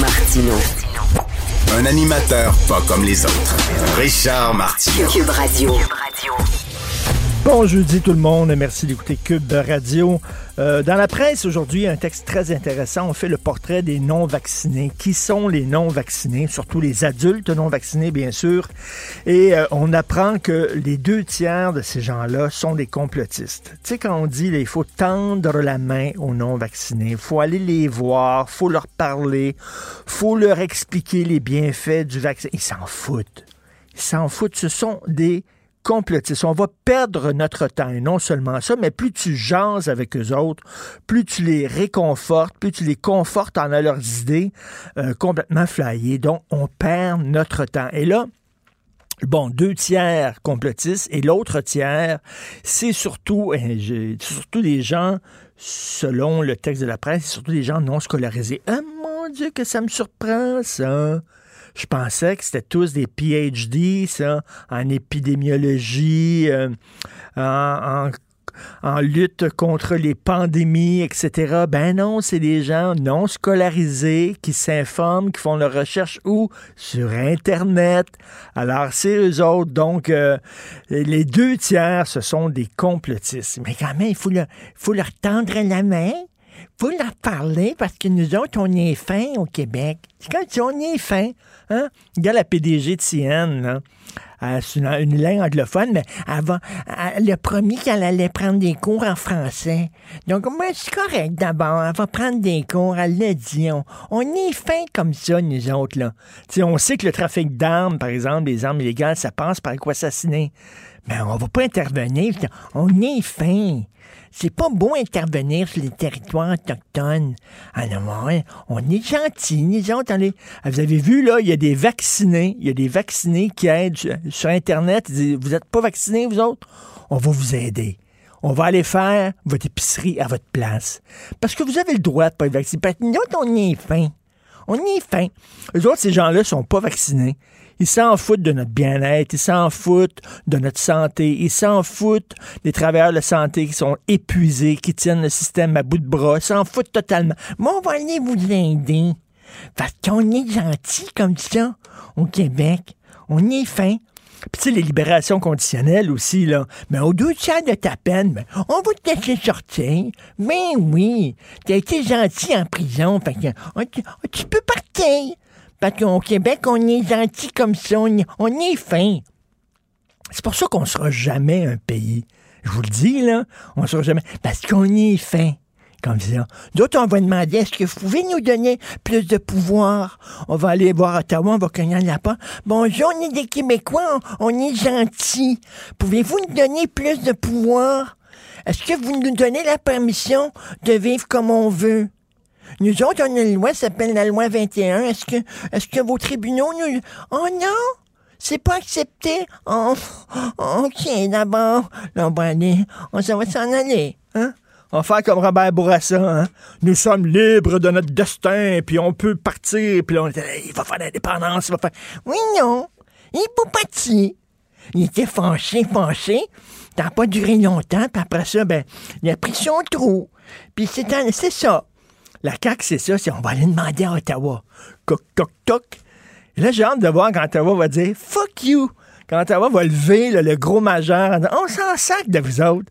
Martino. Un animateur pas comme les autres. Richard Martineau. Cube Radio. Bon jeudi tout le monde, merci d'écouter Cube Radio. Euh, dans la presse aujourd'hui, un texte très intéressant. On fait le portrait des non-vaccinés. Qui sont les non-vaccinés? Surtout les adultes non-vaccinés, bien sûr. Et euh, on apprend que les deux tiers de ces gens-là sont des complotistes. Tu sais, quand on dit il faut tendre la main aux non-vaccinés, il faut aller les voir, faut leur parler, faut leur expliquer les bienfaits du vaccin. Ils s'en foutent. Ils s'en foutent. Ce sont des complotistes. On va perdre notre temps. Et non seulement ça, mais plus tu jases avec eux autres, plus tu les réconfortes, plus tu les confortes en leurs idées euh, complètement flyées. Donc, on perd notre temps. Et là, Bon, deux tiers complotistes et l'autre tiers, c'est surtout, euh, surtout des gens, selon le texte de la presse, surtout des gens non scolarisés. Ah mon Dieu, que ça me surprend, ça! Je pensais que c'était tous des PhD, ça, en épidémiologie, euh, en, en, lutte contre les pandémies, etc. Ben non, c'est des gens non scolarisés qui s'informent, qui font leurs recherches où? Sur Internet. Alors, c'est eux autres. Donc, euh, les deux tiers, ce sont des complotistes. Mais quand même, il faut leur, faut leur tendre la main faut leur parler parce que nous autres, on est fin au Québec. C'est comme si on est fin. Hein? Regarde la PDG de CN. Euh, c'est une, langue anglophone, mais elle, elle a promis qu'elle allait prendre des cours en français. Donc, moi, c'est correct d'abord. Elle va prendre des cours. Elle l'a dit. On, est fin comme ça, nous autres, là. sais, on sait que le trafic d'armes, par exemple, les armes illégales, ça passe par quoi assassiner. Mais on va pas intervenir. On est fin. C'est pas beau intervenir sur les territoires autochtones. Ah non, on est gentils, nous autres. Vous avez vu, là, il y a des vaccinés. Il y a des vaccinés qui aident sur Internet. Vous n'êtes pas vaccinés, vous autres? On va vous aider. On va aller faire votre épicerie à votre place. Parce que vous avez le droit de pas être vacciné. Parce que nous autres, on est fin. On est fin. Les autres, ces gens-là, sont pas vaccinés. Ils s'en foutent de notre bien-être, ils s'en foutent de notre santé, ils s'en foutent des travailleurs de santé qui sont épuisés, qui tiennent le système à bout de bras, ils s'en foutent totalement. Moi, on va aller vous aider. Parce qu'on est gentil comme ça au Québec. On est fin. Puis, tu sais, les libérations conditionnelles aussi, là. Mais au deux tiers de ta peine, ben, on va te laisser sortir. Mais oui, t'as été gentil en prison, fait que oh, oh, tu peux partir. Parce qu'au Québec, on est gentil comme ça, on, est fin. C'est pour ça qu'on ne sera jamais un pays. Je vous le dis, là, on ne sera jamais. Parce qu'on est fin. Comme ça. D'autres, on va demander est-ce que vous pouvez nous donner plus de pouvoir? On va aller voir Ottawa, on va cogner la porte. Bonjour, on est des Québécois, on, est gentils. Pouvez-vous nous donner plus de pouvoir? Est-ce que vous nous donnez la permission de vivre comme on veut? Nous autres, on a une loi qui s'appelle la loi 21. Est-ce que, est-ce que vos tribunaux nous... Oh non! C'est pas accepté. Oh, ok, d'abord. Là, on va. On va s'en aller. Hein? On va faire comme Robert Bourassa. Hein? Nous sommes libres de notre destin, puis on peut partir. Puis on il va faire l'indépendance, il va faire... Oui, non. Il est pas parti. Il était fâché, fâché. Ça n'a pas duré longtemps, puis après ça, ben, il a pris son trou. Puis c'est ça. La CAQ, c'est ça, c'est on va aller demander à Ottawa. Coc, toc, toc. Et là, j'ai hâte de voir quand Ottawa va dire fuck you. Quand Ottawa va lever le gros majeur, on s'en sac de vous autres.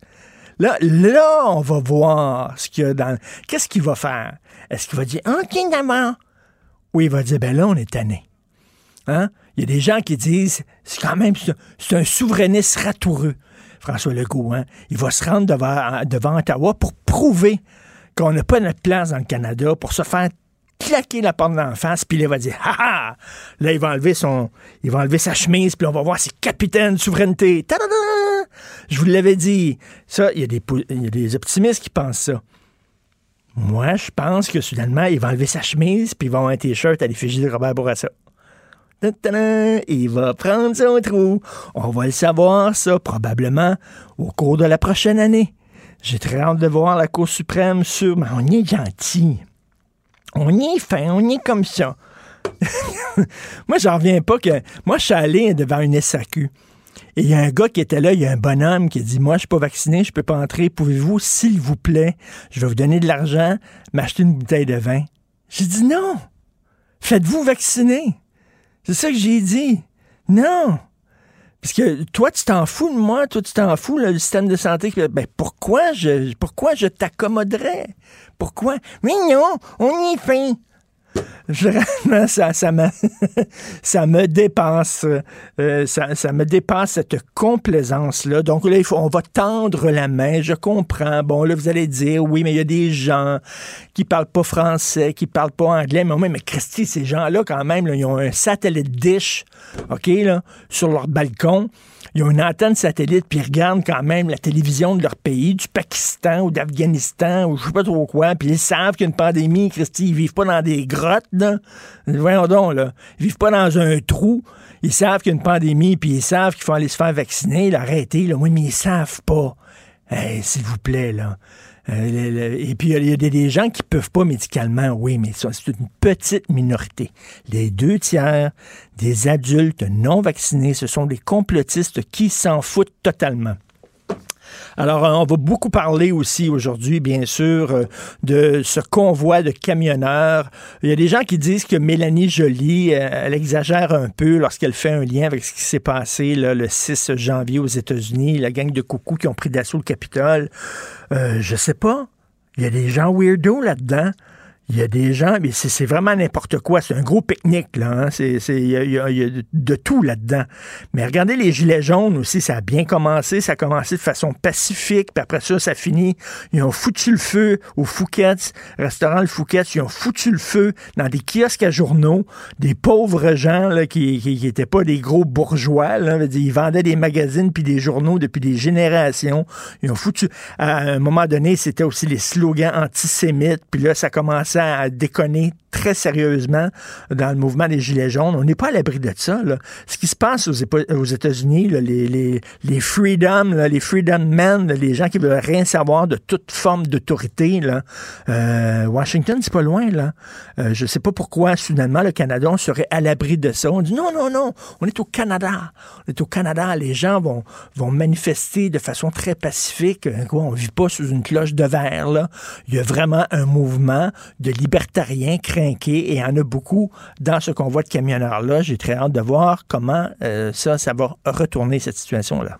Là, là, on va voir ce qu'il y a dans. Qu'est-ce qu'il va faire? Est-ce qu'il va dire OK, Oui, il va dire, ben là, on est tanné. Hein? Il y a des gens qui disent, c'est quand même, c'est un souverainiste ratoureux, François Legault. Hein? Il va se rendre devant, devant Ottawa pour prouver qu'on n'a pas notre place dans le Canada pour se faire claquer la porte d'en face, puis il va dire ha ha! Là, il va enlever son. Il va enlever sa chemise, puis on va voir ses capitaines de souveraineté. Je vous l'avais dit. Ça, il y, a des, il y a des optimistes qui pensent ça. Moi, je pense que soudainement, il va enlever sa chemise, puis il va avoir un t-shirt à l'effigie de Robert Bourassa. Il va prendre son trou. On va le savoir, ça, probablement, au cours de la prochaine année. J'ai très hâte de voir la Cour suprême sur. Mais on est gentil. On est fin, on est comme ça. moi, j'en reviens pas que. Moi, je suis allé devant une SAQ. Et il y a un gars qui était là, il y a un bonhomme qui a dit Moi, je suis pas vacciné, je peux pas entrer. Pouvez-vous, s'il vous plaît, je vais vous donner de l'argent, m'acheter une bouteille de vin? J'ai dit non. Faites-vous vacciner. C'est ça que j'ai dit. Non. Parce que toi, tu t'en fous de moi, toi, tu t'en fous, le système de santé. Ben, pourquoi je, pourquoi je t'accommoderais? Pourquoi? Oui, non, on y est fin. Vraiment, ça, ça, me, dépasse. Euh, ça, me dépasse cette complaisance-là. Donc là, il faut, on va tendre la main. Je comprends. Bon, là, vous allez dire, oui, mais il y a des gens qui parlent pas français, qui parlent pas anglais. Mais, mais, mais Christy, ces gens-là, quand même, ils ont un satellite dish, OK, sur leur balcon ils ont une antenne satellite, puis ils regardent quand même la télévision de leur pays, du Pakistan ou d'Afghanistan ou je sais pas trop quoi, puis ils savent qu'il y a une pandémie, Christy, ils vivent pas dans des grottes, là. Voyons donc, là. Ils vivent pas dans un trou. Ils savent qu'il y a une pandémie, puis ils savent qu'il faut aller se faire vacciner, l'arrêter, là. Oui, mais ils savent pas. s'il vous plaît, là. Euh, et puis, il y a des, gens qui peuvent pas médicalement, oui, mais c'est une petite minorité. Les deux tiers des adultes non vaccinés, ce sont des complotistes qui s'en foutent totalement. Alors, on va beaucoup parler aussi aujourd'hui, bien sûr, euh, de ce convoi de camionneurs. Il y a des gens qui disent que Mélanie Joly, euh, elle exagère un peu lorsqu'elle fait un lien avec ce qui s'est passé le 6 janvier aux États-Unis, la gang de coucous qui ont pris d'assaut le Capitole. Euh, je sais pas. Il y a des gens weirdo là-dedans. Il y a des gens, mais c'est vraiment n'importe quoi. C'est un gros pique-nique, là. Hein. C'est, il, y a, de tout là-dedans. Mais regardez les Gilets jaunes aussi, ça a bien commencé. Ça a commencé de façon pacifique, puis après ça, ça finit. Ils ont foutu le feu au Fouquet's, restaurant le Fouquet's. Ils ont foutu le feu dans des kiosques à journaux. Des pauvres gens là, qui n'étaient pas des gros bourgeois. Là. Ils vendaient des magazines puis des journaux depuis des générations. Ils ont foutu... À un moment donné, c'était aussi les slogans antisémites. Puis là, ça commençait à déconner très sérieusement dans le mouvement des Gilets jaunes. On n'est pas à l'abri de ça. Ce qui se passe aux, États-Unis, les, les, les freedom, les freedom men, les gens qui veulent rien savoir de toute forme d'autorité, euh, Washington, c'est pas loin. là. Euh, je sais pas pourquoi, soudainement, le Canada, on serait à l'abri de ça. On dit non, non, non, on est au Canada. On est au Canada. Les gens vont, vont manifester de façon très pacifique. Quoi, on vit pas sous une cloche de verre. Il y a vraiment un mouvement de libertariens crinqués et il y en a beaucoup dans ce convoi de camionneurs-là. J'ai très hâte de voir comment euh, ça, ça va retourner cette situation-là.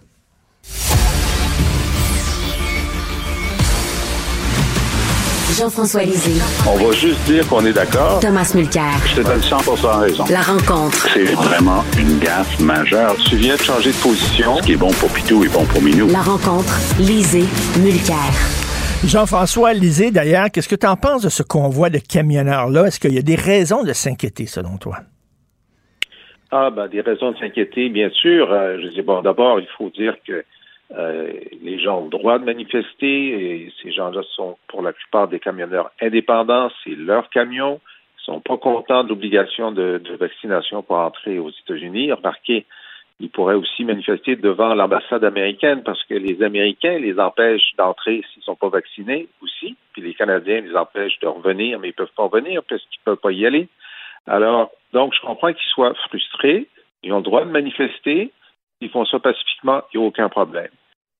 Jean-François Lisée. On va juste dire qu'on est d'accord. Thomas Mulcair. Je te donne 100 raison. La rencontre. C'est vraiment une gaffe majeure. Tu viens de changer de position. Ce qui est bon pour Pitou est bon pour Minou. La rencontre. Lisée. Mulcair. Jean-François Lisée, d'ailleurs, qu'est-ce que tu en penses de ce convoi de camionneurs-là? Est-ce qu'il y a des raisons de s'inquiéter, selon toi? Ah, ben, des raisons de s'inquiéter, bien sûr. Euh, je dis, bon, d'abord, il faut dire que euh, les gens ont le droit de manifester et ces gens-là sont pour la plupart des camionneurs indépendants, c'est leur camion. Ils sont pas contents de l'obligation de, vaccination pour entrer aux États-Unis. Remarquez, ils pourraient aussi manifester devant l'ambassade américaine parce que les Américains les empêchent d'entrer s'ils sont pas vaccinés aussi, puis les Canadiens les empêchent de revenir, mais ils peuvent pas revenir parce qu'ils peuvent pas y aller. Alors, donc, je comprends qu'ils soient frustrés. Ils ont le droit de manifester. Ils font ça pacifiquement, il n'y a aucun problème.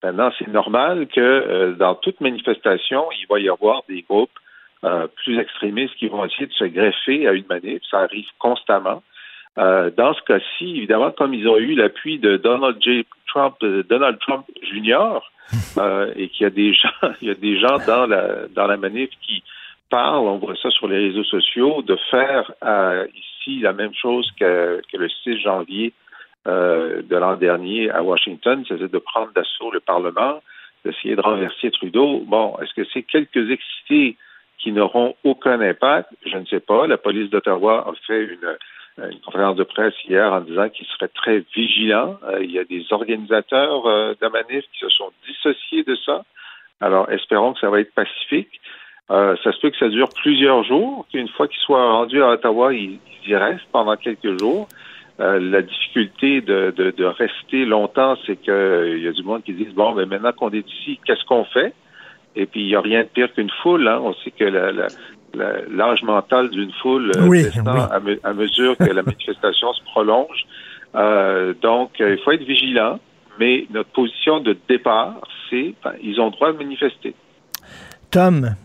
Maintenant, c'est normal que euh, dans toute manifestation, il va y avoir des groupes euh, plus extrémistes qui vont essayer de se greffer à une manif. Ça arrive constamment. Euh, dans ce cas-ci, évidemment, comme ils ont eu l'appui de Donald J. Trump, Donald Trump Jr., et qu'il y a des gens, il y a des gens dans la dans la manif qui parle, on voit ça sur les réseaux sociaux, de faire euh, ici la même chose que, que le 6 janvier euh, de l'an dernier à Washington, c'est de prendre d'assaut le Parlement, d'essayer de renverser Trudeau. Bon, est-ce que c'est quelques excités qui n'auront aucun impact? Je ne sais pas. La police d'Ottawa a fait une, une, conférence de presse hier en disant qu'il serait très vigilant. Euh, il y a des organisateurs euh, de manif qui se sont dissociés de ça. Alors, espérons que ça va être pacifique. Euh, ça se peut que ça dure plusieurs jours, qu'une fois qu'ils soient rendus à Ottawa, ils, y restent pendant quelques jours. Euh, la difficulté de, rester longtemps, c'est qu'il euh, y a du monde qui disent bon, mais maintenant qu'on est ici, qu'est-ce qu'on fait? Et puis il n'y a rien de pire qu'une foule. Hein. On sait que la, la, l'âge mental d'une foule euh, oui, descend oui. À, me, à, mesure que la manifestation se prolonge. Euh, donc, il faut être vigilant. Mais notre position de départ, c'est ben, ils ont le droit de manifester. Tom,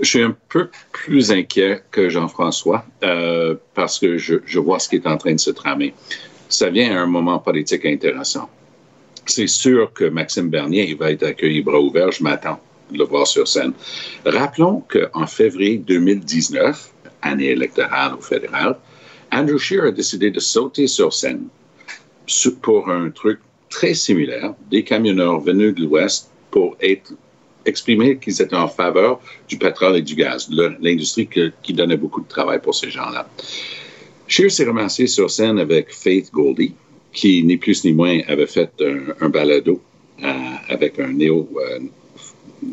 je suis un peu plus inquiet que Jean-François euh, parce que je, je, vois ce qui est en train de se tramer. Ça vient à un moment politique intéressant. C'est sûr que Maxime Bernier il va être accueilli bras ouverts. Je m'attends le voir sur scène. Rappelons qu'en février 2019, année électorale au fédéral, Andrew Scheer a décidé de sauter sur scène pour un truc très similaire, des camionneurs venus de l'Ouest pour être exprimer qu'ils étaient en faveur du pétrole et du gaz, l'industrie qui donnait beaucoup de travail pour ces gens-là. Scheer s'est ramassé sur scène avec Faith Goldie, qui ni plus ni moins avait fait un, un balado euh, avec un néo-nazi, euh,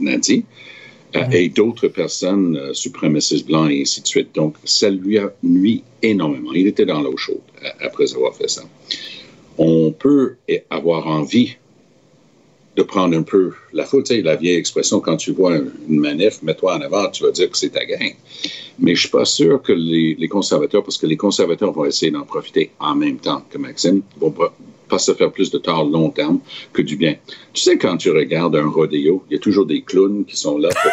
mm -hmm. et d'autres personnes, euh, suprémacistes blancs et ainsi de suite. Donc, ça lui a nuit énormément. Il était dans l'eau chaude après avoir fait ça. On peut avoir envie de prendre un peu la faute. Tu sais, la vieille expression, quand tu vois une manif, mets-toi en avant, tu vas dire que c'est ta gang. Mais je suis pas sûr que les, les, conservateurs, parce que les conservateurs vont essayer d'en profiter en même temps que Maxime, vont pas, se faire plus de tort long terme que du bien. Tu sais, quand tu regardes un rodéo, il y a toujours des clowns qui sont là pour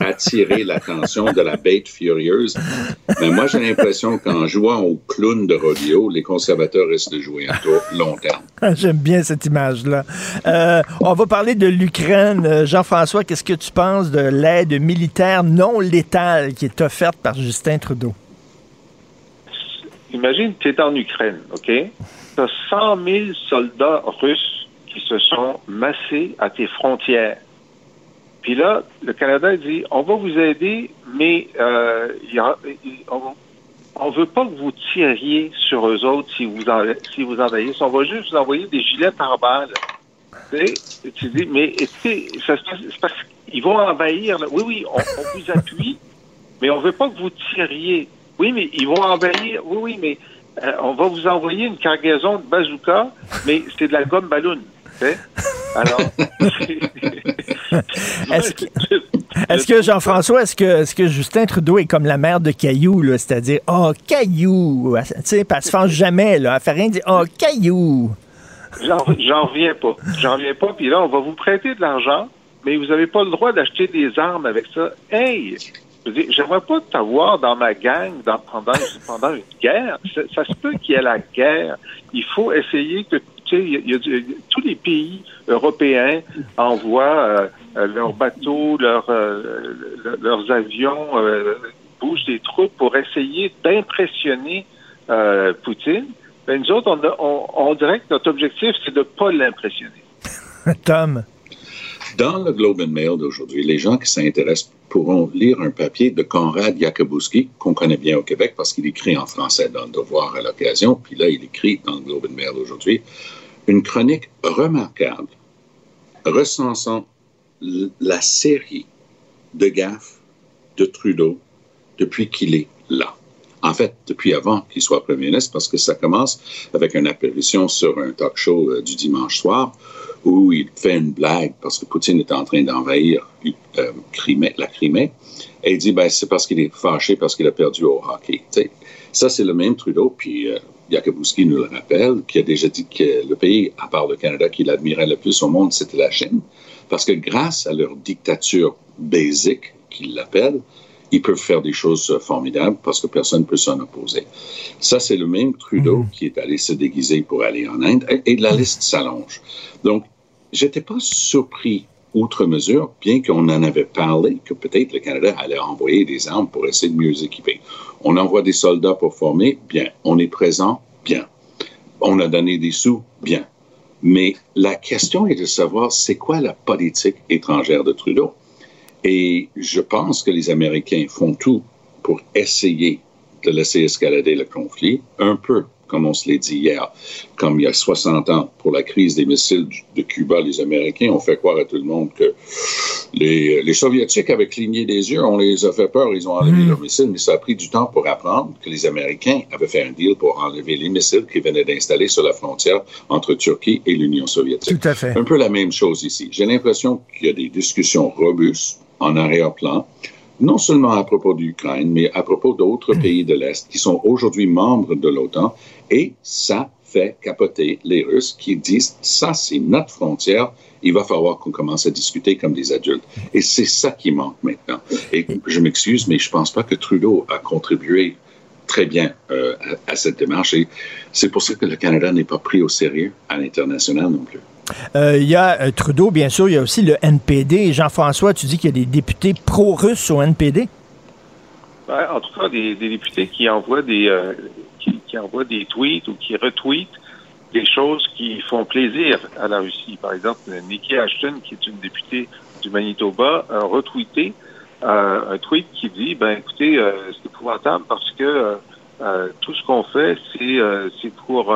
attirer l'attention de la bête furieuse. Mais moi, j'ai l'impression qu'en jouant au clown de rodéo, les conservateurs risquent de jouer un tour long terme. J'aime bien cette image-là. Euh, on va parler de l'Ukraine. Jean-François, qu'est-ce que tu penses de l'aide militaire non létale qui est offerte par Justin Trudeau? Imagine, tu es en Ukraine, OK? Tu as 100 000 soldats russes qui se sont massés à tes frontières. Puis là, le Canada dit, on va vous aider, mais euh, on ne veut pas que vous tiriez sur eux autres si vous, si vous envahissez. On va juste vous envoyer des gilets par balles. Tu, dis, mais c'est parce qu'ils vont envahir. Oui, oui, on, on vous appuie, mais on ne veut pas que vous tiriez. Oui, mais ils vont envahir. Oui, oui, mais euh, on va vous envoyer une cargaison de bazooka, mais c'est de la gomme ballon. Alors, est-ce que, est que Jean-François, est-ce que, est que Justin Trudeau est comme la mère de Caillou, c'est-à-dire, oh, Caillou, tu sais, elle se fâche jamais, là, elle fait rien, dire, oh, Caillou. J'en reviens pas. J'en reviens pas, puis là, on va vous prêter de l'argent, mais vous n'avez pas le droit d'acheter des armes avec ça. Hey! J'aimerais pas t'avoir dans ma gang pendant, une guerre. Ça, se peut qu'il y ait la guerre. Il faut essayer que tous les pays européens envoient euh, leurs bateaux, leurs, euh, avions, euh, bougent des troupes pour essayer d'impressionner Poutine. Mais nous autres, on, on, dirait que notre objectif, c'est de ne pas l'impressionner. Tom? Dans le Globe and Mail d'aujourd'hui, les gens qui s'intéressent pourront lire un papier de Konrad Jakubowski, qu'on connaît bien au Québec parce qu'il écrit en français dans le Devoir à l'occasion, puis là, il écrit dans le Globe and Mail d'aujourd'hui une chronique remarquable recensant la série de gaffes de Trudeau depuis qu'il est là. En fait, depuis avant qu'il soit premier ministre, parce que ça commence avec une apparition sur un talk show euh, du dimanche soir où il fait une blague parce que Poutine est en train d'envahir euh, la Crimée. Et il dit, ben, c'est parce qu'il est fâché parce qu'il a perdu au hockey. Ça, c'est le même Trudeau. Puis euh, nous le rappelle, qui a déjà dit que le pays, à part le Canada, qu'il admirait le plus au monde, c'était la Chine. Parce que grâce à leur dictature basique, qu'ils l'appellent, ils peuvent faire des choses formidables parce que personne ne peut s'en opposer. Ça, c'est le même Trudeau mmh. qui est allé se déguiser pour aller en Inde et, et la liste s'allonge. Donc, j'étais pas surpris outre mesure, bien qu'on en avait parlé, que peut-être le Canada allait envoyer des armes pour essayer de mieux équiper. On envoie des soldats pour former, bien. On est présent, bien. On a donné des sous, bien. Mais la question est de savoir c'est quoi la politique étrangère de Trudeau? Et je pense que les Américains font tout pour essayer de laisser escalader le conflit, un peu comme on se l'est dit hier. Comme il y a 60 ans, pour la crise des missiles de Cuba, les Américains ont fait croire à tout le monde que les, les Soviétiques avaient cligné des yeux, on les a fait peur, ils ont enlevé leurs missiles, mais ça a pris du temps pour apprendre que les Américains avaient fait un deal pour enlever les missiles qu'ils venaient d'installer sur la frontière entre Turquie et l'Union soviétique. Tout à fait. Un peu la même chose ici. J'ai l'impression qu'il y a des discussions robustes en arrière-plan non seulement à propos de l'Ukraine, mais à propos d'autres pays de l'Est qui sont aujourd'hui membres de l'OTAN. Et ça fait capoter les Russes qui disent, ça c'est notre frontière, il va falloir qu'on commence à discuter comme des adultes. Et c'est ça qui manque maintenant. Et je m'excuse, mais je pense pas que Trudeau a contribué très bien euh, à, à cette démarche. Et c'est pour ça que le Canada n'est pas pris au sérieux à l'international non plus. Euh, Il y a euh, Trudeau, bien sûr, il y a aussi le NPD. Jean-François, tu dis qu'il y a des députés pro-russes au NPD? Ouais, en tout cas, des, députés qui envoient des euh, qui, envoient des tweets ou qui retweetent des choses qui font plaisir à la Russie. Par exemple, Nikki Ashton, qui est une députée du Manitoba, a retweeté un tweet qui dit ben écoutez, c'est épouvantable parce que tout ce qu'on fait, c'est pour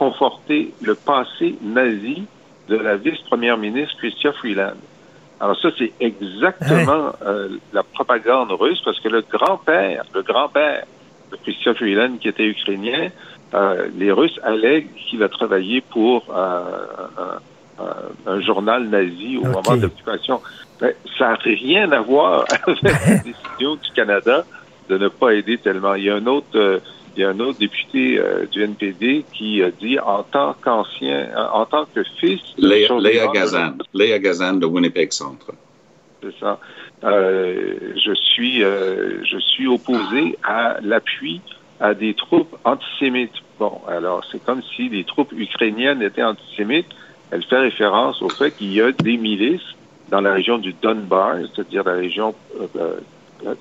conforter le passé nazi de la vice-première ministre Chrystia Freeland. Alors ça, c'est exactement euh, la propagande russe parce que le grand-père, le grand-père de Chrystia Freeland, qui était ukrainien, euh, les Russes allèguent qu'il a travaillé pour euh, un, journal nazi au moment de l'occupation. Ben, ça n'a rien à voir avec la décision du Canada de ne pas aider tellement. Il y a un autre, euh, il y a un autre député euh, du NPD qui a dit en tant qu'ancien, euh, en tant que fils de Léa, Gazan, Léa Gazan de Winnipeg Centre. c'est ça. Euh, je suis, euh, je suis opposé à l'appui à des troupes antisémites. Bon, alors c'est comme si les troupes ukrainiennes étaient antisémites. Elle fait référence au fait qu'il y a des milices dans la région du Donbass, c'est-à-dire la région euh,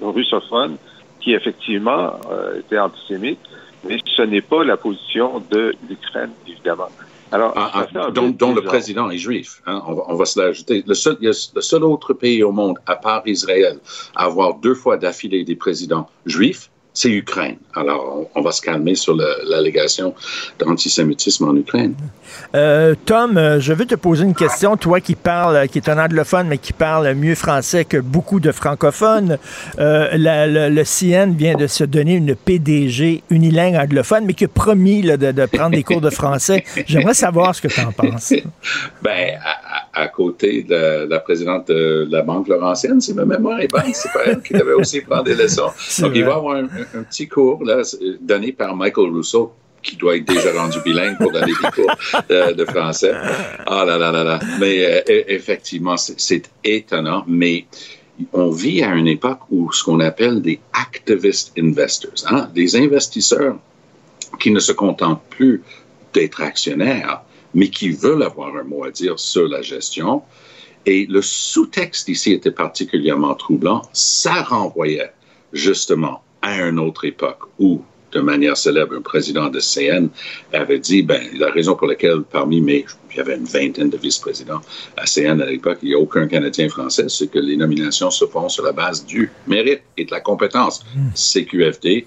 russophone, qui effectivement euh, était antisémite, mais ce n'est pas la position de l'Ukraine, évidemment. Alors, Ah, ah, dont, dont le président est juif. hein, on, va, on va se l'ajouter. Le seul, le seul autre pays au monde, à part Israël, à avoir deux fois d'affilée des présidents juifs, c'est Ukraine. Alors, on, on va se calmer sur l'allégation d'antisémitisme en Ukraine. Euh, Tom, euh, je veux te poser une question. Toi qui parles, euh, qui est un anglophone, mais qui parle mieux français que beaucoup de francophones, euh, la- le, le CN vient de se donner une PDG unilingue anglophone, mais qui a promis là, de, de prendre des cours de français. J'aimerais savoir ce que tu en penses. Ben, à, côté de la, la présidente de la Banque Laurentienne, si ma mémoire est bonne, c'est pas elle qui devait aussi prendre des leçons. Donc, il va avoir un, un- petit cours là, donné par Michael Rousseau, qui doit être déjà rendu bilingue pour donner des cours de, de français. Ah là là là là. Mais euh, e- effectivement, c'est étonnant, mais on vit à une époque où ce qu'on appelle des activist investors, hein, des investisseurs qui ne se contentent plus d'être actionnaires, mais qui veulent avoir un mot à dire sur la gestion. Et le sous-texte ici était particulièrement troublant. Ça renvoyait justement à une autre époque où, de manière célèbre, un président de CN avait dit, ben, la raison pour laquelle parmi mes, il y avait une vingtaine de vice-présidents à CN à l'époque, il n'y a aucun Canadien français, c'est que les nominations se font sur la base du mérite et de la compétence. CQFD, il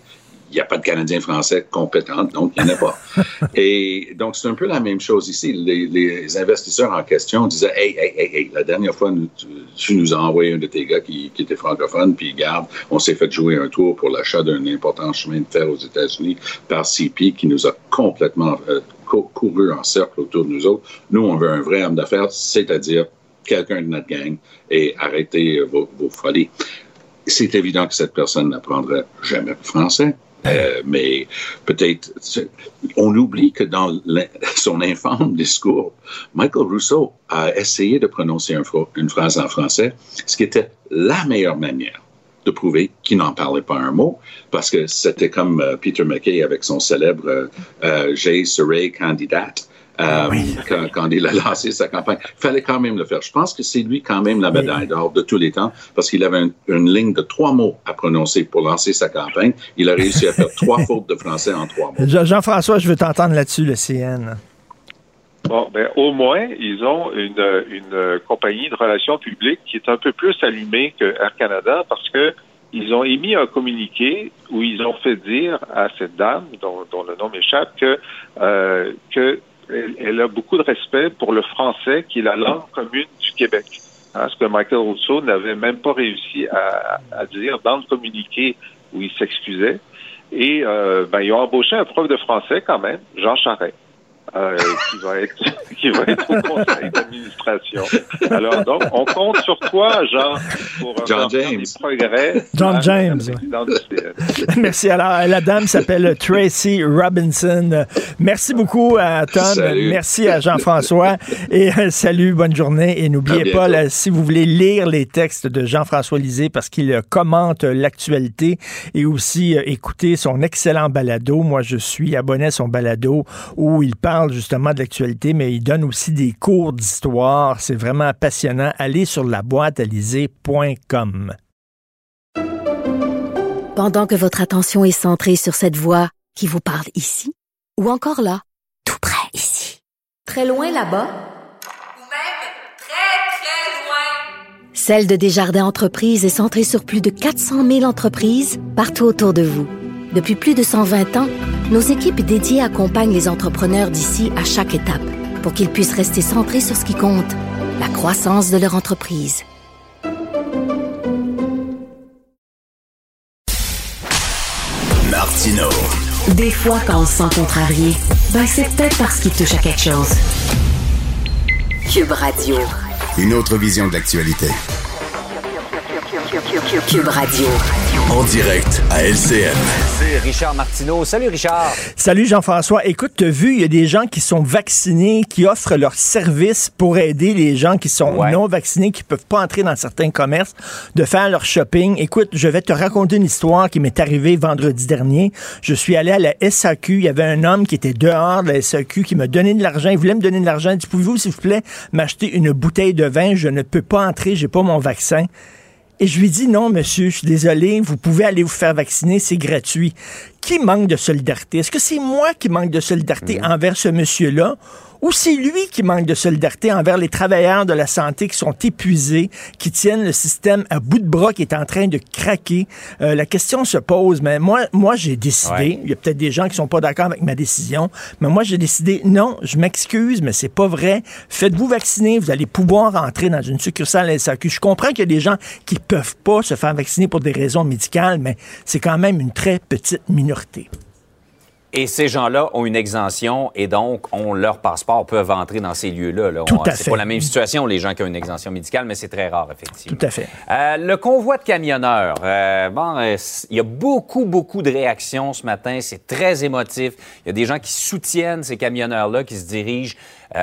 n'y a pas de Canadien français compétent, donc il n'y en a pas. Et donc, c'est un peu la même chose ici. Les, les investisseurs en question disaient Hey, hey, hey, hey, la dernière fois, nous- tu, tu nous as envoyé un de tes gars qui, qui était francophone, puis garde, on s'est fait jouer un tour pour l'achat d'un important chemin de fer aux États-Unis par CP qui nous a complètement euh, cou- couru en cercle autour de nous autres. Nous, on veut un vrai homme d'affaires, c'est-à-dire quelqu'un de notre gang, et arrêtez vos, vos folies. C'est évident que cette personne n'apprendrait jamais le français. Euh, mais peut-être, on oublie que dans son infâme discours, Michael Rousseau a essayé de prononcer une phrase en français, ce qui était la meilleure manière de prouver qu'il n'en parlait pas un mot, parce que c'était comme euh, Peter McKay avec son célèbre euh, euh, J'ai candidate. Euh, quand, quand, il a lancé sa campagne. Il fallait quand même le faire. Je pense que c'est lui quand même la médaille d'or de tous les temps parce qu'il avait une ligne de trois mots à prononcer pour lancer sa campagne. Il a réussi à faire trois fautes de français en trois mots. Jean-François, je veux t'entendre là-dessus, le CN. Bon, ben, au moins, ils ont une, une compagnie de relations publiques qui est un peu plus allumée que Air Canada parce que ils ont émis un communiqué où ils ont fait dire à cette dame, dont, dont le nom m'échappe, que, euh, que elle, a beaucoup de respect pour le français, qui est la langue commune du Québec. Hein, ce que Michael Rousseau n'avait même pas réussi à, dire dans le communiqué où il s'excusait. Et euh, ben, ils ont embauché un prof de français quand même, Jean Charest. Euh, qui va être qui va être au conseil d'administration. Alors donc, on compte sur toi, Jean, pour John James. des progrès. John James. Merci. Alors, la dame s'appelle Tracy Robinson. Merci beaucoup à Tom. Salut. Merci à Jean-François. Et euh, salut, bonne journée. Et n'oubliez pas, là, si vous voulez lire les textes de Jean-François Lisée, parce qu'il commente l'actualité et aussi euh, écouter son excellent balado. Moi, je suis abonné à son balado où il parle justement de l'actualité, mais il donne aussi des cours d'histoire. C'est vraiment passionnant. Allez sur la boîte Pendant que votre attention est centrée sur cette voix qui vous parle ici, ou encore là, tout près ici, très loin là-bas, ou même très, très loin, Celle de Desjardins Entreprises est centrée sur plus de 400 000 entreprises partout autour de vous. Depuis plus de 120 ans, nos équipes dédiées accompagnent les entrepreneurs d'ici à chaque étape pour qu'ils puissent rester centrés sur ce qui compte, la croissance de leur entreprise. Martino. Des fois, quand on se sent contrarié, ben c'est peut-être parce qu'il touche à quelque chose. Cube Radio. Une autre vision de l'actualité. Cube Radio. En direct à LCN. C'est Richard Martineau. Salut Richard. Salut Jean-François. Écoute, tu as vu, il y a des gens qui sont vaccinés, qui offrent leurs services pour aider les gens qui sont Ouais. non vaccinés, qui peuvent pas entrer dans certains commerces, de faire leur shopping. Écoute, je vais te raconter une histoire qui m'est arrivée vendredi dernier. Je suis allé à la SAQ. Il y avait un homme qui était dehors de la SAQ qui m'a donné de l'argent. Il voulait me donner de l'argent. Il dit, pouvez-vous, s'il vous plaît, m'acheter une bouteille de vin? Je ne peux pas entrer. J'ai pas mon vaccin. Et je lui dis non, monsieur, je suis désolé, vous pouvez aller vous faire vacciner, c'est gratuit. Qui manque de solidarité? Est-ce que c'est moi qui manque de solidarité envers ce monsieur-là? Ou c'est lui qui manque de solidarité envers les travailleurs de la santé qui sont épuisés, qui tiennent le système à bout de bras, qui est en train de craquer? Euh, la question se pose, mais moi, moi j'ai décidé, Ouais. il y a peut-être des gens qui sont pas d'accord avec ma décision, mais moi j'ai décidé, non, je m'excuse, mais c'est pas vrai. Faites-vous vacciner, vous allez pouvoir entrer dans une succursale SAQ. Je comprends qu'il y a des gens qui peuvent pas se faire vacciner pour des raisons médicales, mais c'est quand même une très petite minorité. Et ces gens-là ont une exemption et donc ont leur passeport, peuvent entrer dans ces lieux-là. là. Tout à C'est fait. pas la même situation, les gens qui ont une exemption médicale, mais c'est très rare, effectivement. Tout à fait. Euh, le convoi de camionneurs. euh, bon, euh, il y a beaucoup, beaucoup de réactions ce matin. C'est très émotif. Il y a des gens qui soutiennent ces camionneurs-là, qui se dirigent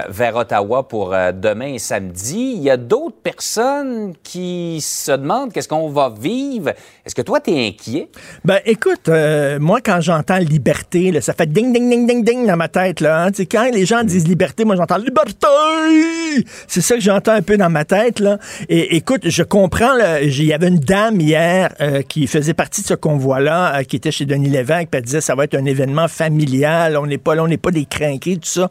vers Ottawa pour euh, demain samedi. Il y a d'autres personnes qui se demandent qu'est-ce qu'on va vivre. Est-ce que toi, tu es inquiet? Ben, écoute, euh, moi, quand j'entends liberté, ça fait ding, ding, ding, ding, ding dans ma tête, là. hein. Quand les gens disent liberté, moi, j'entends liberté! C'est ça que j'entends un peu dans ma tête, là. Et écoute, je comprends, il y avait une dame hier euh, qui faisait partie de ce convoi-là, euh, qui était chez Denis Lévesque, puis elle disait, ça va être un événement familial, on n'est pas là, on n'est pas des crinqués, tout ça.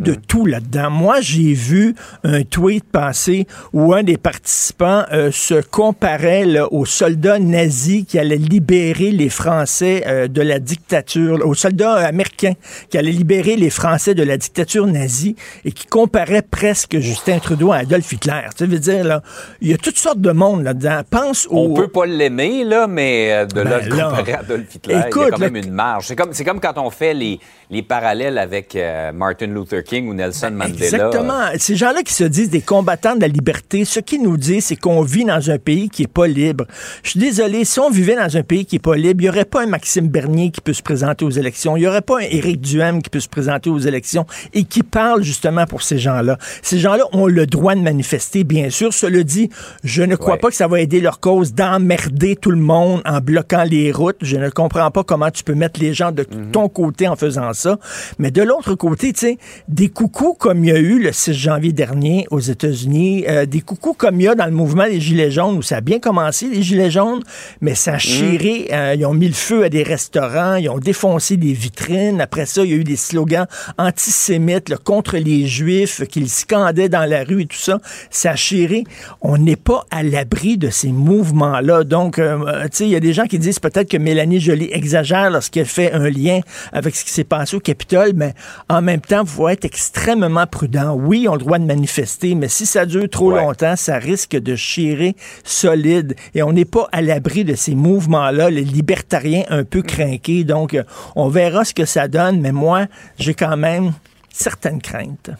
De tout là-dedans. Moi, j'ai vu un tweet passer où un des participants euh, se comparait là, aux soldats nazis qui allaient libérer les Français euh, de la dictature, là, aux soldats américains qui allaient libérer les Français de la dictature nazie et qui comparait presque Justin Trudeau à Adolf Hitler. Tu veux dire, là, il y a toutes sortes de monde là-dedans. Pense au... On peut pas l'aimer, là, mais euh, de là, Ben le là. comparer à Adolf Hitler, il y Écoute, a quand même une marge. C'est comme, quand on fait les, les parallèles avec euh, Martin Luther King ou Nelson Mandela. Exactement. Ces gens-là qui se disent des combattants de la liberté, ce qu'ils nous disent, c'est qu'on vit dans un pays qui est pas libre. Je suis désolé, si on vivait dans un pays qui est pas libre, il n'y aurait pas un Maxime Bernier qui peut se présenter aux élections. Il n'y aurait pas un Éric Duhem qui peut se présenter aux élections et qui parle justement pour ces gens-là. Ces gens-là ont le droit de manifester, bien sûr. Cela dit, je ne crois Ouais. pas que ça va aider leur cause d'emmerder tout le monde en bloquant les routes. Je ne comprends pas comment tu peux mettre les gens de Mhm. ton côté en faisant ça. Mais de l'autre côté, tu sais, des coucous comme il y a eu le 6 janvier dernier aux États-Unis, euh, des coucous comme il y a dans le mouvement des Gilets jaunes, où ça a bien commencé, les Gilets jaunes, mais ça a chiré. euh, ils ont mis le feu à des restaurants, ils ont défoncé des vitrines. Après ça, il y a eu des slogans antisémites là, contre les Juifs qu'ils scandaient dans la rue et tout ça. Ça a chiré. On n'est pas à l'abri de ces mouvements-là. Donc, euh, tu sais, il y a des gens qui disent peut-être que Mélanie Joly exagère lorsqu'elle fait un lien avec ce qui s'est passé au Capitole, mais en même temps, il faut être extrêmement prudent. Oui, ils ont le droit de manifester, mais si ça dure trop Ouais. longtemps, ça risque de chirer solide. Et on n'est pas à l'abri de ces mouvements-là, les libertariens un peu craqués. Donc, euh, on verra ce que ça donne, mais moi, j'ai quand même certaines craintes.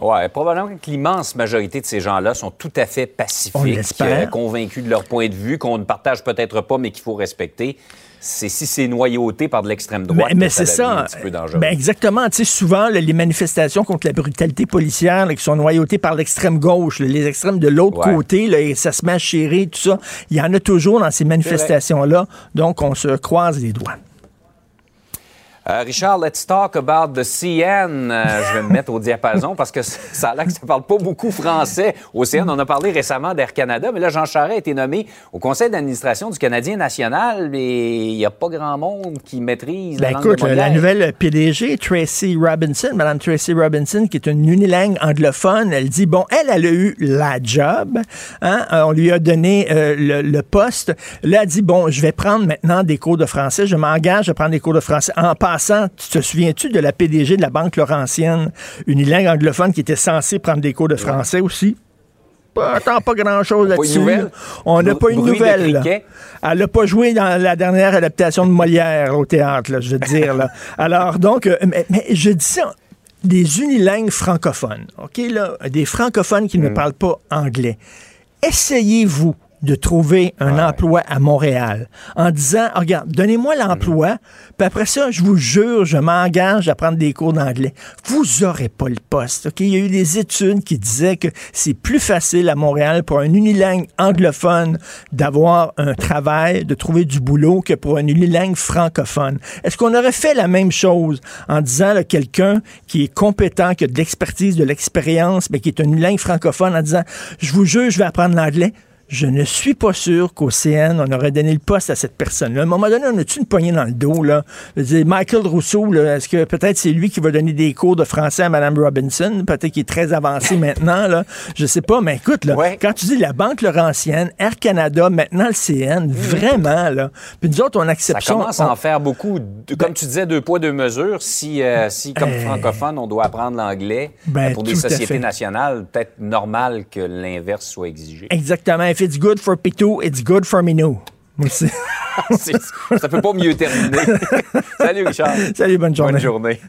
Oui, probablement que l'immense majorité de ces gens-là sont tout à fait On pacifiques, euh, convaincus de leur point de vue, qu'on ne partage peut-être pas, mais qu'il faut respecter. C'est si c'est noyauté par de l'extrême droite, Mais, mais que c'est ça. un petit peu dangereux. Ben exactement. Tu sais, souvent, là, les manifestations contre la brutalité policière là, qui sont noyautées par l'extrême gauche, là, les extrêmes de l'autre Ouais. côté, là, et ça se met à chérir, tout ça. Il y en a toujours dans ces manifestations-là. Donc, on se croise les doigts. Euh, Richard, let's talk about the CN. Euh, je vais me mettre au diapason parce que ça a l'air que ça parle pas beaucoup français. Au CN, on a parlé récemment d'Air Canada, mais là, Jean Charest a été nommé au conseil d'administration du Canadien national et il n'y a pas grand monde qui maîtrise la Ben langue écoute, de la, la nouvelle PDG, Tracy Robinson, Madame Tracy Robinson, qui est une unilingue anglophone, elle dit, bon, elle, elle a eu la job, hein, euh, on lui a donné euh, le, le poste. Là, elle dit, bon, je vais prendre maintenant des cours de français, je m'engage à prendre des cours de français. En passant, tu te souviens-tu de la PDG de la Banque Laurentienne, unilingue anglophone, qui était censée prendre des cours de français aussi? Pas, attends, pas grand-chose une là-dessus. On n'a pas une nouvelle. Elle n'a pas joué dans la dernière adaptation de Molière au théâtre, là, je veux dire. Là. Alors, donc, euh, mais, mais je dis ça, des unilingues francophones, OK, là, des francophones qui ne Mm. parlent pas anglais. Essayez-vous de trouver un emploi à Montréal en disant, Ah, regarde, donnez-moi l'emploi, puis après ça, je vous jure, je m'engage à prendre des cours d'anglais. Vous n'aurez pas le poste. Il y a eu des études qui disaient que c'est plus facile à Montréal pour un unilingue anglophone d'avoir un travail, de trouver du boulot que pour un unilingue francophone. Est-ce qu'on aurait fait la même chose en disant là, quelqu'un qui est compétent, qui a de l'expertise, de l'expérience, mais qui est un unilingue francophone, en disant, je vous jure, je vais apprendre l'anglais? Je ne suis pas sûr qu'au CN, on aurait donné le poste à cette personne-là. À un moment donné, on a-tu une poignée dans le dos, là? Je veux dire, Michael Rousseau, est-ce que peut-être c'est lui qui va donner des cours de français à Mme Robinson? Peut-être qu'il est très avancé maintenant, là. Je sais pas, mais écoute, là, Ouais. quand tu dis la Banque Laurentienne, Air Canada, maintenant le CN, vraiment, là. Puis nous autres, on accepte ça. commence à en faire beaucoup. De- comme tu disais, deux poids, deux mesures. Si, euh, si comme Eh. francophone, on doit apprendre l'anglais Ben, euh, pour des sociétés nationales, peut-être normal que l'inverse soit exigé. Exactement. If it's good for Pitou, it's good for Minou. C'est- ça peut pas mieux terminer. Salut, Richard. Salut, bonne journée. Bonne journée.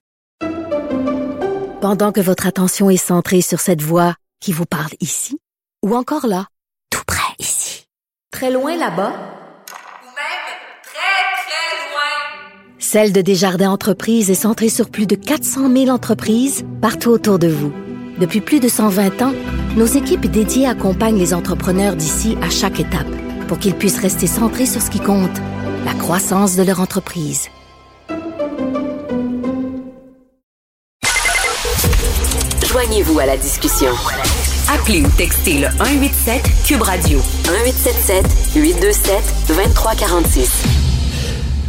Pendant que votre attention est centrée sur cette voix qui vous parle ici, ou encore là, tout près ici, très loin là-bas, Ou même très, très loin. Celle de Desjardins Entreprises est centrée sur plus de 400 000 entreprises partout autour de vous. Depuis plus de 120 ans, nos équipes dédiées accompagnent les entrepreneurs d'ici à chaque étape pour qu'ils puissent rester centrés sur ce qui compte, la croissance de leur entreprise. Joignez-vous à la discussion. Appelez ou textez le 187 Cube Radio 1877 827 2346.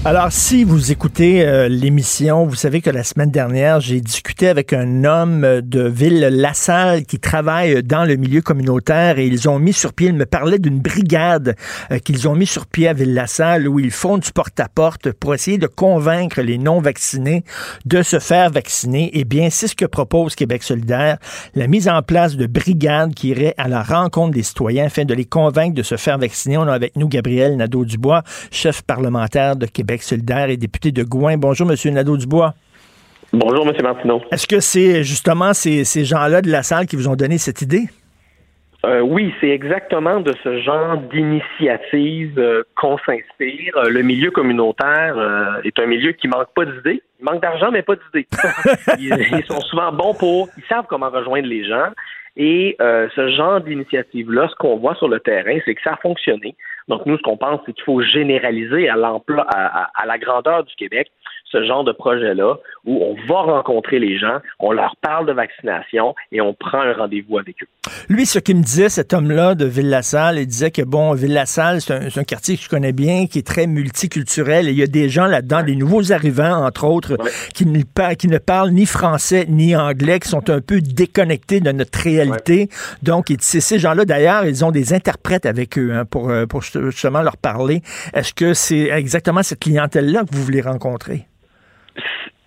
Alors, si vous écoutez euh, l'émission, vous savez que la semaine dernière, j'ai discuté avec un homme euh, de Ville-Lassalle qui travaille dans le milieu communautaire et ils ont mis sur pied, il me parlait d'une brigade euh, qu'ils ont mis sur pied à Ville-Lassalle où ils font du porte-à-porte pour essayer de convaincre les non-vaccinés de se faire vacciner. Eh bien, c'est ce que propose Québec solidaire, la mise en place de brigades qui iraient à la rencontre des citoyens afin de les convaincre de se faire vacciner. On a avec nous Gabriel Nadeau-Dubois, chef parlementaire de Québec solidaire et député de Gouin. Bonjour, Monsieur Nadeau-Dubois. Bonjour, M. Martineau. Est-ce que c'est justement ces, ces gens-là de la salle qui vous ont donné cette idée? Euh, oui, c'est exactement de ce genre d'initiative euh, qu'on s'inspire. Euh, le milieu communautaire est un milieu qui manque pas d'idées. Il manque d'argent, mais pas d'idées. ils, sont souvent bons pour, ils savent comment rejoindre les gens. Et ce genre d'initiative-là, ce qu'on voit sur le terrain, c'est que ça a fonctionné. Donc nous, ce qu'on pense, c'est qu'il faut généraliser à l'emploi, à la grandeur du Québec, ce genre de projet-là où on va rencontrer les gens, on leur parle de vaccination et on prend un rendez-vous avec eux. Lui, ce qu'il me disait, cet homme-là de Ville-la-Salle, il disait que, bon, Ville-la-Salle, c'est un, quartier que je connais bien, qui est très multiculturel et il y a des gens là-dedans, des nouveaux arrivants, entre autres, qui, ne, qui ne parlent ni français ni anglais, qui sont un peu déconnectés de notre réalité. Donc, c'est ces gens-là, d'ailleurs, ils ont des interprètes avec eux hein, pour, euh, pour justement leur parler. Est-ce que c'est exactement cette clientèle-là que vous voulez rencontrer?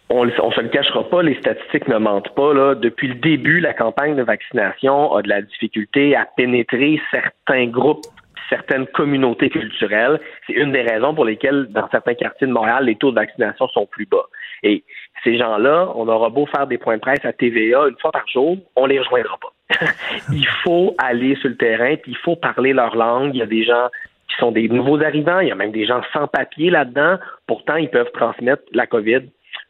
On ne se le cachera pas, les statistiques ne mentent pas. Là. Depuis le début, la campagne de vaccination a de la difficulté à pénétrer certains groupes, certaines communautés culturelles. C'est une des raisons pour lesquelles, dans certains quartiers de Montréal, les taux de vaccination sont plus bas. Et ces gens-là, on aura beau faire des points de presse à TVA une fois par jour, on les rejoindra pas. il faut aller sur le terrain, il faut parler leur langue. Il y a des gens qui sont des nouveaux arrivants, il y a même des gens sans papier là-dedans. Pourtant, ils peuvent transmettre la COVID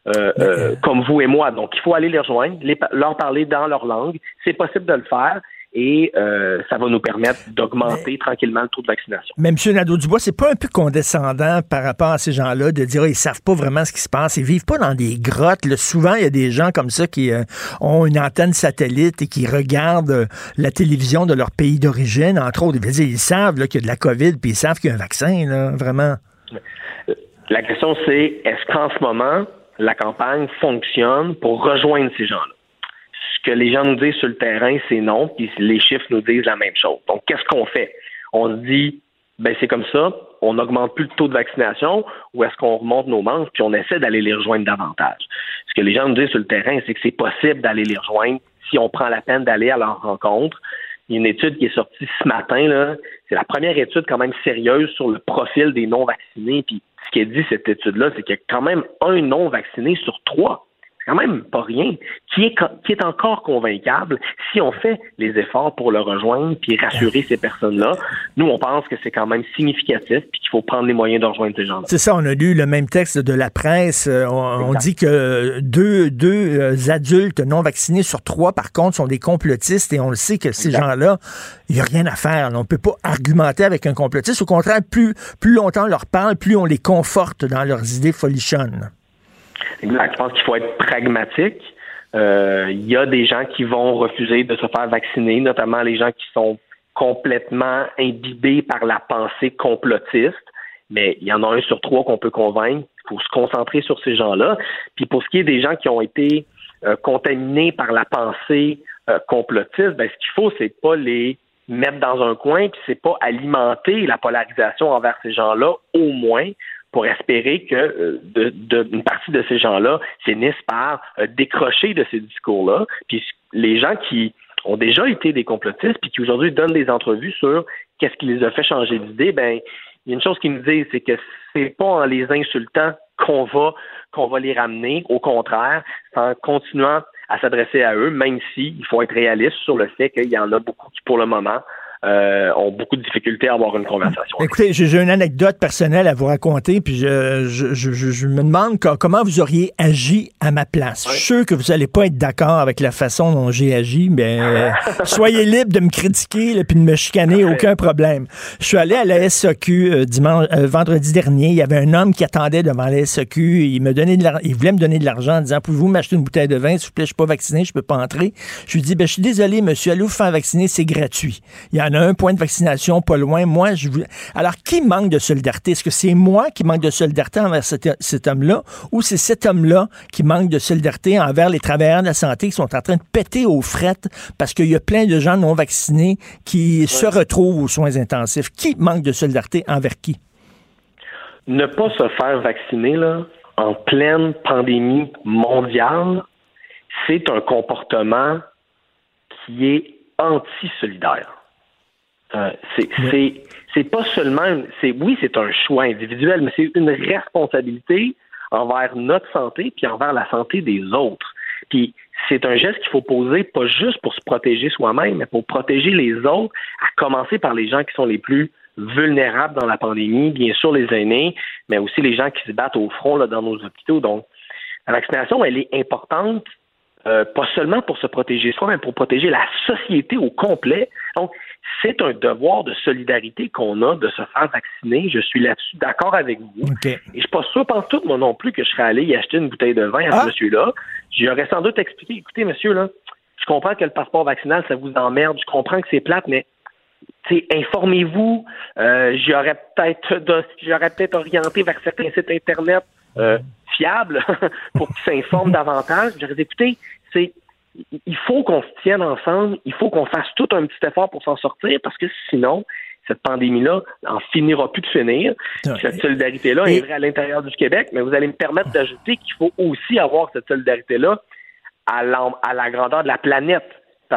euh, euh, comme vous et moi. Donc, il faut aller les rejoindre, leur parler dans leur langue. C'est possible de le faire et euh, ça va nous permettre d'augmenter tranquillement le taux de vaccination. Mais M. Nadeau-Dubois, c'est pas un peu condescendant par rapport à ces gens-là de dire qu'ils savent pas vraiment ce qui se passe, ils vivent pas dans des grottes. Souvent, il y a des gens comme ça qui ont une antenne satellite et qui regardent la télévision de leur pays d'origine, entre autres. Ils, savent qu'il y a de la COVID, puis ils savent qu'il y a un vaccin, là, vraiment. La question, c'est est-ce qu'en ce moment, la campagne fonctionne pour rejoindre ces gens-là. Ce que les gens nous disent sur le terrain, c'est non, puis les chiffres nous disent la même chose. Donc, qu'est-ce qu'on fait? On se dit, ben c'est comme ça, on n'augmente plus le taux de vaccination, ou est-ce qu'on remonte nos manches, puis on essaie d'aller les rejoindre davantage? Ce que les gens nous disent sur le terrain, c'est que c'est possible d'aller les rejoindre si on prend la peine d'aller à leur rencontre. Il y a une étude qui est sortie ce matin. C'est la première étude quand même sérieuse sur le profil des non-vaccinés, puis ce est dit, cette étude-là, c'est qu'il y a quand même un non-vacciné sur trois quand même pas rien, qui est, qui est encore convaincable si on fait les efforts pour le rejoindre puis rassurer ces personnes-là. Nous, on pense que c'est quand même significatif puis qu'il faut prendre les moyens de rejoindre ces gens-là. C'est ça, on a lu le même texte de la presse. Euh, on, dit que deux, deux euh, adultes non vaccinés sur trois, par contre, sont des complotistes et on le sait que ces gens-là, il n'y a rien à faire. On ne peut pas argumenter avec un complotiste. Au contraire, plus, plus longtemps on leur parle, plus on les conforte dans leurs idées folichonnes. Exact. Je pense qu'il faut être pragmatique. Euh, il y a des gens qui vont refuser de se faire vacciner, notamment les gens qui sont complètement imbibés par la pensée complotiste. Mais il y en a un sur trois qu'on peut convaincre. Il faut se concentrer sur ces gens-là. Puis pour ce qui est des gens qui ont été euh, contaminés par la pensée euh, complotiste, ben, ce qu'il faut, c'est pas les mettre dans un coin, puis c'est pas alimenter la polarisation envers ces gens-là, au moins pour espérer que euh, de, une partie de ces gens-là finissent par euh, décrocher de ces discours-là. Puis les gens qui ont déjà été des complotistes puis qui aujourd'hui donnent des entrevues sur qu'est-ce qui les a fait changer d'idée, ben il y a une chose qu'ils nous disent, c'est que c'est pas en les insultant qu'on va qu'on va les ramener. Au contraire, c'est en continuant à s'adresser à eux, même si il faut être réaliste sur le fait qu'il y en a beaucoup qui, pour le moment, euh, ont beaucoup de difficultés à avoir une conversation. Écoutez, j'ai une anecdote personnelle à vous raconter, puis je, je, je, je me demande comment vous auriez agi à ma place. Je suis sûr que vous n'allez pas être d'accord avec la façon dont j'ai agi, mais euh, soyez libre de me critiquer et puis de me chicaner, aucun problème. Je suis allé à la SAQ euh, dimanche, vendredi dernier. Il y avait un homme qui attendait devant la SAQ. Il me donnait de il voulait me donner de l'argent en disant Pouvez-vous m'acheter une bouteille de vin S'il vous plaît, je suis pas vacciné, je peux pas entrer. Je lui dis ben, Je suis désolé, monsieur, allez vous faire vacciner, c'est gratuit. Il y a a un point de vaccination pas loin. Moi, je. Alors, qui manque de solidarité? Est-ce que c'est moi qui manque de solidarité envers cet, homme-là ou c'est cet homme-là qui manque de solidarité envers les travailleurs de la santé qui sont en train de péter aux frettes parce qu'il y a plein de gens non vaccinés qui se retrouvent aux soins intensifs? Qui manque de solidarité envers qui? Ne pas se faire vacciner, là, en pleine pandémie mondiale, c'est un comportement qui est anti-solidaire. Euh, c'est c'est pas seulement c'est oui c'est un choix individuel mais c'est une responsabilité envers notre santé puis envers la santé des autres Puis c'est un geste qu'il faut poser pas juste pour se protéger soi-même, mais pour protéger les autres, à commencer par les gens qui sont les plus vulnérables dans la pandémie, bien sûr les aînés, mais aussi les gens qui se battent au front là, dans nos hôpitaux. Donc, la vaccination, elle est importante, euh, pas seulement pour se protéger soi, mais pour protéger la société au complet. Donc, c'est un devoir de solidarité qu'on a de se faire vacciner. Je suis là-dessus d'accord avec vous. Et je suis pas sûr, pense tout, moi non plus, que je serais allé y acheter une bouteille de vin à ce ah! monsieur-là. J'aurais sans doute expliqué, écoutez, monsieur, là, je comprends que le passeport vaccinal, ça vous emmerde, je comprends que c'est plate, mais informez-vous. Euh, j'aurais peut-être j'aurais peut-être orienté vers certains sites internet euh, fiables pour qu'ils s'informent davantage. J'aurais dit, écoutez, c'est il faut qu'on se tienne ensemble, il faut qu'on fasse tout un petit effort pour s'en sortir parce que sinon, cette pandémie-là en finira plus de finir. Cette solidarité-là est vraie à l'intérieur du Québec, mais vous allez me permettre d'ajouter qu'il faut aussi avoir cette solidarité-là à, à la grandeur de la planète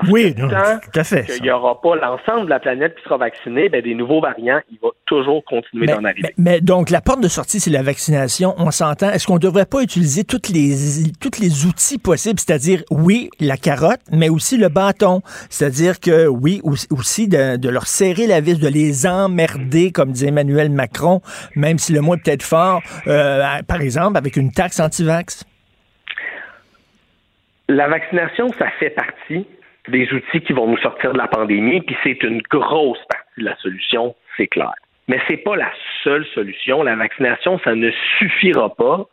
oui, tout à fait. Qu'il n'y aura pas l'ensemble de la planète qui sera vaccinée, ben, des nouveaux variants, il va toujours continuer d'en arriver. Mais, donc, la porte de sortie, c'est la vaccination. On s'entend. Est-ce qu'on ne devrait pas utiliser toutes les, toutes les outils possibles, c'est-à-dire, oui, la carotte, mais aussi le bâton? C'est-à-dire que, oui, aussi de, leur serrer la vis, de les emmerder, comme disait Emmanuel Macron, même si le mot est peut-être fort, euh, par exemple, avec une taxe anti-vax. La vaccination, ça fait partie des outils qui vont nous sortir de la pandémie, puis c'est une grosse partie de la solution, c'est clair. Mais c'est pas la seule solution. La vaccination, ça ne suffira pas,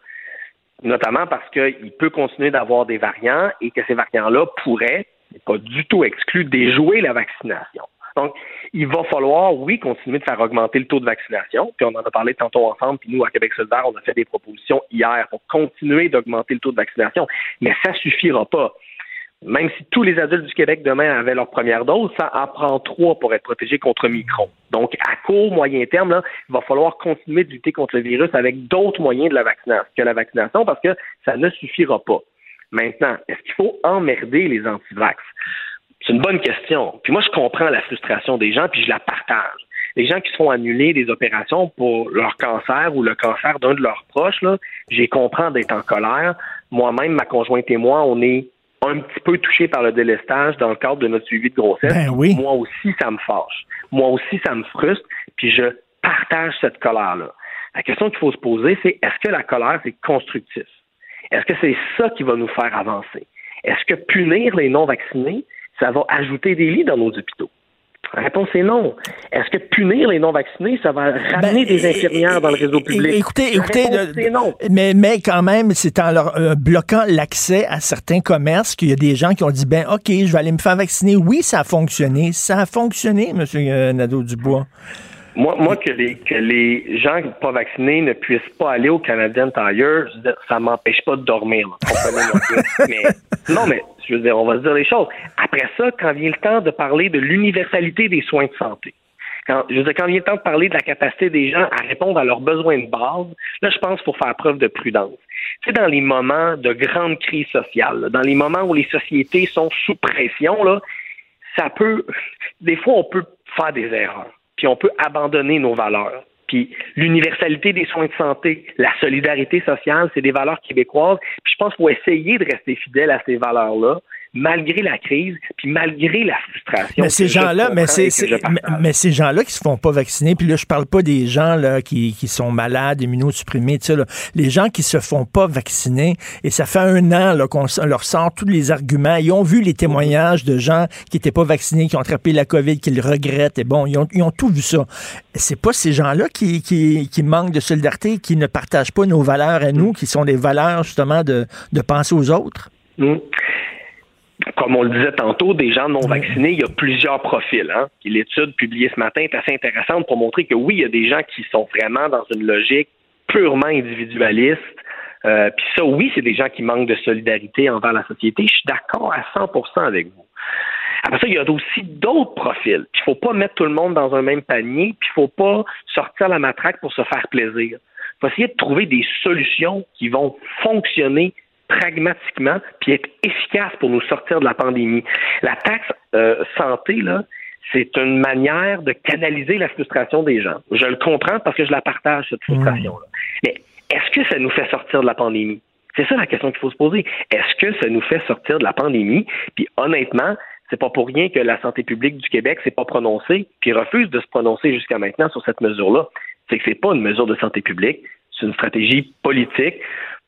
notamment parce qu'il peut continuer d'avoir des variants et que ces variants-là pourraient, pas du tout exclu, déjouer la vaccination. Donc, il va falloir, oui, continuer de faire augmenter le taux de vaccination. Puis on en a parlé tantôt ensemble, puis nous, à Québec solidaire, on a fait des propositions hier pour continuer d'augmenter le taux de vaccination. Mais ça suffira pas même si tous les adultes du Québec demain avaient leur première dose, ça en prend trois pour être protégé contre Micron. Donc, à court, moyen terme, là, il va falloir continuer de lutter contre le virus avec d'autres moyens de la vaccination que la vaccination parce que ça ne suffira pas. Maintenant, est-ce qu'il faut emmerder les antivax? C'est une bonne question. Puis moi, je comprends la frustration des gens, puis je la partage. Les gens qui se font annuler des opérations pour leur cancer ou le cancer d'un de leurs proches, là, j'ai comprends d'être en colère. Moi-même, ma conjointe et moi, on est un petit peu touché par le délestage dans le cadre de notre suivi de grossesse, ben oui. moi aussi, ça me fâche. Moi aussi, ça me frustre, puis je partage cette colère-là. La question qu'il faut se poser, c'est est-ce que la colère, c'est constructif? Est-ce que c'est ça qui va nous faire avancer? Est-ce que punir les non-vaccinés, ça va ajouter des lits dans nos hôpitaux? La réponse est non. Est-ce que punir les non-vaccinés, ça va ramener des ben, infirmières dans le réseau public? Écoutez, écoutez, Mais, mais quand même, c'est en leur euh, bloquant l'accès à certains commerces qu'il y a des gens qui ont dit, ben OK, je vais aller me faire vacciner. Oui, ça a fonctionné. Ça a fonctionné, M. Nadeau-Dubois. Moi, moi que les que les gens pas vaccinés ne puissent pas aller au Canadian Tire, ça m'empêche pas de dormir. mais non, mais je veux dire, on va se dire les choses. Après ça, quand vient le temps de parler de l'universalité des soins de santé, quand, je veux dire, quand vient le temps de parler de la capacité des gens à répondre à leurs besoins de base, là, je pense qu'il faut faire preuve de prudence. C'est dans les moments de grande crise sociale, dans les moments où les sociétés sont sous pression, là, ça peut, des fois, on peut faire des erreurs puis on peut abandonner nos valeurs. Puis l'universalité des soins de santé, la solidarité sociale, c'est des valeurs québécoises. Puis je pense qu'il faut essayer de rester fidèle à ces valeurs-là, malgré la crise, puis malgré la frustration. Mais ces gens-là, mais, mais, ces gens-là qui se font pas vacciner, puis là, je parle pas des gens là, qui, qui sont malades, immunosupprimés, tu sais, là, les gens qui se font pas vacciner, et ça fait un an qu'on leur sort tous les arguments. Ils ont vu les témoignages de gens qui étaient pas vaccinés, qui ont attrapé la COVID, qui le regrettent, et bon, ils ont, ils ont tout vu ça. C'est pas ces gens-là qui, qui, qui manquent de solidarité, qui ne partagent pas nos valeurs à nous, qui sont des valeurs justement de, de penser aux autres? Mmh comme on le disait tantôt, des gens non vaccinés, il y a plusieurs profils. Hein. L'étude publiée ce matin est assez intéressante pour montrer que oui, il y a des gens qui sont vraiment dans une logique purement individualiste. Euh, Puis ça, oui, c'est des gens qui manquent de solidarité envers la société. Je suis d'accord à 100% avec vous. Après ça, il y a aussi d'autres profils. Il ne faut pas mettre tout le monde dans un même panier, puis il ne faut pas sortir la matraque pour se faire plaisir. Il faut essayer de trouver des solutions qui vont fonctionner pragmatiquement puis être efficace pour nous sortir de la pandémie. La taxe euh, santé, là, c'est une manière de canaliser la frustration des gens. Je le comprends parce que je la partage, cette frustration-là. Mais est-ce que ça nous fait sortir de la pandémie? C'est ça la question qu'il faut se poser. Est-ce que ça nous fait sortir de la pandémie? Puis honnêtement, c'est pas pour rien que la santé publique du Québec s'est pas prononcée, puis refuse de se prononcer jusqu'à maintenant sur cette mesure-là. C'est que c'est pas une mesure de santé publique, c'est une stratégie politique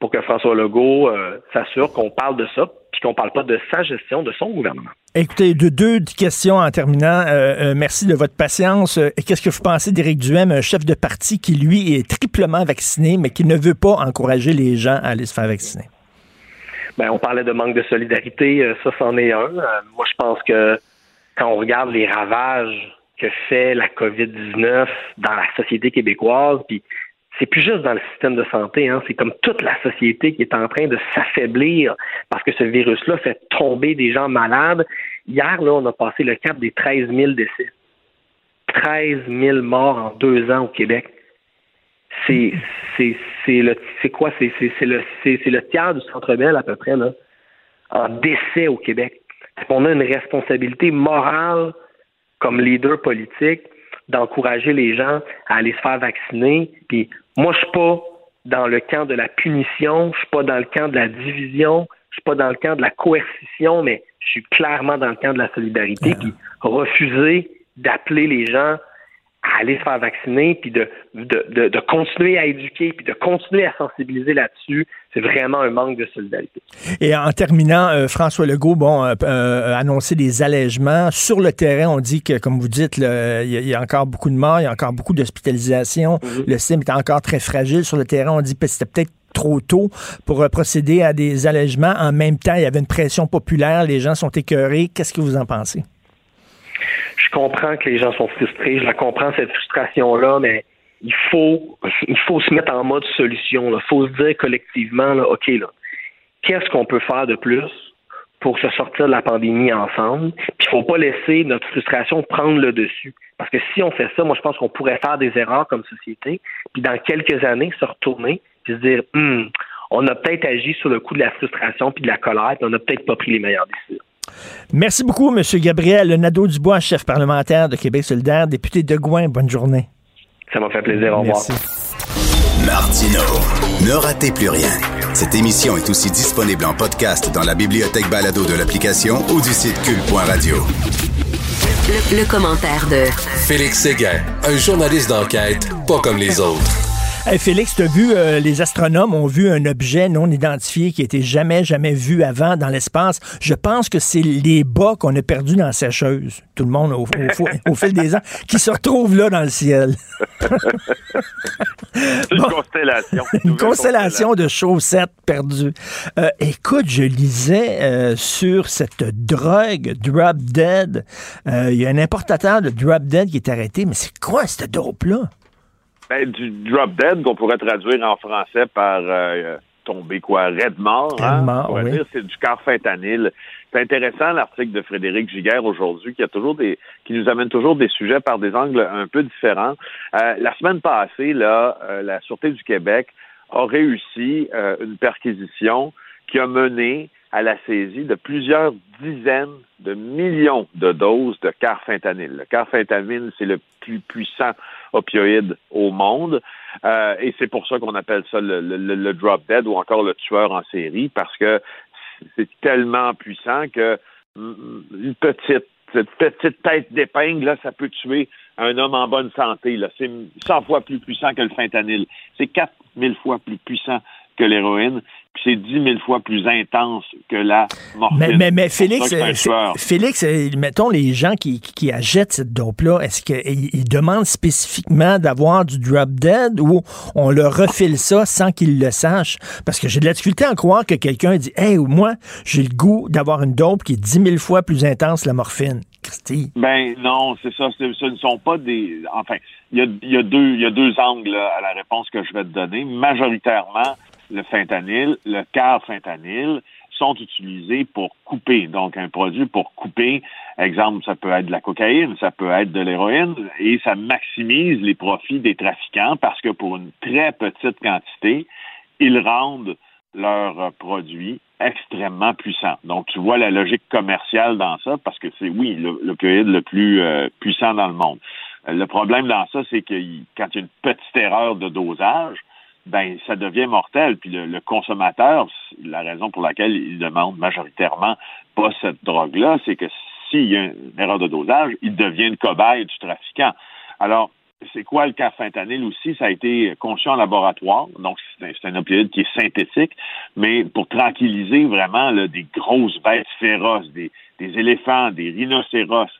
pour que François Legault euh, s'assure qu'on parle de ça, puis qu'on parle pas de sa gestion de son gouvernement. Écoutez, de deux questions en terminant. Euh, euh, merci de votre patience. Qu'est-ce que vous pensez d'Éric Duhem, un chef de parti qui, lui, est triplement vacciné, mais qui ne veut pas encourager les gens à aller se faire vacciner? Ben, on parlait de manque de solidarité, ça, c'en est un. moi, je pense que quand on regarde les ravages que fait la COVID-19 dans la société québécoise, puis c'est plus juste dans le système de santé, hein, c'est comme toute la société qui est en train de s'affaiblir parce que ce virus-là fait tomber des gens malades. Hier, là, on a passé le cap des 13 000 décès. 13 000 morts en deux ans au Québec. C'est c'est le c'est quoi? C'est le c'est le tiers du Centre Bell à peu près là en décès au Québec. On a une responsabilité morale comme leader politique d'encourager les gens à aller se faire vacciner. Puis moi, je suis pas dans le camp de la punition, je suis pas dans le camp de la division, je suis pas dans le camp de la coercition, mais je suis clairement dans le camp de la solidarité. Puis refuser d'appeler les gens à aller se faire vacciner, puis de, de, de, continuer à éduquer, puis de continuer à sensibiliser là-dessus, c'est vraiment un manque de solidarité. Et en terminant, euh, François Legault, bon, euh, euh, annoncé des allègements. Sur le terrain, on dit que, comme vous dites, il y, a encore beaucoup de morts, il y a encore beaucoup d'hospitalisations. Mm-hmm. Le système est encore très fragile. Sur le terrain, on dit que c'était peut-être trop tôt pour procéder à des allègements. En même temps, il y avait une pression populaire, les gens sont écœurés. Qu'est-ce que vous en pensez? je comprends que les gens sont frustrés, je la comprends cette frustration-là, mais il faut, il faut se mettre en mode solution. Il faut se dire collectivement, là, OK, là, qu'est-ce qu'on peut faire de plus pour se sortir de la pandémie ensemble? Puis il faut pas laisser notre frustration prendre le dessus. Parce que si on fait ça, moi, je pense qu'on pourrait faire des erreurs comme société, puis dans quelques années, se retourner, puis se dire, hum, on a peut-être agi sur le coup de la frustration puis de la colère, puis on n'a peut-être pas pris les meilleures décisions. Merci beaucoup, M. Gabriel Nadeau-Dubois, chef parlementaire de Québec solidaire, député de Gouin. Bonne journée. Ça m'a fait plaisir. Au revoir. Martino, ne ratez plus rien. Cette émission est aussi disponible en podcast dans la bibliothèque balado de l'application ou du site cul.radio. Le, le commentaire de Félix Séguin, un journaliste d'enquête pas comme les autres. Félix, tu as vu, euh, les astronomes ont vu un objet non identifié qui était jamais, jamais vu avant dans l'espace. Je pense que c'est les bas qu'on a perdus dans la sécheuse. Tout le monde au, au, fil des ans, qui se retrouvent là dans le ciel. une constellation. Une constellation de chaussettes perdues. Euh, écoute, je lisais euh, sur cette drogue Drop Dead. Il y a un importateur de Drop Dead qui est arrêté, mais c'est quoi cette dope-là? Ben, du drop dead qu'on pourrait traduire en français par euh, tomber quoi, red mort. Hein? On dire c'est du carfentanil. C'est intéressant l'article de Frédéric Giguère aujourd'hui qui a toujours des qui nous amène toujours des sujets par des angles un peu différents. Euh, la semaine passée, là, euh, la Sûreté du Québec a réussi une perquisition qui a mené à la saisie de plusieurs dizaines de millions de doses de carfentanil. Le carfentanil, c'est le plus puissant opioïdes au monde. Euh, et c'est pour ça qu'on appelle ça le, drop dead ou encore le tueur en série, parce que c'est tellement puissant que mm, une petite cette petite tête d'épingle, là, ça peut tuer un homme en bonne santé. Là. C'est 100 fois plus puissant que le fentanyl. C'est 4000 fois plus puissant que l'héroïne c'est dix mille fois plus intense que la morphine. Mais, mais, Félix, Félix, euh, mettons les gens qui, qui, achètent cette dope-là, est-ce qu'ils demandent spécifiquement d'avoir du drop dead ou on leur refile ça sans qu'ils le sachent? Parce que j'ai de la difficulté à croire que quelqu'un dit Hey, moi, j'ai le goût d'avoir une dope qui est dix mille fois plus intense que la morphine. Christy. Ben non, c'est ça. Ce ne sont pas des. Enfin, il y a, y, a deux, y a deux angles à la réponse que je vais te donner. Majoritairement, le fentanyl, le fentanyl sont utilisés pour couper. Donc, un produit pour couper, exemple, ça peut être de la cocaïne, ça peut être de l'héroïne, et ça maximise les profits des trafiquants parce que pour une très petite quantité, ils rendent leurs produits extrêmement puissants. Donc, tu vois la logique commerciale dans ça parce que c'est, oui, l'opioïde le plus euh, puissant dans le monde. Le problème dans ça, c'est que quand il y a une petite erreur de dosage, ben ça devient mortel. Puis le, consommateur, la raison pour laquelle il demande majoritairement pas cette drogue-là, c'est que s'il y a une erreur de dosage, il devient une cobaye du trafiquant. Alors, c'est quoi le carfentanyl aussi? Ça a été conçu en laboratoire, donc c'est un, opioïde qui est synthétique, mais pour tranquilliser vraiment des grosses bêtes féroces, des, éléphants, des rhinocéros.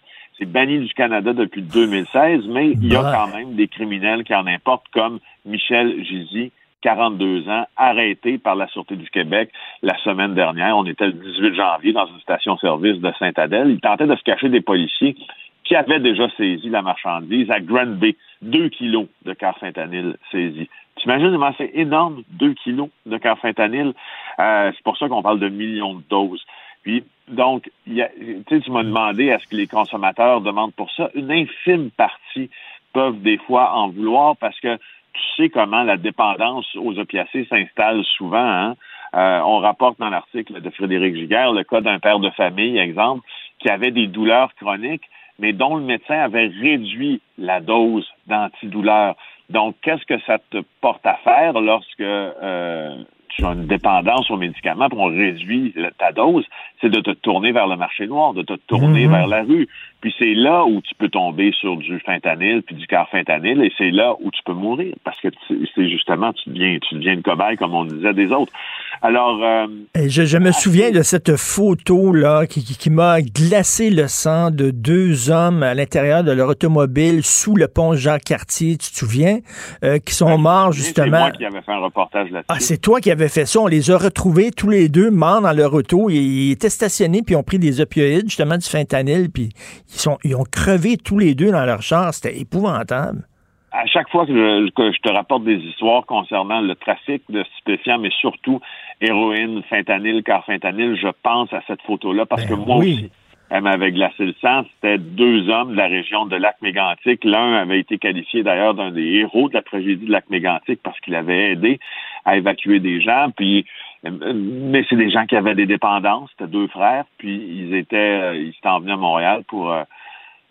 C'est banni du Canada depuis 2016, mais il y a quand même des criminels qui en importent, comme Michel Gizy, 42 ans, arrêté par la Sûreté du Québec la semaine dernière. On était le 18 janvier dans une station-service de Saint-Adèle. Il tentait de se cacher des policiers qui avaient déjà saisi la marchandise à Grand Bay. Deux kilos de carfentanyl saisis. T'imagines comment c'est énorme, deux kilos de carfentanyl. Euh, c'est pour ça qu'on parle de millions de doses. Puis, donc, y a, tu m'as demandé est-ce que les consommateurs demandent pour ça? Une infime partie peuvent des fois en vouloir parce que tu sais comment la dépendance aux opiacés s'installe souvent. Hein? Euh, on rapporte dans l'article de Frédéric Giguère le cas d'un père de famille, exemple, qui avait des douleurs chroniques, mais dont le médecin avait réduit la dose d'antidouleur. Donc, qu'est-ce que ça te porte à faire lorsque euh, tu as une dépendance aux médicaments, pour on réduit ta dose, c'est de te tourner vers le marché noir, de te tourner mhm. vers la rue. Puis c'est là où tu peux tomber sur du fentanyl puis du carfentanyl et c'est là où tu peux mourir parce que c'est justement tu deviens tu deviens une cobaye comme on disait des autres. Alors euh, je, me souviens de cette photo là qui, qui, m'a glacé le sang de deux hommes à l'intérieur de leur automobile sous le pont Jacques Cartier, tu te souviens, euh, qui sont morts justement. C'est moi qui avais fait un reportage là-dessus. Ah, c'est toi qui avais fait ça. On les a retrouvés tous les deux morts dans leur auto. Ils étaient stationnés puis ont pris des opioïdes justement du fentanyl puis ils, sont, ils ont crevé tous les deux dans leur char. C'était épouvantable. À chaque fois que je, te rapporte des histoires concernant le trafic de stupéfiants, mais surtout héroïne, fentanyl, carfentanyl, je pense à cette photo-là parce que ben moi aussi, elle m'avait glacé le sang. C'était deux hommes de la région de Lac-Mégantic. L'un avait été qualifié d'ailleurs d'un des héros de la tragédie de Lac-Mégantic parce qu'il avait aidé à évacuer des gens. Puis mais c'est des gens qui avaient des dépendances, c'était deux frères, puis ils étaient euh, ils étaient venus à Montréal pour euh,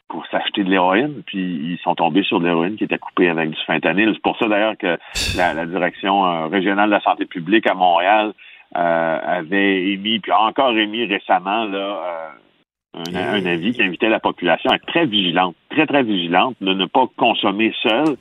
pour s'acheter de l'héroïne, puis ils sont tombés sur de l'héroïne qui était coupée avec du fentanyl. C'est pour ça d'ailleurs que la, direction euh, régionale de la santé publique à Montréal avait émis, puis a encore émis récemment là un, un, avis qui invitait la population à être très vigilante, très très vigilante, de ne pas consommer seul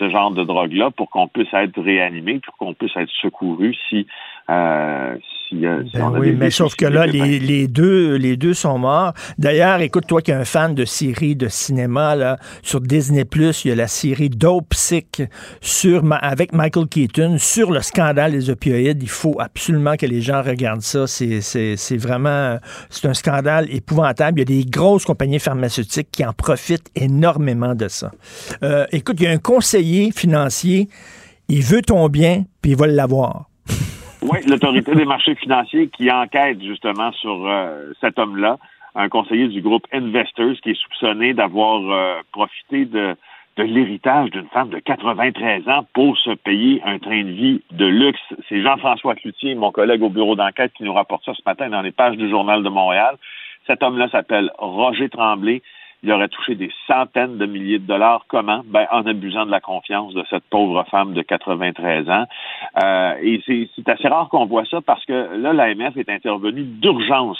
ce genre de drogue-là pour qu'on puisse être réanimé, pour qu'on puisse être secouru si, euh, ben oui, mais sauf que là, les, deux, les deux sont morts. D'ailleurs, écoute, toi qui es un fan de séries de cinéma, là, sur Disney+, il y a la série Dope Sick sur, avec Michael Keaton sur le scandale des opioïdes. Il faut absolument que les gens regardent ça. C'est vraiment, c'est un scandale épouvantable. Il y a des grosses compagnies pharmaceutiques qui en profitent énormément de ça. Euh, écoute, il y a un conseiller financier, il veut ton bien, puis il va l'avoir. Oui, l'autorité des marchés financiers qui enquête justement sur euh, cet homme-là, un conseiller du groupe Investors qui est soupçonné d'avoir euh, profité de, de l'héritage d'une femme de 93 ans pour se payer un train de vie de luxe. C'est Jean-François Cloutier, mon collègue au bureau d'enquête, qui nous rapporte ça ce matin dans les pages du Journal de Montréal. Cet homme-là s'appelle Roger Tremblay il aurait touché des centaines de milliers de dollars. Comment? Ben, en abusant de la confiance de cette pauvre femme de 93 ans. Euh, et c'est assez rare qu'on voit ça parce que là, l'AMF est intervenu d'urgence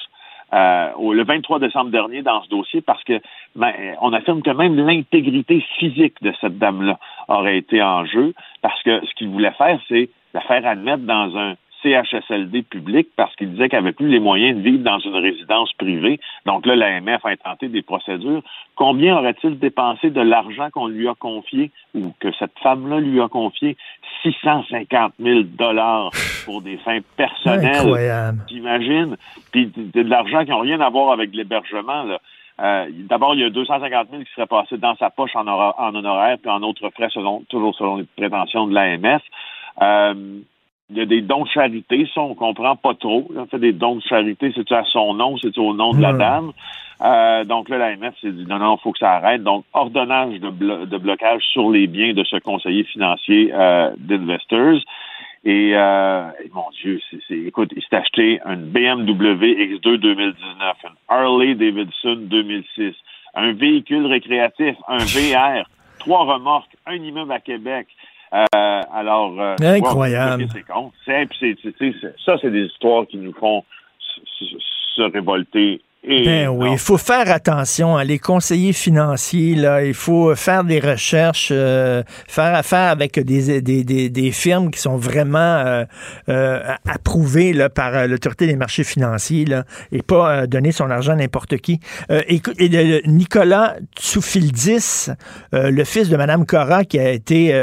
euh, le 23 décembre dernier dans ce dossier parce que ben, on affirme que même l'intégrité physique de cette dame-là aurait été en jeu parce que ce qu'il voulait faire, c'est la faire admettre dans un CHSLD public parce qu'il disait qu'il n'avait plus les moyens de vivre dans une résidence privée. Donc là, l'AMF a intenté des procédures. Combien aurait-il dépensé de l'argent qu'on lui a confié ou que cette femme-là lui a confié? 650 000 dollars pour des fins personnelles. Incroyable. J'imagine. Puis de l'argent qui n'a rien à voir avec l'hébergement, euh, D'abord, il y a 250 000 qui seraient passés dans sa poche en, en honoraire, puis en autres frais, selon, toujours selon les prétentions de l'AMF. Euh, il y a des dons de charité, ça, on comprend pas trop. On fait des dons de charité, c'est-tu à son nom, c'est-tu au nom de la dame? Euh, donc là, l'AMF s'est dit non, non, il faut que ça arrête. Donc, ordonnage de, de, blocage sur les biens de ce conseiller financier euh, d'Investors. Et, euh, mon Dieu, c'est, écoute, il s'est acheté une BMW X2 2019, une Harley Davidson 2006, un véhicule récréatif, un VR, trois remorques, un immeuble à Québec, alors, incroyable. C'est, ça, c'est des histoires qui nous font se révolter ben oui, il faut faire attention. à Les conseillers financiers, là, il faut faire des recherches, euh, faire affaire avec des, des, des, des, firmes qui sont vraiment euh, euh, approuvées là, par l'autorité des marchés financiers là, et pas donner son argent à n'importe qui. et, et Nicolas Tsoufildis, le fils de Mme Cora qui a été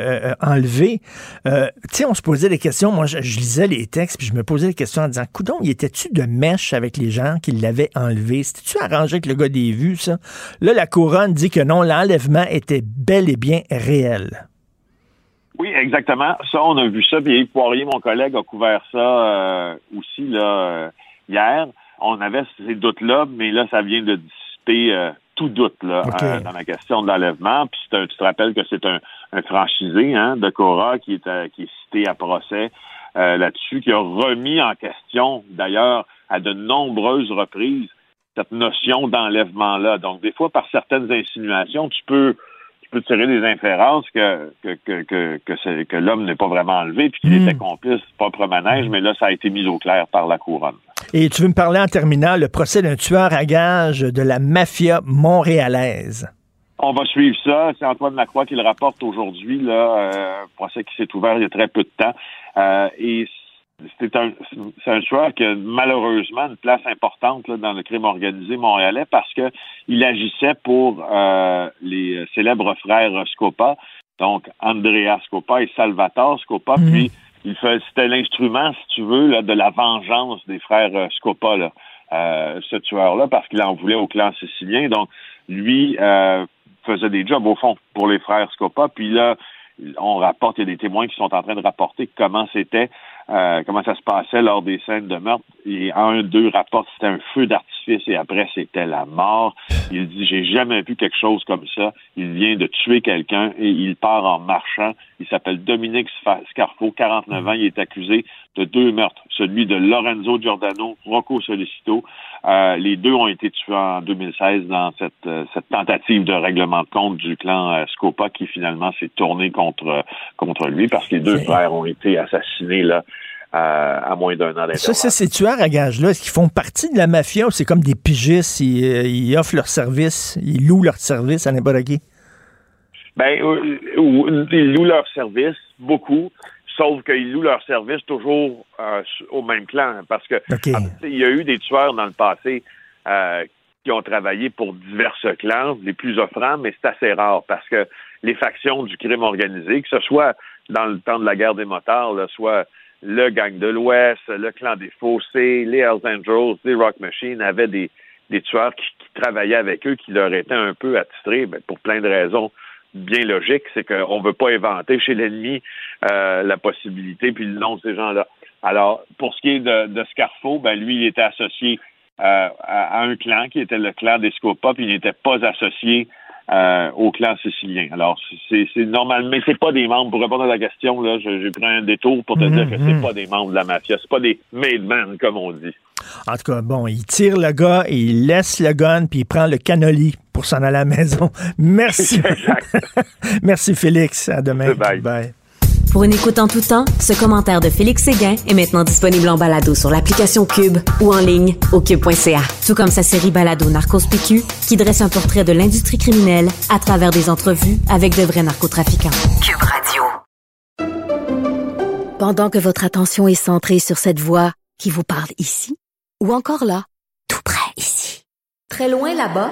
enlevé, tu sais, on se posait des questions. Moi, je, je, lisais les textes, puis je me posais des questions en disant, coudon, il était-tu de mèche avec les gens qui l'avaient enlevé? C'était-tu arrangé avec le gars des vues, ça? Là, la couronne dit que non, l'enlèvement était bel et bien réel. Oui, exactement. Ça, on a vu ça. Puis Yves Poirier, mon collègue, a couvert ça euh, aussi là euh, hier. On avait ces doutes-là, mais là, ça vient de dissiper euh, tout doute là, dans la question de l'enlèvement. Puis tu te rappelles que c'est un, franchisé hein, de Cora qui est, qui est cité à procès là-dessus, qui a remis en question, d'ailleurs, à de nombreuses reprises, cette notion d'enlèvement-là. Donc, des fois, par certaines insinuations, tu peux, tu peux tirer des inférences que, que, que, que, que l'homme n'est pas vraiment enlevé puis qu'il hmm. était complice, propre manège, mais là, ça a été mis au clair par la couronne. Et tu veux me parler en terminant le procès d'un tueur à gage de la mafia montréalaise. On va suivre ça. C'est Antoine Lacroix qui le rapporte aujourd'hui, là, euh, procès qui s'est ouvert il y a très peu de temps. Euh, et c'est un, c'est un tueur qui a malheureusement une place importante dans le crime organisé montréalais parce que il agissait pour euh, les célèbres frères Scopa, donc Andrea Scopa et Salvatore Scopa, mhm. puis il c'était l'instrument, si tu veux, là, de la vengeance des frères Scopa, là, euh, ce tueur-là, parce qu'il en voulait au clan sicilien. Donc, lui euh, faisait des jobs, au fond, pour les frères Scopa. Puis là, on rapporte, il y a des témoins qui sont en train de rapporter comment c'était euh, comment ça se passait lors des scènes de meurtre? Et un, deux rapports, c'était un feu d'artifice et après, c'était la mort. Il dit, j'ai jamais vu quelque chose comme ça. Il vient de tuer quelqu'un et il part en marchant. Il s'appelle Dominique Scarfo, 49 ans. Il est accusé de deux meurtres, celui de Lorenzo Giordano, Rocco Solicito. Euh, les deux ont été tués en 2016 dans cette, euh, cette tentative de règlement de compte du clan euh, Scopa qui finalement s'est tourné contre, contre lui parce que les deux frères ont été assassinés là à, moins d'un an Ça, ça, ces tueurs à gages-là, est-ce qu'ils font partie de la mafia ou c'est comme des pigistes, ils, ils offrent leur service, ils louent leur service à n'importe qui? Ben, ils louent leur service, beaucoup. Sauf qu'ils louent leur service toujours euh, au même clan. Parce que il y a eu des tueurs dans le passé euh, qui ont travaillé pour diverses clans, les plus offrants, mais c'est assez rare parce que les factions du crime organisé, que ce soit dans le temps de la guerre des motards, soit le gang de l'Ouest, le clan des Fossés, les Hells Angels, les Rock Machines avaient des, des tueurs qui, travaillaient avec eux, qui leur étaient un peu attitrés, ben, pour plein de raisons bien logique, c'est qu'on ne veut pas inventer chez l'ennemi euh, la possibilité puis le nom de ces gens-là. Alors, pour ce qui est de, de Scarfo, ben lui, il était associé euh, à, un clan qui était le clan des Scopa, puis il n'était pas associé euh, au clan sicilien. Alors, c'est normal, mais c'est pas des membres. Pour répondre à la question, là, j'ai pris un détour pour te mhm, dire que c'est pas des membres de la mafia, c'est pas des made men comme on dit. En tout cas, bon, il tire le gars et il laisse le gun puis il prend le cannoli pour s'en aller à la maison. Merci. Merci Félix. À demain. Bye. Pour une écoute en tout temps, ce commentaire de Félix Séguin est maintenant disponible en balado sur l'application Cube ou en ligne au cube.ca. Tout comme sa série balado Narcos PQ qui dresse un portrait de l'industrie criminelle à travers des entrevues avec de vrais narcotrafiquants. Cube Radio. Pendant que votre attention est centrée sur cette voix qui vous parle ici ou encore là, tout près ici, très loin là-bas,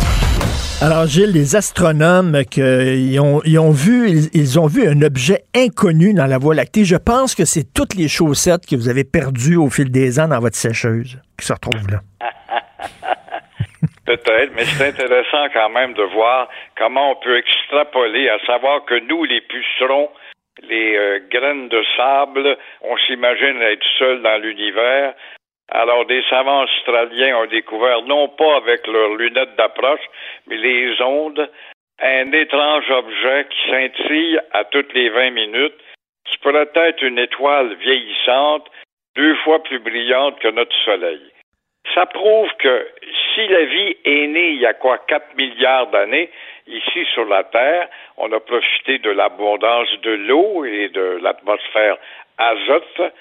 Alors, Gilles, les astronomes, que, ils, ont, vu, ils, ils, ont vu un objet inconnu dans la Voie lactée. Je pense que c'est toutes les chaussettes que vous avez perdues au fil des ans dans votre sécheuse qui se retrouvent là. Peut-être, mais c'est intéressant quand même de voir comment on peut extrapoler, à savoir que nous, les pucerons, les euh, graines de sable, on s'imagine être seuls dans l'univers. Alors, des savants australiens ont découvert, non pas avec leurs lunettes d'approche, mais les ondes, un étrange objet qui scintille à toutes les 20 minutes, qui pourrait être une étoile vieillissante, deux fois plus brillante que notre Soleil. Ça prouve que si la vie est née il y a quoi, 4 milliards d'années, ici sur la Terre, on a profité de l'abondance de l'eau et de l'atmosphère azote,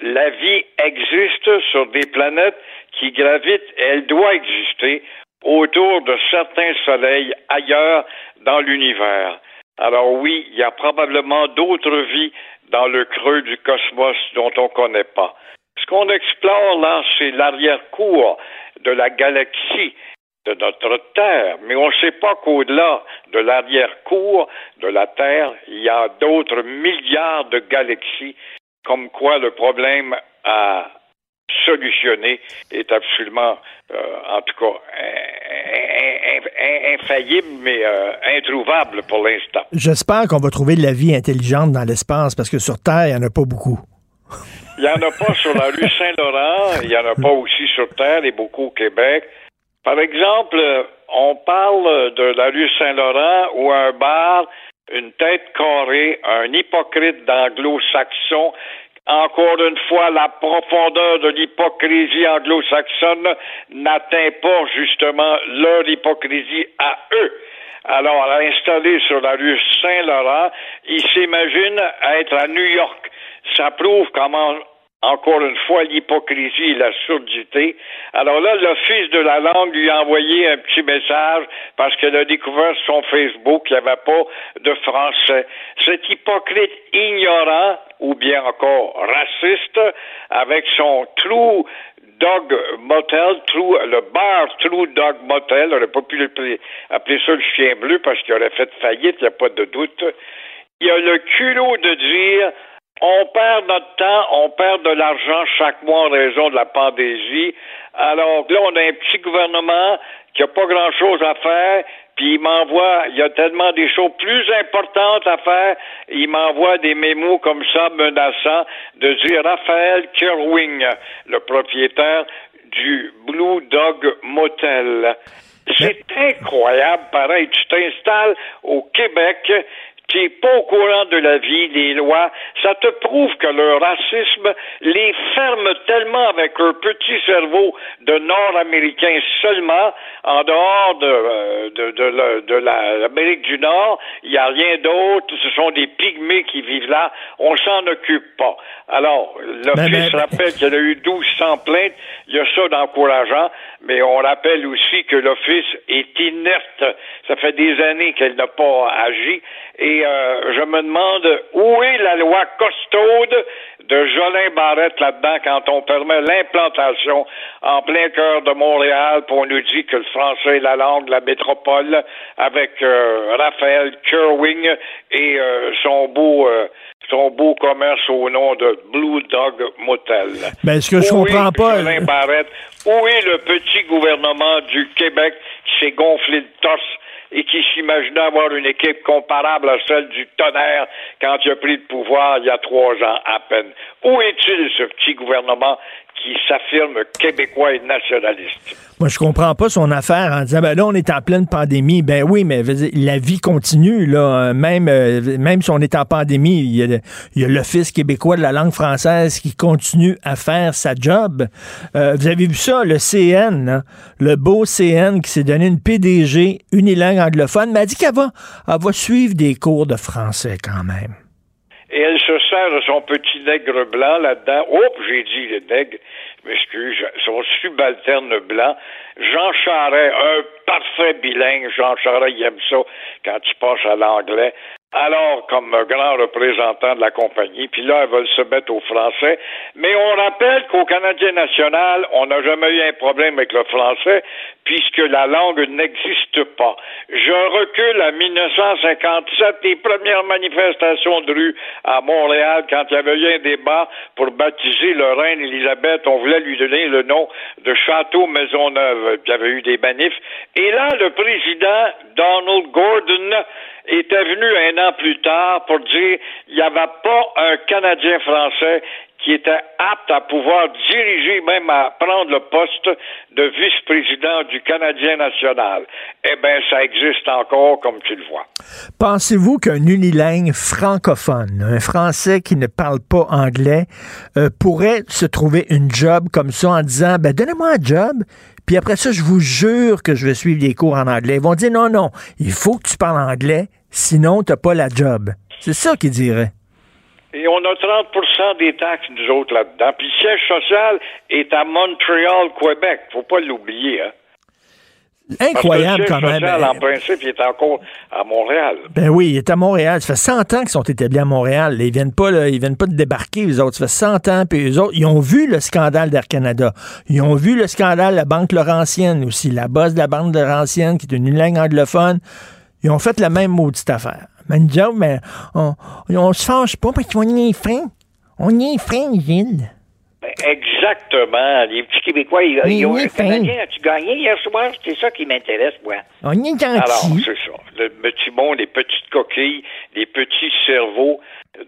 la vie existe sur des planètes qui gravitent, et elle doit exister autour de certains soleils ailleurs dans l'univers. Alors oui, il y a probablement d'autres vies dans le creux du cosmos dont on ne connaît pas. Ce qu'on explore là, c'est l'arrière-cour de la galaxie de notre Terre, mais on ne sait pas qu'au-delà de l'arrière-cour de la Terre, il y a d'autres milliards de galaxies, comme quoi le problème à solutionner est absolument, euh, en tout cas, infaillible, mais euh, introuvable pour l'instant. J'espère qu'on va trouver de la vie intelligente dans l'espace, parce que sur Terre, il n'y en a pas beaucoup. Il n'y en a pas sur la rue Saint-Laurent, il n'y en a pas aussi sur Terre et beaucoup au Québec. Par exemple, on parle de la rue Saint-Laurent où un bar, une tête carrée, un hypocrite d'anglo-saxon, encore une fois, la profondeur de l'hypocrisie anglo-saxonne n'atteint pas justement leur hypocrisie à eux. Alors, installé sur la rue Saint-Laurent, ils s'imaginent être à New York. Ça prouve comment encore une fois, l'hypocrisie et la surdité. Alors là, l'Office de la langue lui a envoyé un petit message parce qu'elle a découvert son Facebook qu'il n'y avait pas de français. Cet hypocrite ignorant, ou bien encore raciste, avec son True Dog Motel, true, le bar True Dog Motel, on n'aurait pas pu appeler ça le chien bleu parce qu'il aurait fait faillite, il n'y a pas de doute. Il a le culot de dire on perd notre temps, on perd de l'argent chaque mois en raison de la pandémie. Alors là, on a un petit gouvernement qui n'a pas grand-chose à faire, puis il m'envoie, il y a tellement des choses plus importantes à faire, il m'envoie des mémos comme ça menaçants de dire Raphaël Kerwing, le propriétaire du Blue Dog Motel. C'est incroyable, pareil. Tu t'installes au Québec, qui n'est pas au courant de la vie, des lois, ça te prouve que le racisme les ferme tellement avec leur petit cerveau de Nord-Américains seulement, en dehors de, euh, de, de, de l'Amérique du Nord, il n'y a rien d'autre, ce sont des pygmées qui vivent là, on s'en occupe pas. Alors, l'Office rappelle qu'il y a eu 1200 plaintes, il y a ça d'encourageant, mais on rappelle aussi que l'Office est inerte. Ça fait des années qu'elle n'a pas agi, et euh, je me demande où est la loi costaude de Jolin Barrette là-dedans quand on permet l'implantation en plein cœur de Montréal, pour on nous dit que le français est la langue de la métropole avec euh, Raphaël Kerwing et euh, son beau son beau commerce au nom de Blue Dog Motel. Ben, ce que je où comprends pas. Jolin Barrette, où est le petit gouvernement du Québec qui s'est gonflé le torse et qui s'imaginait avoir une équipe comparable à celle du tonnerre quand il a pris le pouvoir il y a trois ans à peine. Où est-il ce petit gouvernement qui s'affirme québécois et nationaliste? Moi, je comprends pas son affaire en disant, ben là, on est en pleine pandémie. Ben oui, mais la vie continue, là. Même, euh, même si on est en pandémie, il y a, l'Office québécois de la langue française qui continue à faire sa job. Euh, vous avez vu ça, le CN, le beau CN qui s'est donné une PDG unilingue anglophone, m'a dit qu'elle va, elle va suivre des cours de français quand même et elle se sert de son petit nègre blanc là-dedans. Oups, j'ai dit le nègre. m'excuse, son subalterne blanc, Jean Charest, un parfait bilingue, Jean Charest, il aime ça quand tu passes à l'anglais, alors comme grand représentant de la compagnie, puis là, elles veulent se mettre au français. Mais on rappelle qu'au Canadien national, on n'a jamais eu un problème avec le français, puisque la langue n'existe pas. Je recule à 1957, les premières manifestations de rue à Montréal, quand il y avait eu un débat pour baptiser le reine Élisabeth, on voulait lui donner le nom de Château Maisonneuve. Il y avait eu des manifs. Et là, le président Donald Gordon était venu un an plus tard pour dire il n'y avait pas un Canadien français qui était apte à pouvoir diriger, même à prendre le poste de vice-président du Canadien national. Eh bien, ça existe encore, comme tu le vois. Pensez-vous qu'un unilingue francophone, un Français qui ne parle pas anglais, euh, pourrait se trouver une job comme ça en disant, ben, donnez-moi un job, puis après ça, je vous jure que je vais suivre les cours en anglais? Ils vont dire, non, non, il faut que tu parles anglais, sinon tu n'as pas la job. C'est ça qu'ils diraient. Et on a 30% des taxes, nous autres, là-dedans. Puis le siège social est à Montréal, Québec. Faut pas l'oublier, hein. Incroyable quand même. Social, en principe, il est encore à Montréal. Ben oui, il est à Montréal. Ça fait 100 ans qu'ils sont établis à Montréal. Ils viennent pas, là, ils viennent pas de débarquer, les autres. Ça fait 100 ans, puis les autres, ils ont vu le scandale d'Air Canada. Ils ont vu le scandale de la Banque Laurentienne aussi, la bosse de la Banque Laurentienne, qui est une langue anglophone. Ils ont fait la même maudite affaire. Mais on, on se fâche pas parce qu'on y est fin. On y est fin, Gilles. Exactement. Les petits Québécois, ils, ils ont un. Canadien. As-tu gagné hier soir? C'est ça qui m'intéresse, moi. On est gentil. Alors, c'est ça. Le petit monde, les petites coquilles, les petits cerveaux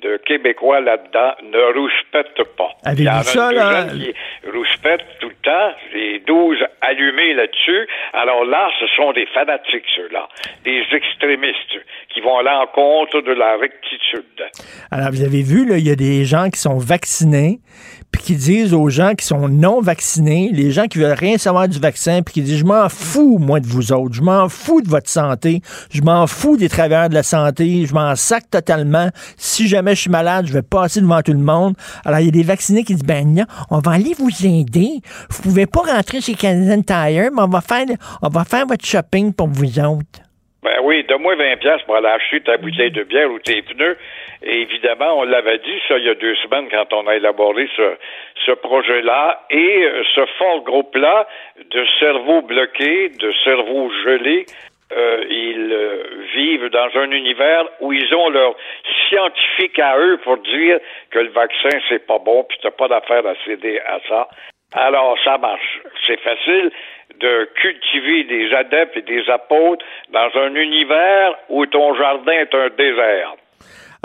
de Québécois là-dedans ne rouspètent pas. Avez-vous ça, là? qui rouspètent tout le temps, les 12 allumés là-dessus. Alors là, ce sont des fanatiques, ceux-là, des extrémistes qui vont à l'encontre de la rectitude. Alors, vous avez vu, là, il y a des gens qui sont vaccinés, puis qui disent aux gens qui sont non vaccinés, les gens qui veulent rien savoir du vaccin, puis qui disent, je m'en fous, moi, de vous autres, je m'en fous de votre santé, je m'en fous des travailleurs de la santé, je m'en sac totalement. Si jamais je suis malade, je vais passer devant tout le monde. Alors, il y a des vaccinés qui disent, ben non, on va aller vous aider. Vous pouvez pas rentrer chez Canadian Tire, mais on va faire, on va faire votre shopping pour vous autres. Ben oui, donne-moi 20 pièces pour aller acheter ta bouteille de bière ou tes pneus. Évidemment, on l'avait dit ça il y a deux semaines quand on a élaboré ce, ce projet-là. Et euh, ce fort groupe-là de cerveaux bloqués, de cerveaux gelés, euh, ils euh, vivent dans un univers où ils ont leur scientifique à eux pour dire que le vaccin c'est pas bon, puis t'as pas d'affaire à céder à ça. Alors ça marche. C'est facile de cultiver des adeptes et des apôtres dans un univers où ton jardin est un désert.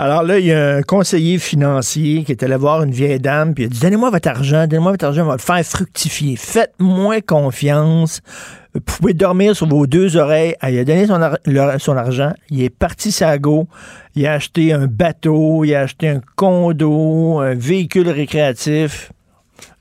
Alors là, il y a un conseiller financier qui est allé voir une vieille dame, puis il a dit Donnez-moi votre argent, donnez-moi votre argent, on va le faire fructifier. Faites-moi confiance. Vous pouvez dormir sur vos deux oreilles. Il a donné son, argent. Il est parti sa go. Il a acheté un bateau, il a acheté un condo, un véhicule récréatif.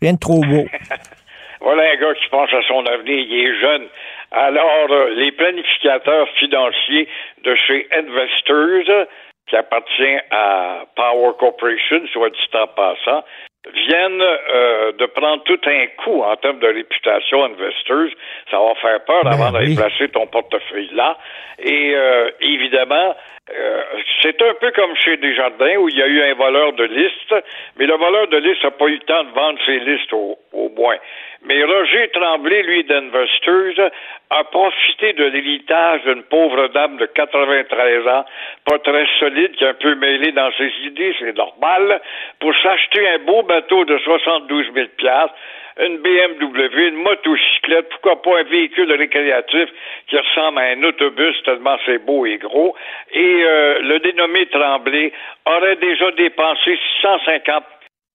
Rien de trop beau. Voilà un gars qui pense à son avenir, il est jeune. Alors, euh, les planificateurs financiers de chez Investors, qui appartient à Power Corporation, soit dit en passant, viennent euh, de prendre tout un coup en termes de réputation Investors. Ça va faire peur Ben avant d'aller oui. placer ton portefeuille là. Et euh, évidemment, euh, c'est un peu comme chez Desjardins où il y a eu un voleur de liste, mais le voleur de liste n'a pas eu le temps de vendre ses listes au, au moins. Mais Roger Tremblay, lui, d'Investors, a profité de l'héritage d'une pauvre dame de 93 ans, pas très solide, qui est un peu mêlée dans ses idées, c'est normal, pour s'acheter un beau bateau de 72 000 piastres, une BMW, une motocyclette, pourquoi pas un véhicule récréatif qui ressemble à un autobus tellement c'est beau et gros. Et euh, le dénommé Tremblay aurait déjà dépensé 650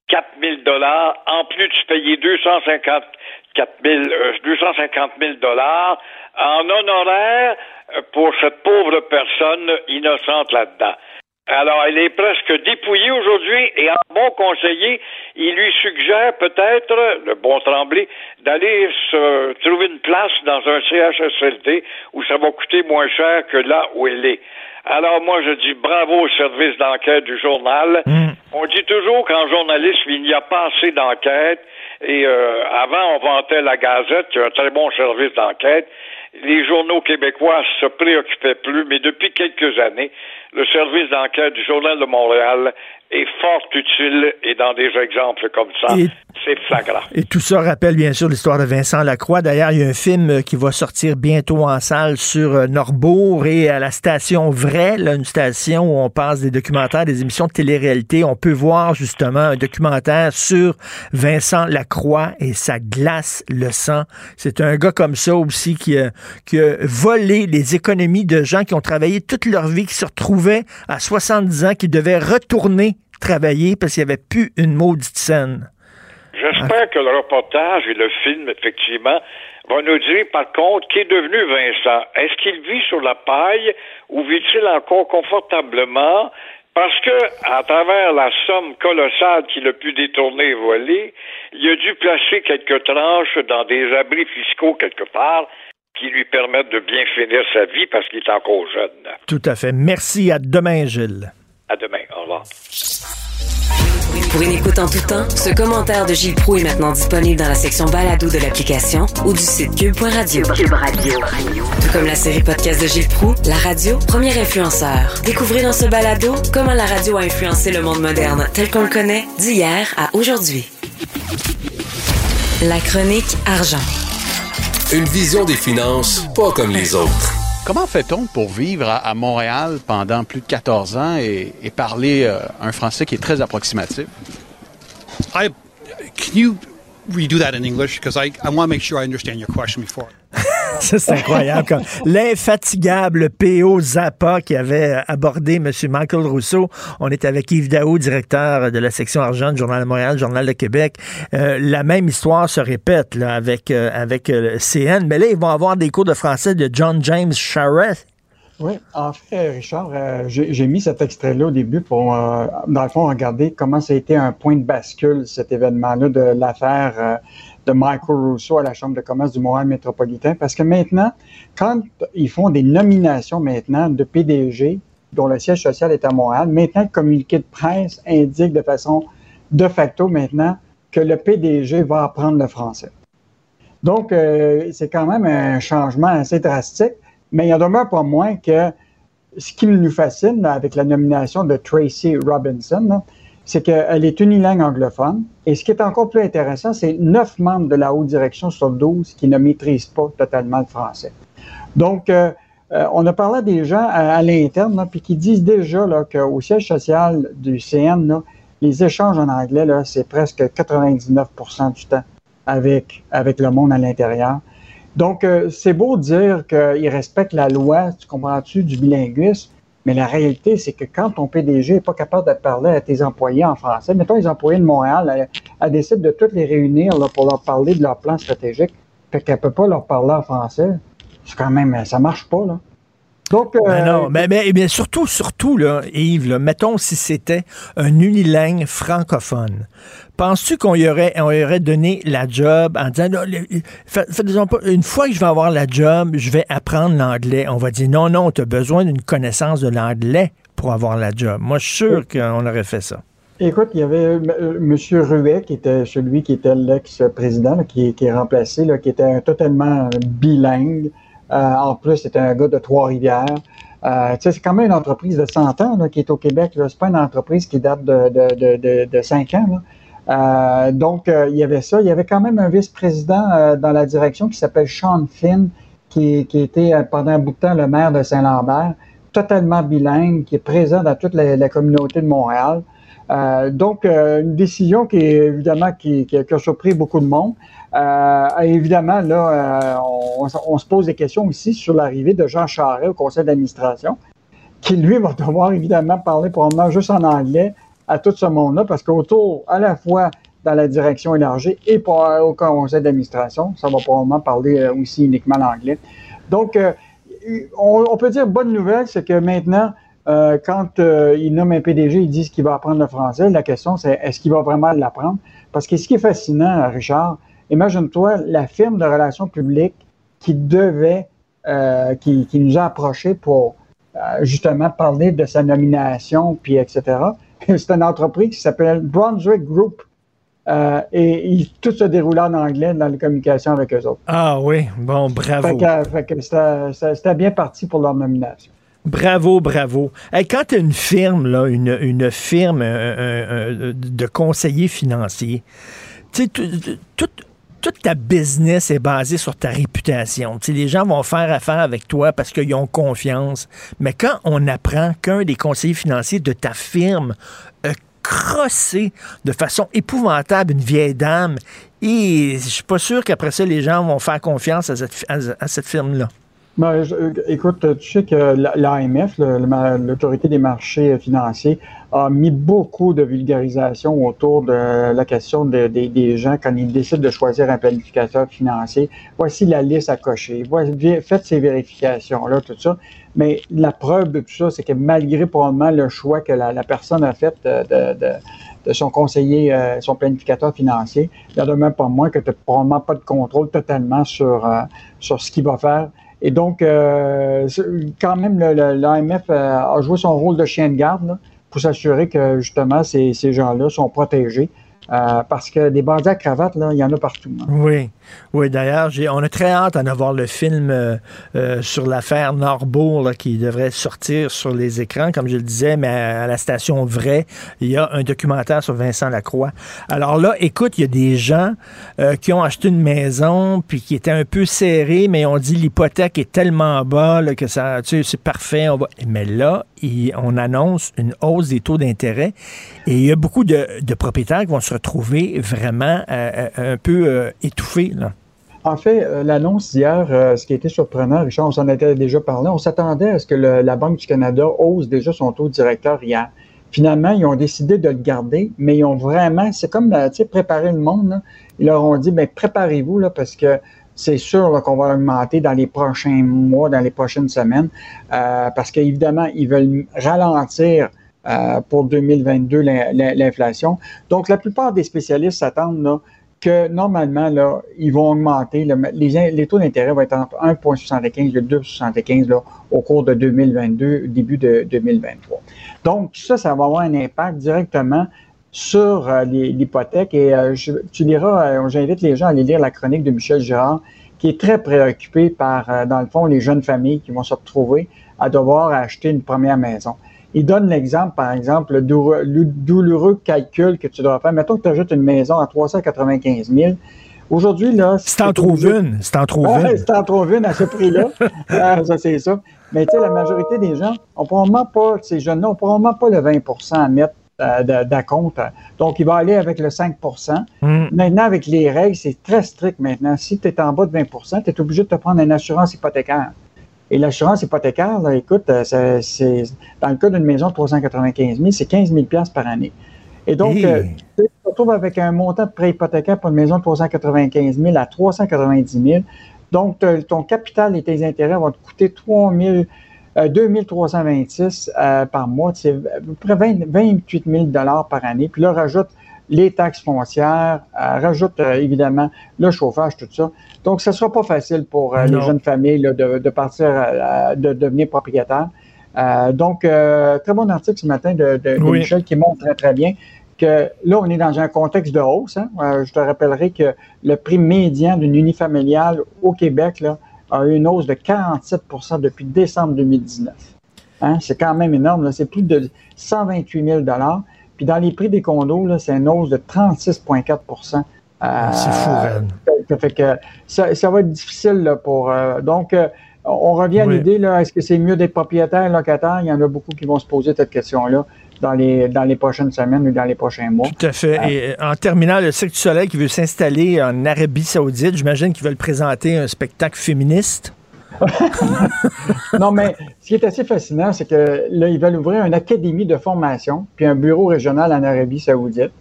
4 000 dollars, en plus de payer 254 000, euh, 250 000 dollars en honoraire pour cette pauvre personne innocente là-dedans. Alors, elle est presque dépouillée aujourd'hui et en bon conseiller, il lui suggère peut-être, le bon Tremblay, d'aller se trouver une place dans un CHSLD où ça va coûter moins cher que là où elle est. Alors moi, je dis bravo au service d'enquête du journal. On dit toujours qu'en journalisme, il n'y a pas assez d'enquête, Et euh, avant, on vantait la Gazette, qui a un très bon service d'enquête. Les journaux québécois se préoccupaient plus, mais depuis quelques années, le service d'enquête du Journal de Montréal est fort utile et dans des exemples comme ça, c'est flagrant. Et tout ça rappelle bien sûr l'histoire de Vincent Lacroix. D'ailleurs, il y a un film euh, qui va sortir bientôt en salle sur euh, Norbourg et à la station Vrai, là, une station où on passe des documentaires, des émissions de télé-réalité. On peut voir justement un documentaire sur Vincent Lacroix et sa glace le sang. C'est un gars comme ça aussi qui a, qui a volé les économies de gens qui ont travaillé toute leur vie, qui se retrouvaient à 70 ans, qui devaient retourner travailler parce qu'il n'y avait plus une maudite scène. J'espère que le reportage et le film, effectivement, vont nous dire, par contre, qui est devenu Vincent. Est-ce qu'il vit sur la paille ou vit-il encore confortablement? Parce que, à travers la somme colossale qu'il a pu détourner et voler, il a dû placer quelques tranches dans des abris fiscaux quelque part qui lui permettent de bien finir sa vie parce qu'il est encore jeune. Tout à fait. Merci. À demain, Gilles. À demain. Au revoir. Pour une écoute en tout temps, ce commentaire de Gilles Proux est maintenant disponible dans la section balado de l'application ou du site cube.radio. Cube Radio. Tout comme la série podcast de Gilles Proux, la radio, premier influenceur. Découvrez dans ce balado comment la radio a influencé le monde moderne tel qu'on le connaît d'hier à aujourd'hui. La chronique argent. Une vision des finances pas comme les autres. Comment fait-on pour vivre à, Montréal pendant plus de 14 ans et, parler euh, un français qui est très approximatif? I, can you redo that in English? Because I, I want to make sure I understand your question before. C'est incroyable. L'infatigable P.O. Zappa qui avait abordé M. Michael Rousseau. On est avec Yves Daou, directeur de la section argent du Journal de Montréal, Journal de Québec. Euh, la même histoire se répète là, avec, euh, avec euh, CN. Mais là, ils vont avoir des cours de français de John James Charest. Oui, en fait, Richard, j'ai mis cet extrait-là au début pour, dans le fond, regarder comment ça a été un point de bascule, cet événement-là de l'affaire de Michael Rousseau à la Chambre de commerce du Montréal métropolitain. Parce que maintenant, quand ils font des nominations maintenant de PDG, dont le siège social est à Montréal, maintenant le communiqué de presse indique de façon de facto maintenant que le PDG va apprendre le français. Donc, euh, c'est quand même un changement assez drastique, mais il en demeure pas moins que ce qui nous fascine avec la nomination de Tracy Robinson, c'est qu'elle est unilingue anglophone. Et ce qui est encore plus intéressant, c'est neuf membres de la haute direction sur 12 qui ne maîtrisent pas totalement le français. Donc, euh, euh, on a parlé des gens à, l'interne, puis qui disent déjà qu'au siège social du CN, les échanges en anglais, c'est presque 99% du temps avec, avec le monde à l'intérieur. Donc, euh, c'est beau dire qu'ils respectent la loi, tu comprends-tu, du bilinguisme, mais la réalité, c'est que quand ton PDG n'est pas capable de parler à tes employés en français, mettons les employés de Montréal, elle, décide de toutes les réunir pour leur parler de leur plan stratégique, fait qu'elle ne peut pas leur parler en français. C'est quand même, ça marche pas, là. Donc, euh, non, mais, mais, surtout, surtout, là, Yves, mettons si c'était un unilingue francophone. Penses-tu qu'on y aurait, on y aurait donné la job en disant, une fois que je vais avoir la job, je vais apprendre l'anglais. On va dire, non, non, tu as besoin d'une connaissance de l'anglais pour avoir la job. Moi, je suis sûr qu'on aurait fait ça. Écoute, il y avait euh, M. Ruet, qui était celui qui était l'ex-président, qui, qui, est remplacé, là, qui était totalement bilingue. Euh, en plus, c'était un gars de Trois-Rivières. Euh, c'est quand même une entreprise de 100 ans qui est au Québec. Ce n'est pas une entreprise qui date de, de, de, de 5 ans. Euh, donc, il y avait ça. Il y avait quand même un vice-président dans la direction qui s'appelle Sean Finn, qui, était pendant un bout de temps le maire de Saint-Lambert, totalement bilingue, qui est présent dans toute la, communauté de Montréal. donc, une décision qui, évidemment, qui, qui, a surpris beaucoup de monde. Euh, évidemment, là, on, on, se pose des questions aussi sur l'arrivée de Jean Charest au conseil d'administration, qui lui va devoir évidemment parler probablement juste en anglais à tout ce monde-là, parce qu'autour, à la fois dans la direction élargie et pour, au conseil d'administration, ça va probablement parler euh, aussi uniquement l'anglais. Donc, euh, on, peut dire bonne nouvelle, c'est que maintenant, euh, quand il nomme un PDG, il dit qu'il va apprendre le français. La question, c'est est-ce qu'il va vraiment l'apprendre? Parce que ce qui est fascinant, Richard, imagine-toi la firme de relations publiques qui devait, qui, qui, nous a approchés pour justement parler de sa nomination, puis etc. c'est une entreprise qui s'appelle Brunswick Group. Euh, et, tout se déroulait en anglais dans les communications avec eux autres. Ah oui, bon, bravo. c'était bien parti pour leur nomination. Bravo, bravo. quand tu as une firme, là, une, une firme de conseillers financiers, tu sais, toute ta business est basée sur ta réputation. Les gens vont faire affaire avec toi parce qu'ils ont confiance. Mais quand on apprend qu'un des conseillers financiers de ta firme a crossé de façon épouvantable une vieille dame, et je suis pas sûr qu'après ça, les gens vont faire confiance à cette firme-là. Ben, écoute, tu sais que l'AMF, l'autorité des marchés financiers, a mis beaucoup de vulgarisation autour de la question des gens quand ils décident de choisir un planificateur financier. Voici la liste à cocher. faites ces vérifications-là, tout ça. Mais la preuve de tout ça, c'est que malgré probablement le choix que la, personne a fait de, son conseiller, euh, son planificateur financier, il n'y a de même pas moins que tu n'as probablement pas de contrôle totalement sur, euh, sur ce qu'il va faire et donc, euh, quand même, l'AMF euh, a joué son rôle de chien de garde pour s'assurer que justement ces, ces gens-là sont protégés. Euh, parce que des bandits à cravate, là, il y en a partout. Hein. Oui. Oui, d'ailleurs, on a très hâte d'en avoir le film euh, euh, sur l'affaire Norbourg qui devrait sortir sur les écrans, comme je le disais, mais à, la station Vrai, il y a un documentaire sur Vincent Lacroix. Alors là, écoute, il y a des gens qui ont acheté une maison puis qui étaient un peu serrés, mais on dit l'hypothèque est tellement bas que ça, tu sais, c'est parfait. On va... Mais là, on annonce une hausse des taux d'intérêt et il y a beaucoup de, propriétaires qui vont se retrouver vraiment un peu étouffés. En fait, euh, l'annonce d'hier, euh, ce qui était surprenant, Richard, on s'en était déjà parlé, on s'attendait à ce que la Banque du Canada hausse déjà son taux directeur hier. Finalement, ils ont décidé de le garder, mais ils ont vraiment, c'est comme, euh, préparer le monde. Ils leur ont dit, ben préparez-vous là, parce que c'est sûr qu'on va augmenter dans les prochains mois, dans les prochaines semaines, parce qu'évidemment, ils veulent ralentir pour 2022 l'inflation. Donc, la plupart des spécialistes s'attendent que normalement, là, ils vont augmenter. les, les, taux d'intérêt vont être entre 1,75 et 2,75 au cours de 2022, début de 2023. Donc, ça, ça va avoir un impact directement sur euh, l'hypothèque. Et euh, tu liras, euh, j'invite les gens à aller lire la chronique de Michel Girard, qui est très préoccupé par, dans le fond, les jeunes familles qui vont se retrouver à devoir acheter une première maison. Il donne l'exemple, par exemple, le douloureux calcul que tu dois faire. Mettons que tu ajoutes une maison à 395 000. Aujourd'hui, là. Si t'en trouves une, si t'en trouves une. Si t'en trouves une à ce prix-là, ah, ça, c'est ça. Mais tu sais, la majorité des gens n'ont probablement pas, ces jeunes-là n'ont probablement pas le 20% à mettre euh, d'acompte. Donc, il va aller avec le 5 mm. Maintenant, avec les règles, c'est très strict maintenant. Si tu es en bas de 20% tu es obligé de te prendre une assurance hypothécaire. Et l'assurance hypothécaire, là, écoute, euh, c'est, dans le cas d'une maison de 395 000, c'est 15 000 par année. Et donc, euh, tu te retrouves avec un montant de prêt hypothécaire pour une maison de 395 000 à 390 000. Donc, ton capital et tes intérêts vont te coûter 3 000, 2326 par mois. C'est à peu près 28 000 par année. Puis là, rajoute les taxes foncières, euh, rajoute euh, évidemment le chauffage, tout ça. Donc, ce ne sera pas facile pour euh, les jeunes familles de, partir, de devenir propriétaires. donc, très bon article ce matin de, Michel qui montre très, très bien que là, on est dans un contexte de hausse. Hein. je te rappellerai que le prix médian d'une unifamiliale au Québec là, a eu une hausse de 47% depuis décembre 2019. Hein. C'est quand même énorme. C'est plus de 128 000 puis dans les prix des condos, c'est une hausse de 36,4 ah, C'est fou, ça fait que ça, va être difficile pour. Euh, donc, euh, on revient à l'idée, est-ce que c'est mieux d'être propriétaire, locataire? Il y en a beaucoup qui vont se poser cette question-là dans les, dans les prochaines semaines ou dans les prochains mois. Tout à fait. Euh, Et en terminant, le Cirque du Soleil qui veut s'installer en Arabie Saoudite, j'imagine qu'ils veulent présenter un spectacle féministe. non, mais ce qui est assez fascinant, c'est que là, ils veulent ouvrir une académie de formation, puis un bureau régional en Arabie Saoudite.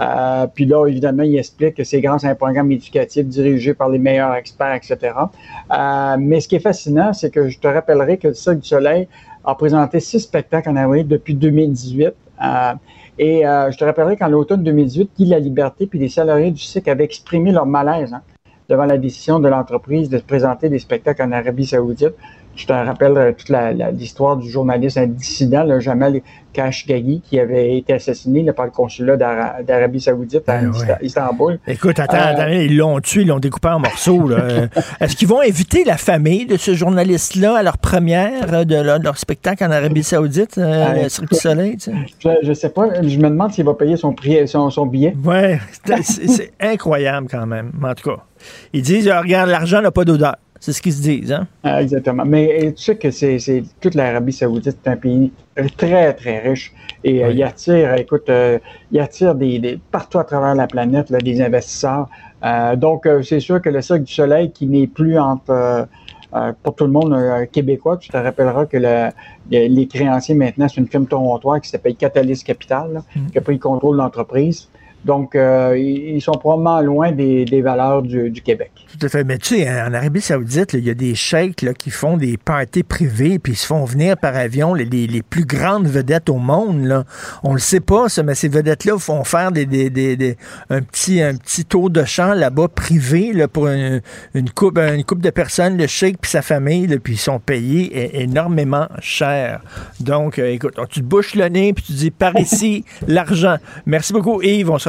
Euh, puis là, évidemment, il explique que c'est grâce à un programme éducatif dirigé par les meilleurs experts, etc. Euh, mais ce qui est fascinant, c'est que je te rappellerai que le Cirque du Soleil a présenté six spectacles en Arabie depuis 2018. Euh, et je te rappellerai qu'en l'automne 2018, Guy La Liberté puis les salariés du cirque avaient exprimé leur malaise hein, devant la décision de l'entreprise de présenter des spectacles en Arabie Saoudite. Je te rappelle euh, toute l'histoire du journaliste dissident, le Jamal Khashoggi, qui avait été assassiné par le consulat d'Arabie Saoudite à ben Istanbul. Écoute, attends, attends, ils l'ont tué, ils l'ont découpé en morceaux. Est-ce qu'ils vont inviter la famille de ce journaliste-là à leur première de leur, spectacle en Arabie Saoudite, le Cirque du Soleil? Je ne sais pas. Je me demande s'il va payer son, prix, son, son billet. Oui, c'est incroyable quand même. En tout cas, ils disent, regarde, l'argent n'a pas d'odeur. C'est ce qu'ils se disent, hein? Ah, exactement. Mais tu sais que c'est toute l'Arabie Saoudite, c'est un pays très, très riche. Et euh, il attire, écoute, euh, il attire des, partout à travers la planète des investisseurs. Euh, donc, c'est sûr que le Cirque du Soleil, qui n'est plus entre pour tout le monde québécois, tu te rappelleras que les créanciers maintenant, c'est une firme torontoise qui s'appelle Catalyst Capital, mm. qui a pris le contrôle de l'entreprise. Donc, euh, ils sont probablement loin des, valeurs du, Québec. Tout à fait. Mais tu sais, en Arabie Saoudite, il y a des cheikhs qui font des parties privées, puis ils se font venir par avion les, les, plus grandes vedettes au monde. Là. On le sait pas, ça, mais ces vedettes-là font faire des, des, un, petit, un petit tour de champ là-bas privé là, pour une, une, coupe, une coupe de personnes, le cheikh puis sa famille, puis ils sont payés énormément cher. Donc, euh, écoute, tu te bouches le nez, puis tu dis par ici, l'argent. Merci beaucoup, Yves. On se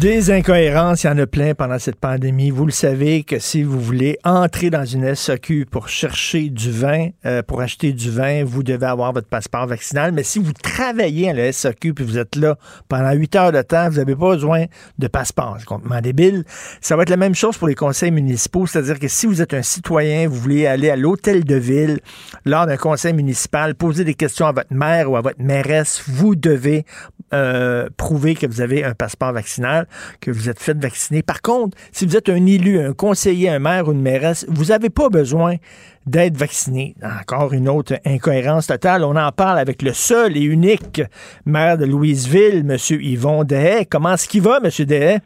Des incohérences, il y en a plein pendant cette pandémie. Vous le savez que si vous voulez entrer dans une SAQ pour chercher du vin, euh, pour acheter du vin, vous devez avoir votre passeport vaccinal. Mais si vous travaillez à la SAQ puis vous êtes là pendant huit heures de temps, vous n'avez pas besoin de passeport. C'est complètement débile. Ça va être la même chose pour les conseils municipaux. C'est-à-dire que si vous êtes un citoyen, vous voulez aller à l'hôtel de ville lors d'un conseil municipal, poser des questions à votre maire ou à votre mairesse, vous devez euh, prouver que vous avez un passeport vaccinal, que vous êtes fait vacciner. Par contre, si vous êtes un élu, un conseiller, un maire ou une mairesse, vous n'avez pas besoin d'être vacciné. Encore une autre incohérence totale. On en parle avec le seul et unique maire de Louisville, M. Yvon Dehaye. Comment est-ce qu'il va, M. Dehaye?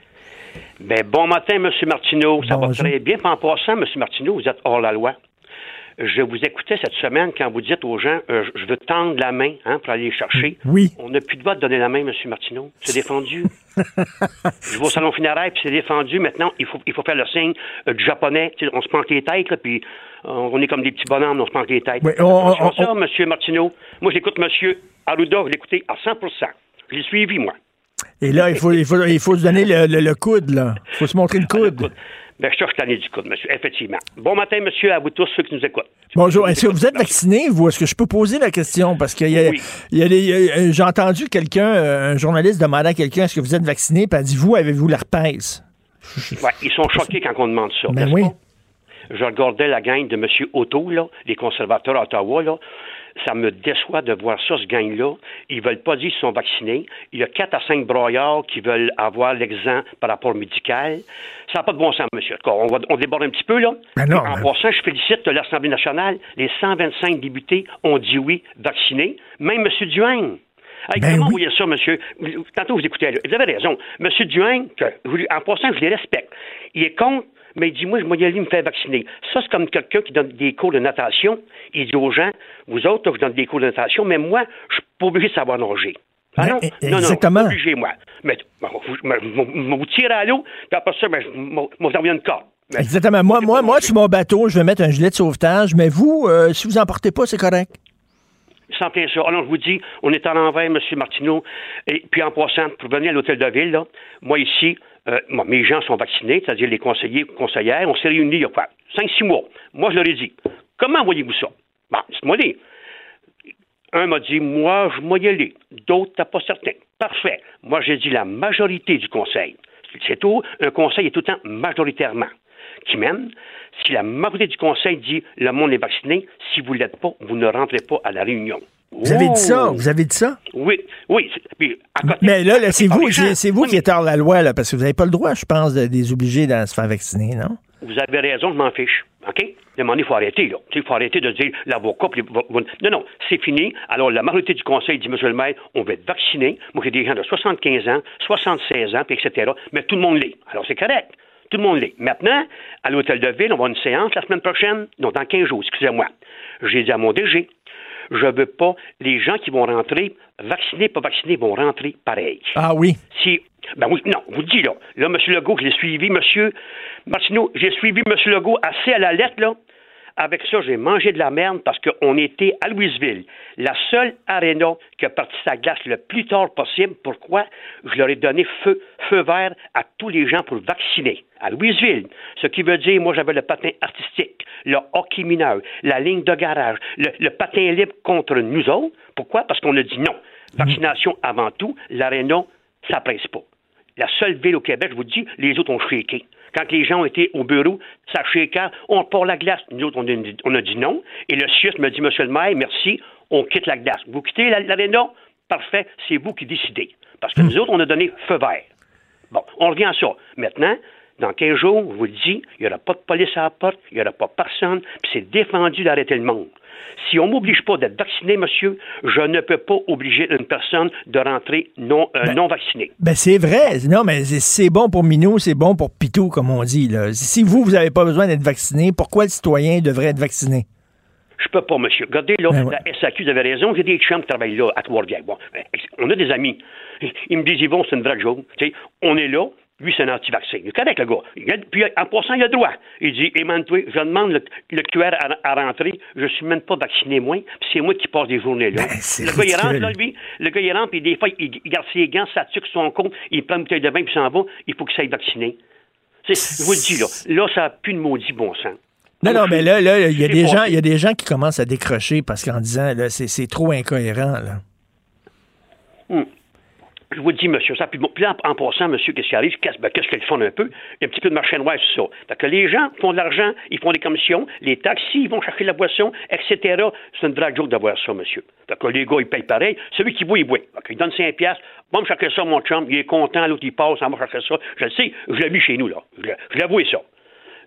Ben, bon matin, M. Martineau. Ça va très bien. En passant, M. Martineau, vous êtes hors la loi. Je vous écoutais cette semaine quand vous dites aux gens euh, je veux tendre la main hein, pour aller les chercher. Oui. On n'a plus de droit de donner la main, M. Martineau. C'est défendu. je vais au salon funéraire, puis c'est défendu. Maintenant, il faut, il faut faire le signe euh, du japonais. on se planque les têtes, puis euh, on est comme des petits bonhommes, on se planque les têtes. Oui, on, ça, M. Martineau. Moi, j'écoute M. Arruda, je l'écoutais à 100% Je l'ai suivi, moi. Et là, il faut, il faut, il faut se donner le, le, coude, là. Il faut se montrer le ah, coude. Ben, je cherche l'année du coude, monsieur, effectivement. Bon matin, monsieur, à vous tous, ceux qui nous écoutent. Bonjour. Est-ce que vous êtes vacciné, vous? Est-ce que je peux poser la question? Parce que j'ai entendu quelqu'un, euh, un journaliste demander à quelqu'un, est-ce que vous êtes vacciné? Puis a dit, vous, avez-vous l'herpès? Ouais, ils sont choqués quand on demande ça. Ben oui. Je regardais la gang de M. Otto, là, les conservateurs à Ottawa, là ça me déçoit de voir ça, ce gang-là. Ils veulent pas dire qu'ils sont vaccinés. Il y a quatre à cinq broyards qui veulent avoir l'exemple par rapport au médical. Ça n'a pas de bon sens, monsieur. On, va, on déborde un petit peu, là. Ben en passant, je félicite l'Assemblée nationale. Les 125 députés ont dit oui, vaccinés. Même M. Duhagne. Ben comment vous voyez ça, monsieur? Tantôt, vous écoutez, vous avez raison. M. Duhagne, en passant, je les respecte. Il est contre mais il dit, moi, je vais aller me faire vacciner. Ça, c'est comme quelqu'un qui donne des cours de natation. Il dit aux gens, vous autres, vous donnez des cours de natation, mais moi, je suis pas obligé de savoir nager. Ah non, non, exactement. non, obligé, moi. Mais vous, tirez à l'eau, puis après ça, ben, je vous envoie une corde. Exactement. Moi, moi, moi, sur mon bateau, je vais mettre un gilet de sauvetage, mais vous, euh, si vous n'en portez pas, c'est correct. Sans plein ça. Alors, je vous dis, on est à l'envers, M. Martineau. Et puis, en passant, pour venir à l'hôtel de ville, là, moi, ici, euh, mes gens sont vaccinés, c'est-à-dire les conseillers, conseillères. On s'est réunis il y a quoi? Cinq, six mois. Moi, je leur ai dit, comment voyez-vous ça? Ben, c'est moi dit. Un m'a dit, moi, je vais y aller. D'autres, t'as pas certain. Parfait. Moi, j'ai dit la majorité du conseil. C'est tout. Un conseil est tout le temps majoritairement. qui mène? Si la majorité du conseil dit le monde est vacciné, si vous ne l'êtes pas, vous ne rentrez pas à la réunion. Vous avez dit ça? Vous avez dit ça? Oui, oui. Puis, à côté, Mais là, là, c'est vous, les c'est vous qui êtes hors la loi, là, parce que vous n'avez pas le droit, je pense, de, des obliger à se faire vacciner, non? Vous avez raison, je m'en fiche. OK? Donné, il faut arrêter, là. Il faut arrêter de dire l'avocat. puis va- va- Non, non, c'est fini. Alors, la majorité du conseil dit, Monsieur le maire, on va être vacciné. Moi, j'ai des gens de 75 ans, 76 ans, puis etc. Mais tout le monde l'est. Alors, c'est correct. Tout le monde l'est. Maintenant, à l'hôtel de ville, on va avoir une séance la semaine prochaine. Non, dans 15 jours, excusez-moi. J'ai dit à mon DG, je veux pas les gens qui vont rentrer, vaccinés, pas vaccinés, vont rentrer pareil. Ah oui. Si, ben oui, non, vous dites, là. Là, M. Legault, je l'ai suivi, M. Martineau, j'ai suivi M. Legault assez à la lettre, là. Avec ça, j'ai mangé de la merde parce qu'on était à Louisville, la seule aréna qui a parti sa glace le plus tard possible. Pourquoi? Je leur ai donné feu, feu vert à tous les gens pour vacciner. À Louisville. Ce qui veut dire, moi, j'avais le patin artistique, le hockey mineur, la ligne de garage, le, le patin libre contre nous autres. Pourquoi? Parce qu'on a dit non. Vaccination avant tout, l'aréna, ça presse pas. La seule ville au Québec, je vous dis, les autres ont shaké. Quand les gens ont été au bureau, ça shaké, on repart la glace. Nous autres, on a, dit- on a dit non. Et le CIUS me dit, Monsieur le maire, merci, on quitte la glace. Vous quittez la- l'aréna? Parfait, c'est vous qui décidez. Parce que nous autres, on a donné feu vert. Bon, on revient à ça. Maintenant, dans 15 jours, je vous le dis, il n'y aura pas de police à la porte, il n'y aura pas personne, puis c'est défendu d'arrêter le monde. Si on ne m'oblige pas d'être vacciné, monsieur, je ne peux pas obliger une personne de rentrer non, euh, non vaccinée. Ben c'est vrai. Non, mais c'est- bon pour Minou, c'est bon pour Pitou, comme on dit. Là. Si vous, vous n'avez pas besoin d'être vacciné, pourquoi le citoyen devrait être vacciné? Je peux pas, monsieur. Regardez, là, Ben ouais. la SAQ, vous avez raison, j'ai des chums qui travaillent là, à Trois-Rivières. Bon, euh, on a des amis. Ils me disent, Yvon, c'est une vraie joke. On est là, lui, c'est un anti-vaccin. Il est correct, le gars. Il a- puis, en passant, il a le droit. Il dit, Emmanuel, je demande le, le QR à, à rentrer, je suis même pas vacciné, moi, puis c'est moi qui passe des journées là. c'est le gars, il rentre, là, lui, le gars, il rentre, puis des fois, il, il garde ses gants, ça tue son compte, il prend une bouteille de vin, puis il s'en va, il faut qu'il s'aille vacciner. Je vous le dis, là, là, ça n'a plus de maudit bon sens. Non, non, mais là, là, il y a des gens, il y a des gens qui commencent à décrocher parce qu'en disant, là, c'est c'est trop incohérent, là. Hum. Je vous dis, monsieur, ça. Puis, bon, en, passant, monsieur, qu'est-ce qui arrive? Qu'est-ce ben, qu'est-ce qu'ils font un peu? Il y a un petit peu de marché noir sur ça. Fait que les gens font de l'argent, ils font des commissions, les taxis, ils vont chercher la boisson, etc. C'est une drague joke d'avoir ça, monsieur. Fait que les gars, ils payent pareil. Celui qui boit, il boit. Fait qu'il donne 5 piastres. Va me chercher ça, mon chum. Il est content, l'autre, il passe, on va chercher ça. Je le sais, je l'ai vu chez nous, là. Je l'avoue, ça.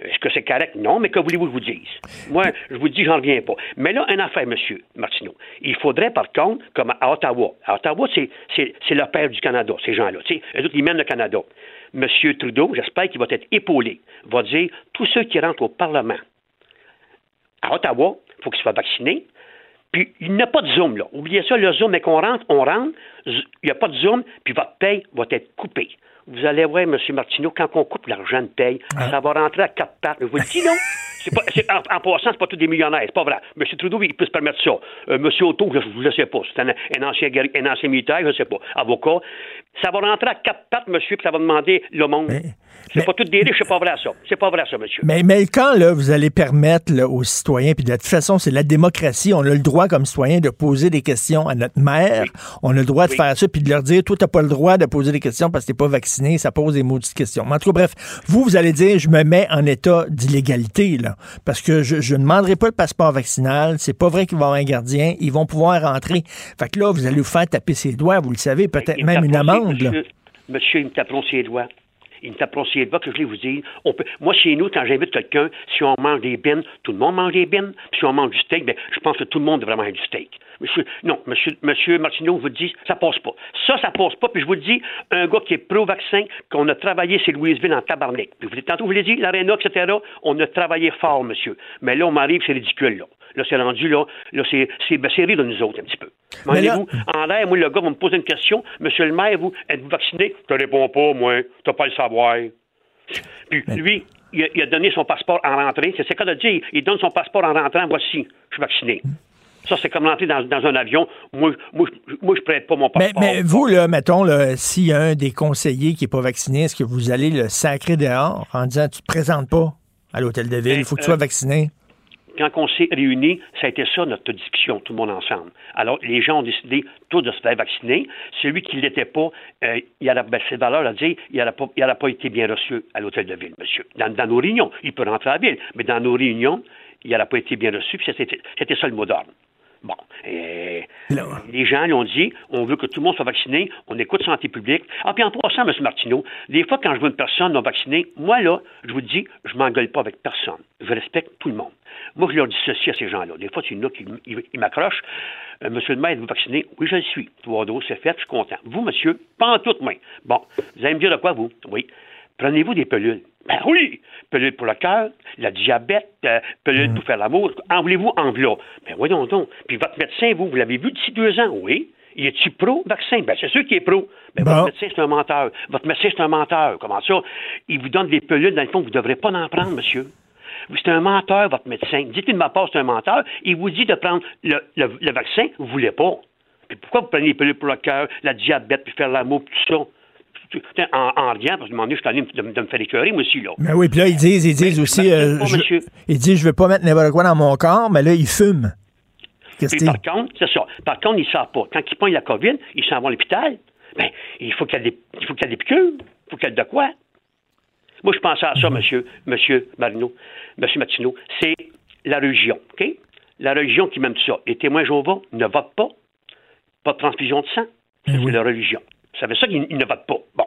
Est-ce que c'est correct? Non, mais que voulez-vous que je vous dise? Moi, je vous dis, j'en reviens pas. Mais là, une affaire, monsieur Martineau. Il faudrait, par contre, comme à Ottawa. À Ottawa, c'est, c'est, c'est le père du Canada, ces gens-là. Eux autres, ils mènent le Canada. Monsieur Trudeau, j'espère qu'il va être épaulé, va dire, tous ceux qui rentrent au Parlement à Ottawa, il faut qu'ils soient vaccinés. Puis, il n'y a pas de Zoom, là. Oubliez ça, le Zoom, mais qu'on rentre, on rentre, il n'y a pas de Zoom, puis votre paye va être coupée. Vous allez voir, M. Martineau, quand on coupe l'argent de paye, ça va rentrer à quatre pattes. Je vous le dis, non? C'est pas, c'est- en, en passant, c'est pas tous des millionnaires, c'est pas vrai. M. Trudeau, il peut se permettre ça. Euh, M. Otto, je ne sais pas. C'est un, un ancien, un ancien militaire, je ne sais pas. Avocat. Ça va rentrer à quatre pattes, monsieur, puis ça va demander le monde. c'est pas tous des riches, c'est pas vrai, ça. C'est pas vrai, ça, monsieur. Mais, mais quand là, vous allez permettre là, aux citoyens, puis de toute façon, c'est la démocratie, on a le droit comme citoyen de poser des questions à notre maire, on a le droit de faire ça, puis de leur dire, toi, t'as pas le droit de poser des questions parce que t'es pas vacciné, ça pose des maudites questions. Mais en tout cas, bref, vous, vous allez dire, je me mets en état d'illégalité, là, parce que je, je ne demanderai pas le passeport vaccinal, c'est pas vrai qu'il va y avoir un gardien, ils vont pouvoir rentrer. Fait que là, vous allez vous faire taper ses doigts, vous le savez, peut-être Ils me même une amende, là. Monsieur, monsieur, ils me taperont ses doigts. Ils me taperont ses doigts, que je vais vous dire. On peut, moi, chez nous, quand j'invite quelqu'un, si on mange des bines, tout le monde mange des bines. Puis si on mange du steak, ben, je pense que tout le monde devrait manger du steak. Monsieur, non, monsieur, monsieur Martineau vous dit, ça passe pas. Ça, ça passe pas. Puis je vous le dis, un gars qui est pro-vaccin, qu'on a travaillé, c'est Louisville en tabarnak. Puis vous, tantôt, vous l'avez dit, l'aréna, etc., on a travaillé fort, monsieur. Mais là, on m'arrive, c'est ridicule, là. Là, c'est rendu, là, là c'est, c'est, ben, c'est rire de nous autres, un petit peu. Mais là- vous en l'air, moi, le gars va me poser une question. Monsieur le maire, vous, êtes-vous vacciné? Je te réponds pas, moi. T'as pas le savoir. Puis, lui, il a, il a donné son passeport en rentrée. C'est ce qu'on a dit. Il donne son passeport en rentrant. Voici, je suis vacciné. Ça, c'est comme rentrer dans, dans un avion. Moi, je- moi, je- moi, je prête pas mon Mais, passeport. mais vous, là, mettons, là, s'il y a un des conseillers qui n'est pas vacciné, est-ce que vous allez le sacrer dehors en disant tu te présentes pas à l'hôtel de ville, il faut que tu sois euh, vacciné? quand on s'est réunis, ça a été ça notre discussion, tout le monde ensemble. Alors, les gens ont décidé tous de se faire vacciner. Celui qui ne l'était pas, euh, il a ben, c'est valeur à dire, il n'aurait pas, pas, été bien reçu à l'hôtel de ville, monsieur. Dans, dans, nos réunions, il peut rentrer à la ville, mais dans nos réunions, il n'aurait pas été bien reçu, c'était ça le mot d'ordre. Bon. Et les gens l'ont dit, on veut que tout le monde soit vacciné, on écoute santé publique. Ah, puis en passant, M. Martineau, des fois, quand je vois une personne non vaccinée, moi, là, je vous dis, je m'engueule pas avec personne. Je respecte tout le monde. Moi, je leur dis ceci à ces gens-là. Des fois, c'est une autre qui m'accroche. Euh, monsieur le maire, êtes-vous vacciné? Oui, je le suis. Trois doses, c'est fait, je suis content. Vous, monsieur, pas en toute main. Bon, vous allez me dire de quoi, vous? Oui. Prenez-vous des pelules. Ben oui, pelule pour le cœur, le diabète, euh, pelule mm. pour faire l'amour. En voulez-vous en là? Ben voyons donc. Puis votre médecin, vous, vous l'avez vu d'ici deux ans, oui? Il est-tu pro-vaccin? Ben, c'est sûr qu'il est pro. Ben, votre médecin, c'est un menteur. Votre médecin, c'est un menteur. Comment ça? Il vous donne des pelules, dans le fond, vous ne devrez pas en prendre, monsieur. C'est un menteur, votre médecin. Dites-lui de ma part, c'est un menteur. Il vous dit de prendre le, vaccin, vous ne voulez pas. Puis pourquoi vous prenez les pelules pour le cœur, la diabète, puis faire l'amour, tout ça? En, en rien, parce que je suis allé de, de, me faire écœurer, moi aussi, là. Mais oui, puis là, ils disent, ils disent aussi, euh, je, ils disent, je veux pas mettre n'importe quoi dans mon corps, mais là, ils fument. Puis par contre, c'est ça. Par contre, ils ne savent pas. Quand ils pognent la COVID, ils s'en vont à l'hôpital. Ben, il faut qu'il y ait des, il faut qu'il y ait des piqûres. Il faut qu'il y ait de quoi. Moi, je pensais à ça, mhm. monsieur, monsieur Marino, monsieur Martineau. C'est la religion, OK? La religion qui m'aime ça. Les témoins Jéhovah ne votent pas. Pas de transfusion de sang. Eh c'est la religion. Ça veut ça qu'ils ne votent pas. Bon.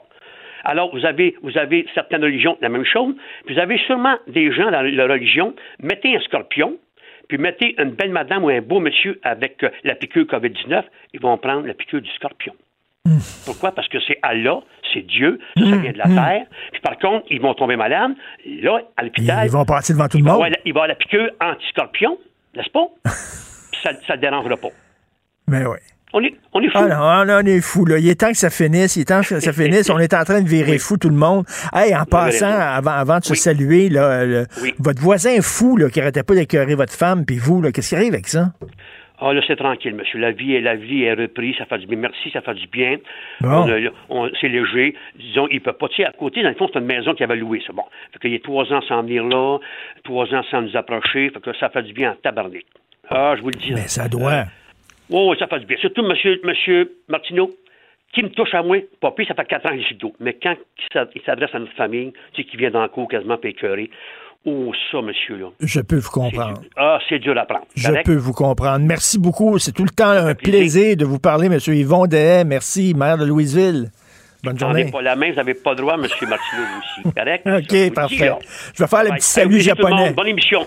Alors, vous avez, vous avez certaines religions, la même chose. Vous avez sûrement des gens dans la religion, mettez un scorpion, puis mettez une belle madame ou un beau monsieur avec euh, la piqûre COVID-19, ils vont prendre la piqûre du scorpion. Hmm. Pourquoi? Parce que c'est Allah, c'est Dieu, ça, vient de la hmm. terre. Puis par contre, ils vont tomber malades. Là, à l'hôpital. Ils vont passer devant tout le monde. Il va avoir la piqûre anti-scorpion, n'est-ce pas? ça ne dérangera pas. Mais oui. On est, on est fou. Ah non, on est fou. Là. Il est temps que ça finisse. Il est temps que ça finisse. on est en train de virer fou tout le monde. Hey, en passant, avant, avant de se saluer, là, votre voisin fou là, qui n'arrêtait pas d'écœurer votre femme, puis vous, qu'est-ce qui arrive avec ça? Ah, là, c'est tranquille, monsieur. La vie, est, la vie est reprise. Ça fait du bien. Merci, ça fait du bien. c'est léger. Disons, il peut pas. Tu sais, à côté, dans le fond, c'est une maison qu'il avait louée. C'est bon. Fait qu'il y a trois ans sans venir là, trois ans sans nous approcher. Fait que ça fait du bien en tabarnak. Ah, je vous le dis. Mais ça doit. Oh, ça du bien. Surtout, monsieur, monsieur Martineau, qui me touche à moi, plus, ça fait quatre ans que j'ai dos. Mais quand il s'adresse à notre famille, tu sais, qui vient dans le cours quasiment pécuré, Oh, ça, monsieur, là. Je peux vous comprendre. Ah, c'est dur à prendre. Je peux vous comprendre. Merci beaucoup. C'est tout le temps un plaisir. de vous parler, monsieur Yvon Dehaye. Merci, maire de Louisville. Bonne journée. pas la main, vous n'avez pas droit, monsieur Martineau, aussi. Correct? OK, parfait. je vais faire le petit salut japonais. Bonne émission.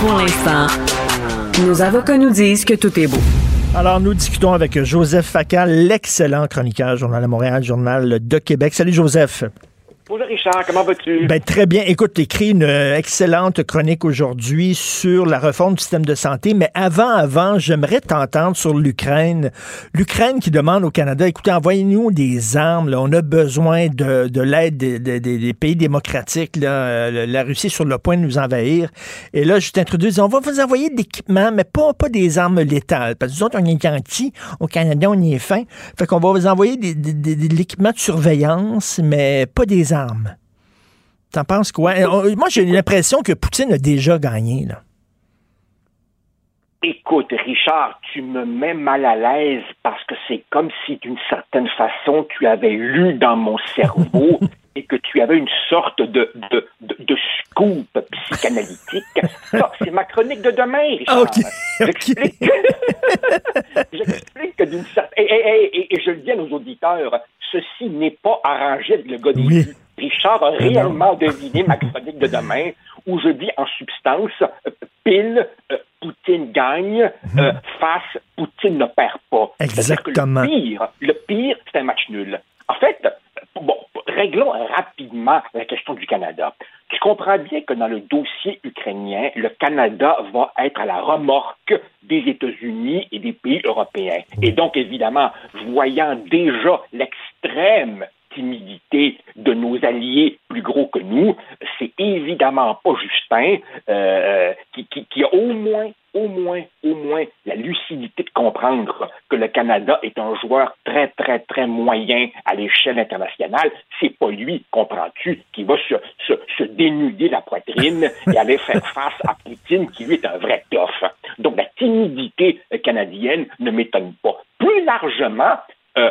Pour l'instant, nos avocats nous disent que tout est beau. Alors, nous discutons avec Joseph Facal, l'excellent chroniqueur, Journal de Montréal, Journal de Québec. Salut, Joseph. Bonjour Richard, comment vas-tu? Ben, très bien. Écoute, tu écris une euh, excellente chronique aujourd'hui sur la réforme du système de santé, mais avant, avant, j'aimerais t'entendre sur l'Ukraine. L'Ukraine qui demande au Canada, écoutez, envoyez-nous des armes, là. on a besoin de, de l'aide des, pays démocratiques, là. Euh, la Russie sur le point de nous envahir. Et là, je t'introduis, on va vous envoyer de l'équipement, mais pas, pas des armes létales, parce que nous autres, on est gentils, au Canada, on y est fin. Fait qu'on va vous envoyer de l'équipement de surveillance, mais pas des armes T'en penses quoi? Moi, j'ai l'impression que Poutine a déjà gagné, là. Écoute, Richard, tu me mets mal à l'aise parce que c'est comme si, d'une certaine façon, tu avais lu dans mon cerveau et que tu avais une sorte de, de, scoop psychanalytique. C'est ma chronique de demain, Richard. J'explique que d'une certaine... Et, je le dis à nos auditeurs, ceci n'est pas arrangé avec le gars Richard a réellement deviné ma chronique de demain où je dis en substance euh, pile, euh, Poutine gagne, mhm. euh, face, Poutine ne perd pas. Exactement. le pire, le pire, c'est un match nul. En fait, bon, réglons rapidement la question du Canada. Tu tu comprends bien que dans le dossier ukrainien, le Canada va être à la remorque des États-Unis et des pays européens. Et donc, évidemment, voyant déjà l'extrême timidité de nos alliés plus gros que nous, c'est évidemment pas Justin euh, qui, qui, qui, a au moins, au moins, au moins la lucidité de comprendre que le Canada est un joueur très, très, très moyen à l'échelle internationale. C'est pas lui, comprends-tu, qui va se, se, se, dénuder la poitrine et aller faire face à Poutine, qui lui est un vrai tough. Donc la timidité canadienne ne m'étonne pas. Plus largement, euh,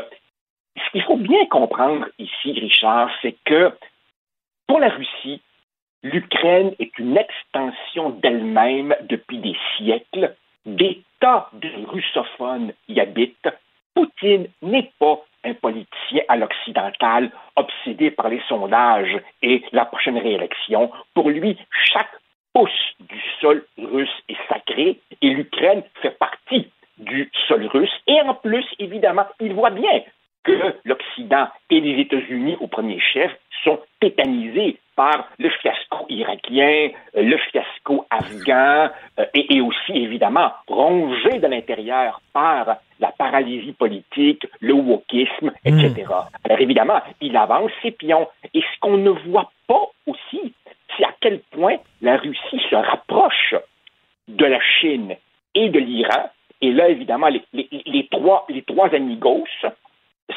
ce qu'il faut bien comprendre ici, Richard, c'est que pour la Russie, l'Ukraine est une extension d'elle-même depuis des siècles. Des tas de russophones y habitent. Poutine n'est pas un politicien à l'occidental obsédé par les sondages et la prochaine réélection. Pour lui, chaque pouce du sol russe est sacré et l'Ukraine fait partie du sol russe. Et en plus, évidemment, il voit bien que l'Occident et les États-Unis, au premier chef, sont tétanisés par le fiasco irakien, le fiasco afghan euh, et, aussi, évidemment, rongés de l'intérieur par la paralysie politique, le wokisme, etc. Hmm. Alors, évidemment, il avance ses pions. Et ce qu'on ne voit pas aussi, c'est à quel point la Russie se rapproche de la Chine et de l'Iran. Et là, évidemment, les, les, trois, les trois amigos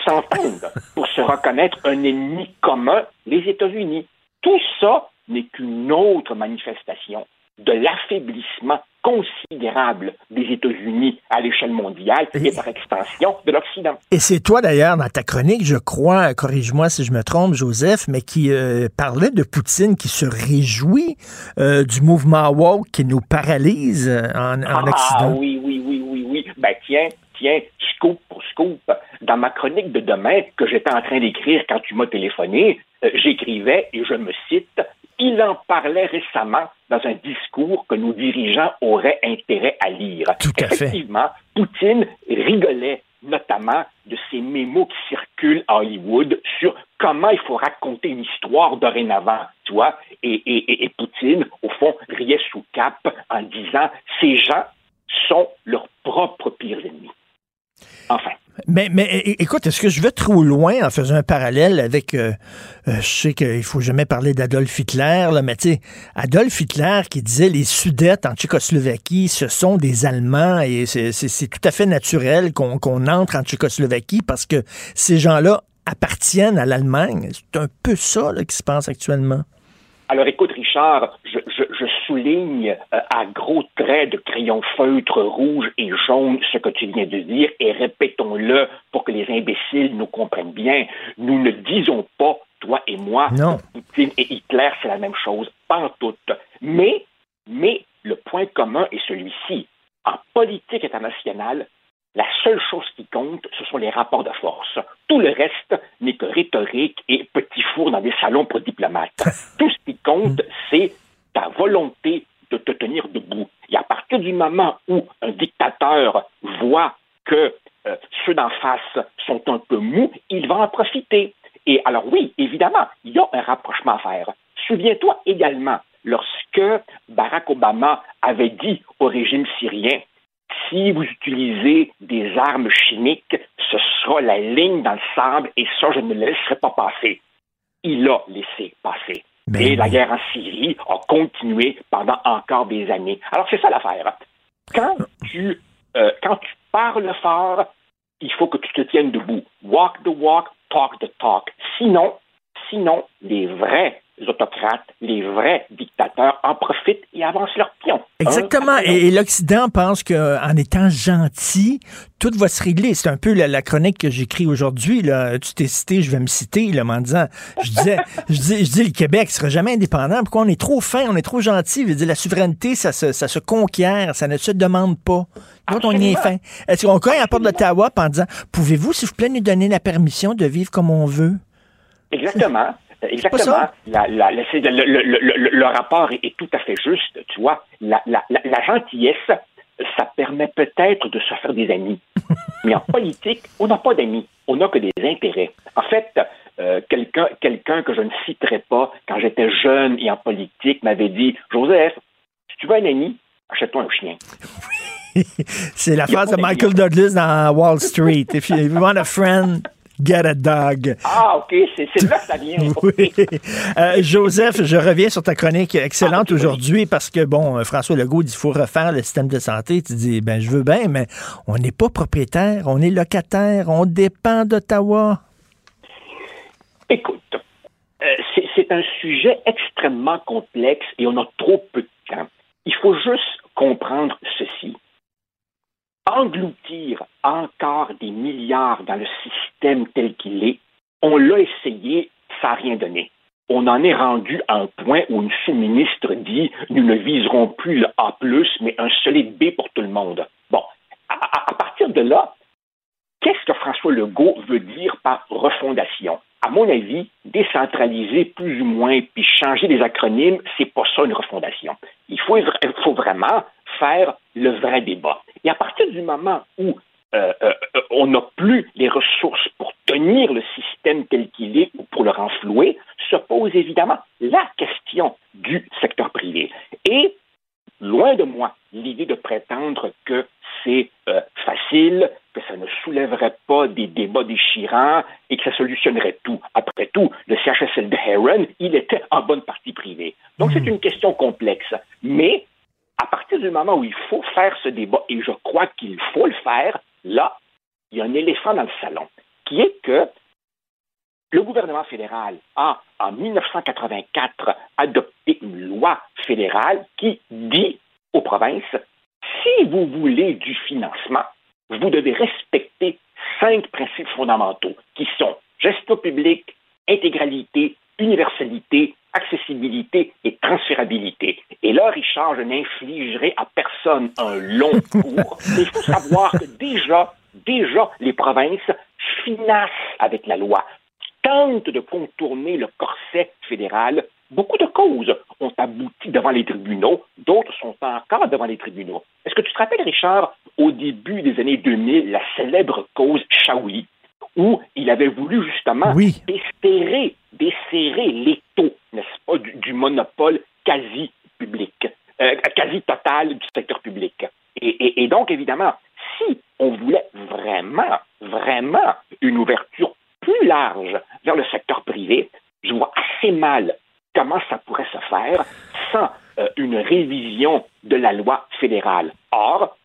s'entendent pour se reconnaître un ennemi commun, les États-Unis. Tout ça n'est qu'une autre manifestation de l'affaiblissement considérable des États-Unis à l'échelle mondiale et, par extension de l'Occident. Et c'est toi d'ailleurs dans ta chronique, je crois, corrige-moi si je me trompe, Joseph, mais qui euh, parlait de Poutine qui se réjouit euh, du mouvement woke qui nous paralyse euh, en, en ah, Occident. Oui, oui, oui, oui, oui. Ben tiens, tiens, scoop scoop. Dans ma chronique de demain que j'étais en train d'écrire quand tu m'as téléphoné, j'écrivais, et je me cite, il en parlait récemment dans un discours que nos dirigeants auraient intérêt à lire. Effectivement, Poutine rigolait notamment de ces mémos qui circulent à Hollywood sur comment il faut raconter une histoire dorénavant, tu vois, et, et Poutine, au fond, riait sous cap en disant ces gens sont leurs propres pires ennemis. Mais, mais écoute, est-ce que je vais trop loin en faisant un parallèle avec, euh, euh, je sais qu'il faut jamais parler d'Adolf Hitler, là, mais tu sais, Adolf Hitler qui disait les Sudètes en Tchécoslovaquie, ce sont des Allemands et c'est tout à fait naturel qu'on entre en Tchécoslovaquie parce que ces gens-là appartiennent à l'Allemagne. C'est un peu ça qui se passe actuellement. Alors écoute, Richard, je, je, souligne euh, à gros traits de crayon feutre rouge et jaune ce que tu viens de dire et répétons-le pour que les imbéciles nous comprennent bien. Nous ne disons pas, toi et moi, non. Poutine et Hitler, c'est la même chose, pas en tout. Mais, mais le point commun est celui-ci. En politique internationale, la seule chose qui compte, ce sont les rapports de force. Tout le reste n'est que rhétorique et petit four dans des salons pour diplomates. Tout ce qui compte, c'est ta volonté de te tenir debout. Et à partir du moment où un dictateur voit que euh, ceux d'en face sont un peu mous, il va en profiter. Et alors oui, évidemment, il y a un rapprochement à faire. Souviens-toi également, lorsque Barack Obama avait dit au régime syrien, si vous utilisez des armes chimiques, ce sera la ligne dans le sable et ça, je ne le laisserai pas passer. Il a laissé passer. Ben et la guerre en Syrie a continué pendant encore des années. Alors, c'est ça l'affaire. Quand tu, euh, quand tu parles fort, il faut que tu te tiennes debout. Walk the walk, talk the talk. Sinon, sinon, les vrais autocrates, les vrais dictateurs en profitent et avancent leur pion. Exactement. et, l'Occident pense qu'en étant gentil, tout va se régler. C'est un peu la, chronique que j'écris aujourd'hui. Tu t'es cité, je vais me citer là, en disant, je disais, je dis, je dis, le Québec ne sera jamais indépendant. Pourquoi on est trop fin, on est trop gentil? Je veux dire, la souveraineté, ça se, ça se conquiert, ça ne se demande pas. Quand on y est fin. Est-ce qu'on cogne à la porte d'Ottawa en disant, pouvez-vous, s'il vous plaît, nous donner la permission de vivre comme on veut? Exactement. Exactement. La, la, le, rapport est, tout à fait juste. Tu vois, la, gentillesse, ça permet peut-être de se faire des amis. Mais en politique, on n'a pas d'amis. On n'a que des intérêts. En fait, euh, euh, quelqu'un quelqu'un que je ne citerai pas, quand j'étais jeune et en politique, m'avait dit Joseph, si tu veux un ami, achète-toi un chien. C'est la phrase de Michael Douglas dans Wall Street. If you want a friend, Get a dog. Ah, OK, c'est là que ça vient. oui. Euh, Joseph, je reviens sur ta chronique excellente ah, aujourd'hui parce que, bon, euh, François Legault dit qu'il faut refaire le système de santé. Tu dis, ben, je veux bien, mais on n'est pas propriétaire, on est locataire, on dépend d'Ottawa. Écoute, euh, c'est un sujet extrêmement complexe et on a trop peu de temps. Il faut juste comprendre ceci engloutir encore des milliards dans le système tel qu'il est, on l'a essayé, ça n'a rien donné. On en est rendu à un point où une sous-ministre dit nous ne viserons plus le A, mais un solide B pour tout le monde. Bon, à, partir de là, qu'est-ce que François Legault veut dire par refondation? À mon avis, décentraliser plus ou moins puis changer les acronymes, c'est pas ça une refondation. Il faut vraiment faire le vrai débat. Et à partir du moment où euh, euh, on n'a plus les ressources pour tenir le système tel qu'il est ou pour le renflouer, se pose évidemment la question du secteur privé. Et loin de moi l'idée de prétendre que c'est euh, facile, que ça ne soulèverait pas des débats déchirants et que ça solutionnerait tout. Après tout, le CHSL de Heron, il était en bonne partie privé. Donc c'est hmm. une question complexe. Mais à partir du moment où il faut faire ce débat, et je crois qu'il faut le faire, là, il y a un éléphant dans le salon, qui est que le gouvernement fédéral a, en 1984, adopté une loi fédérale qui dit aux provinces, si vous voulez du financement, vous devez respecter cinq principes fondamentaux qui sont gestion publique, intégralité, universalité, accessibilité et transférabilité. Et là, Richard, je n'infligerai à personne un long cours, mais il faut savoir que déjà, déjà, les provinces finacent avec la loi, tentent de contourner le corset fédéral. Beaucoup de causes ont abouti devant les tribunaux, d'autres sont encore devant les tribunaux. Est-ce que tu te rappelles, Richard, au début des années 2000, la célèbre cause Shaoli, où il avait voulu justement desserrer, desserrer l'étau, n'est-ce pas, du, monopole quasi public, euh, quasi total du secteur public. Et, donc, évidemment, si on voulait vraiment, vraiment une ouverture plus large vers le secteur privé, je vois assez mal comment ça pourrait se faire sans euh, une révision de la loi fédérale. Or,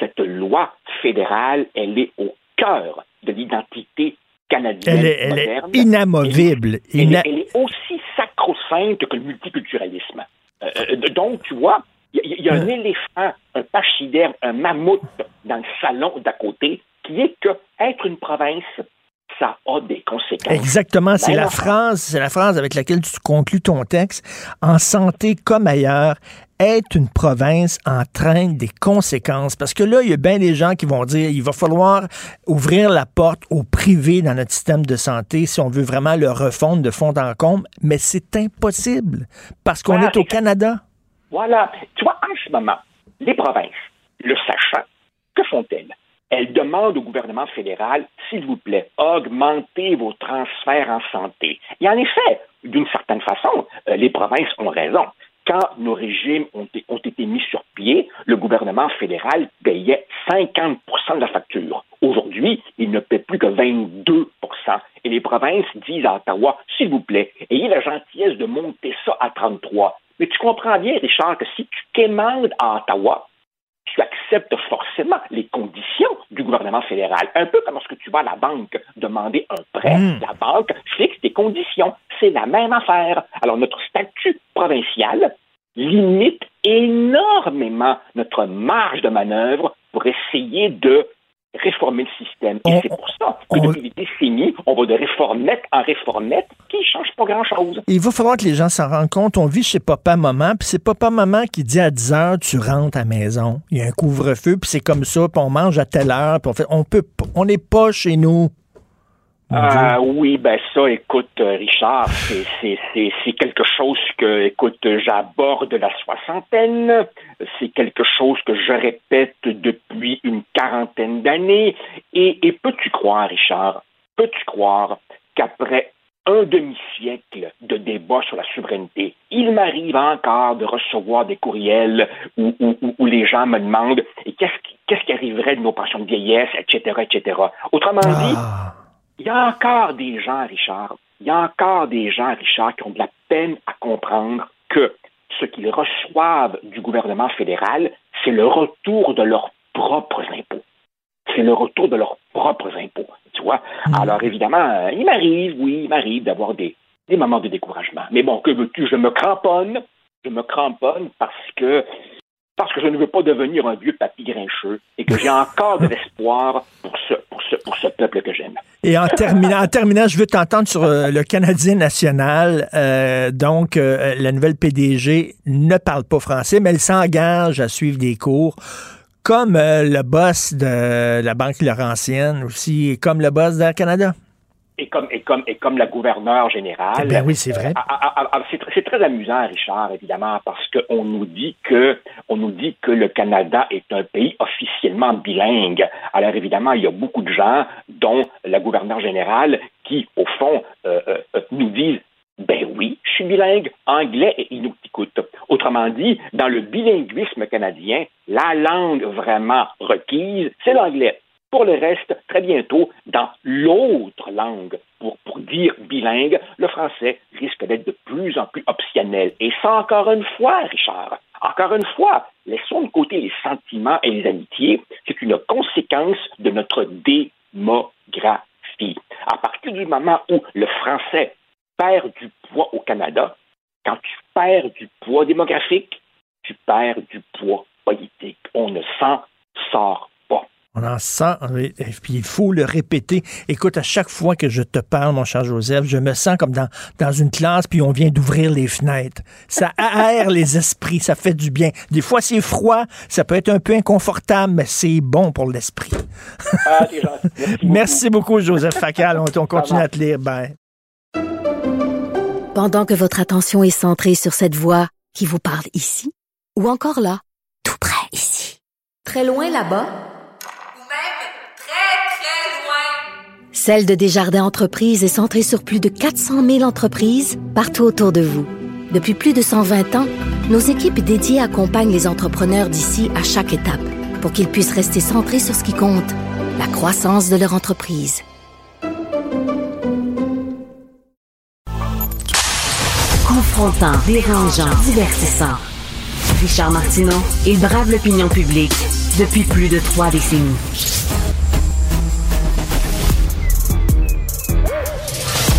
cette loi fédérale, elle est au cœur de l'identité canadienne elle est, moderne. Elle est inamovible. Elle, est aussi sacro-sainte que le multiculturalisme. Euh, euh, donc, tu vois, il y, a un éléphant, un pachyderme, un mammouth dans le salon d'à côté qui est que être une province, ça a des conséquences. Exactement, c'est la phrase, c'est la phrase avec laquelle tu conclus ton texte. En santé comme ailleurs, être une province entraîne des conséquences. Parce que là, il y a bien des gens qui vont dire il va falloir ouvrir la porte au privé dans notre système de santé si on veut vraiment le refondre de fond en comble, mais c'est impossible parce qu'on est au Canada. Voilà. Tu vois, en ce moment, les provinces, le sachant, que font-elles? Elles demandent au gouvernement fédéral, s'il vous plaît, augmentez vos transferts en santé. Et en effet, d'une certaine façon, euh, les provinces ont raison quand nos régimes ont, été mis sur pied, le gouvernement fédéral payait 50 de la facture. Aujourd'hui, il ne paie plus que 22% Et les provinces disent à Ottawa, s'il vous plaît, ayez la gentillesse de monter ça à 33 Mais tu comprends bien, Richard, que si tu quémandes à Ottawa, tu acceptes forcément les conditions du gouvernement fédéral. Un peu comme lorsque tu vas à la banque demander un prêt, hmm. la banque fixe des conditions. C'est la même affaire. Alors, notre statut provincial limite énormément notre marge de manœuvre pour essayer de réformer le système. Et c'est pour ça que depuis des décennies, on va de réformette en réformette qui ne change pas grand-chose. Il va falloir que les gens s'en rendent compte. On vit chez papa-maman, puis c'est papa-maman qui dit à 10 heures, tu rentres à la maison. Il y a un couvre-feu, puis c'est comme ça, puis on mange à telle heure, puis on fait, on peut, on n'est pas chez nous. Ah oui, ben ça, écoute, euh, Richard, c'est quelque chose que, écoute, j'aborde la soixantaine. C'est quelque chose que je répète depuis une quarantaine d'années. Et, et peux-tu croire, Richard, peux-tu croire qu'après un demi-siècle de débat sur la souveraineté, il m'arrive encore de recevoir des courriels où, où, les gens me demandent qu'est-ce qui, qu'est-ce qui arriverait de nos pensions de vieillesse, etc., etc. Autrement dit, ah. Il y a encore des gens, Richard, il y a encore des gens, Richard, qui ont de la peine à comprendre que ce qu'ils reçoivent du gouvernement fédéral, c'est le retour de leurs propres impôts. C'est le retour de leurs propres impôts. Tu vois? Hmm. Alors, évidemment, il m'arrive, oui, il m'arrive d'avoir des, des moments de découragement. Mais bon, que veux-tu? Je me cramponne. Je me cramponne parce que parce que je ne veux pas devenir un vieux papy grincheux et que j'ai encore de l'espoir pour ce, pour, ce, pour ce peuple que j'aime. Et en terminant, en terminant, je veux t'entendre sur euh, le Canadien national. Euh, donc, euh, la nouvelle PDG ne parle pas français, mais elle s'engage à suivre des cours comme le boss de la Banque Laurentienne aussi, et comme le boss d'Air Canada et comme, et comme, et comme la gouverneure générale. Ben oui, c'est vrai. c'est très amusant, Richard, évidemment, parce qu'on nous dit que, on nous dit que le Canada est un pays officiellement bilingue. Alors, évidemment, il y a beaucoup de gens, dont la gouverneure générale, qui, au fond, euh, euh, nous disent ben oui, je suis bilingue, anglais et inuktitut. Autrement dit, dans le bilinguisme canadien, la langue vraiment requise, c'est l'anglais. Pour le reste, très bientôt, dans l'autre langue, pour, dire bilingue, le français risque d'être de plus en plus optionnel. Et ça, encore une fois, Richard, encore une fois, laissons de côté les sentiments et les amitiés, c'est une conséquence de notre démographie. À partir du moment où le français perd du poids au Canada, quand tu perds du poids démographique, tu perds du poids politique. On ne s'en sort on en sent, et puis il faut le répéter. Écoute, à chaque fois que je te parle, mon cher Joseph, je me sens comme dans, dans une classe, puis on vient d'ouvrir les fenêtres. Ça aère les esprits, ça fait du bien. Des fois, c'est froid, ça peut être un peu inconfortable, mais c'est bon pour l'esprit. Ah, Merci, beaucoup. Joseph Facal. On, on continue à te lire. Bye. Pendant que votre attention est centrée sur cette voix qui vous parle ici, ou encore là, tout près ici, très loin là-bas, Celle de Desjardins Entreprises est centrée sur plus de 400 000 entreprises partout autour de vous. Depuis plus de 120 ans, nos équipes dédiées accompagnent les entrepreneurs d'ici à chaque étape pour qu'ils puissent rester centrés sur ce qui compte, la croissance de leur entreprise. Confrontant, dérangeant, divertissant. Richard Martineau, il brave l'opinion publique depuis plus de trois décennies.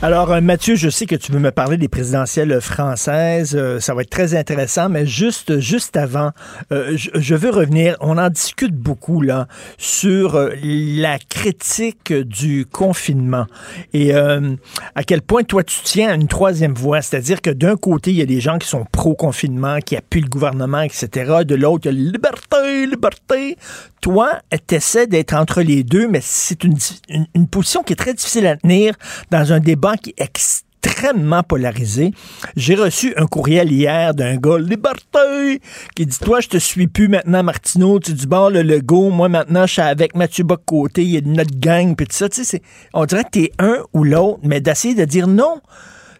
Alors, euh, Mathieu, je sais que tu veux me parler des présidentielles françaises. Euh, ça va être très intéressant, mais juste, juste avant, euh, je, veux revenir. On en discute beaucoup, là, sur la critique du confinement et à quel point toi, tu tiens à une troisième voie. C'est-à-dire que d'un côté, il y a des gens qui sont pro-confinement, qui appuient le gouvernement, etc. De l'autre, il y a liberté, liberté. Toi, tu essaies d'être entre les deux, mais c'est une, une, une position qui est très difficile à tenir dans un débat qui est extrêmement polarisé. J'ai reçu un courriel hier d'un gars, Liberté, qui dit Toi, je te suis plus maintenant, Martineau. Tu dis Bon, le Lego, moi maintenant, je suis avec Mathieu Bock-Côté, il y a notre gang, puis tout ça. Tu sais, on dirait que tu es un ou l'autre, mais d'essayer de dire non.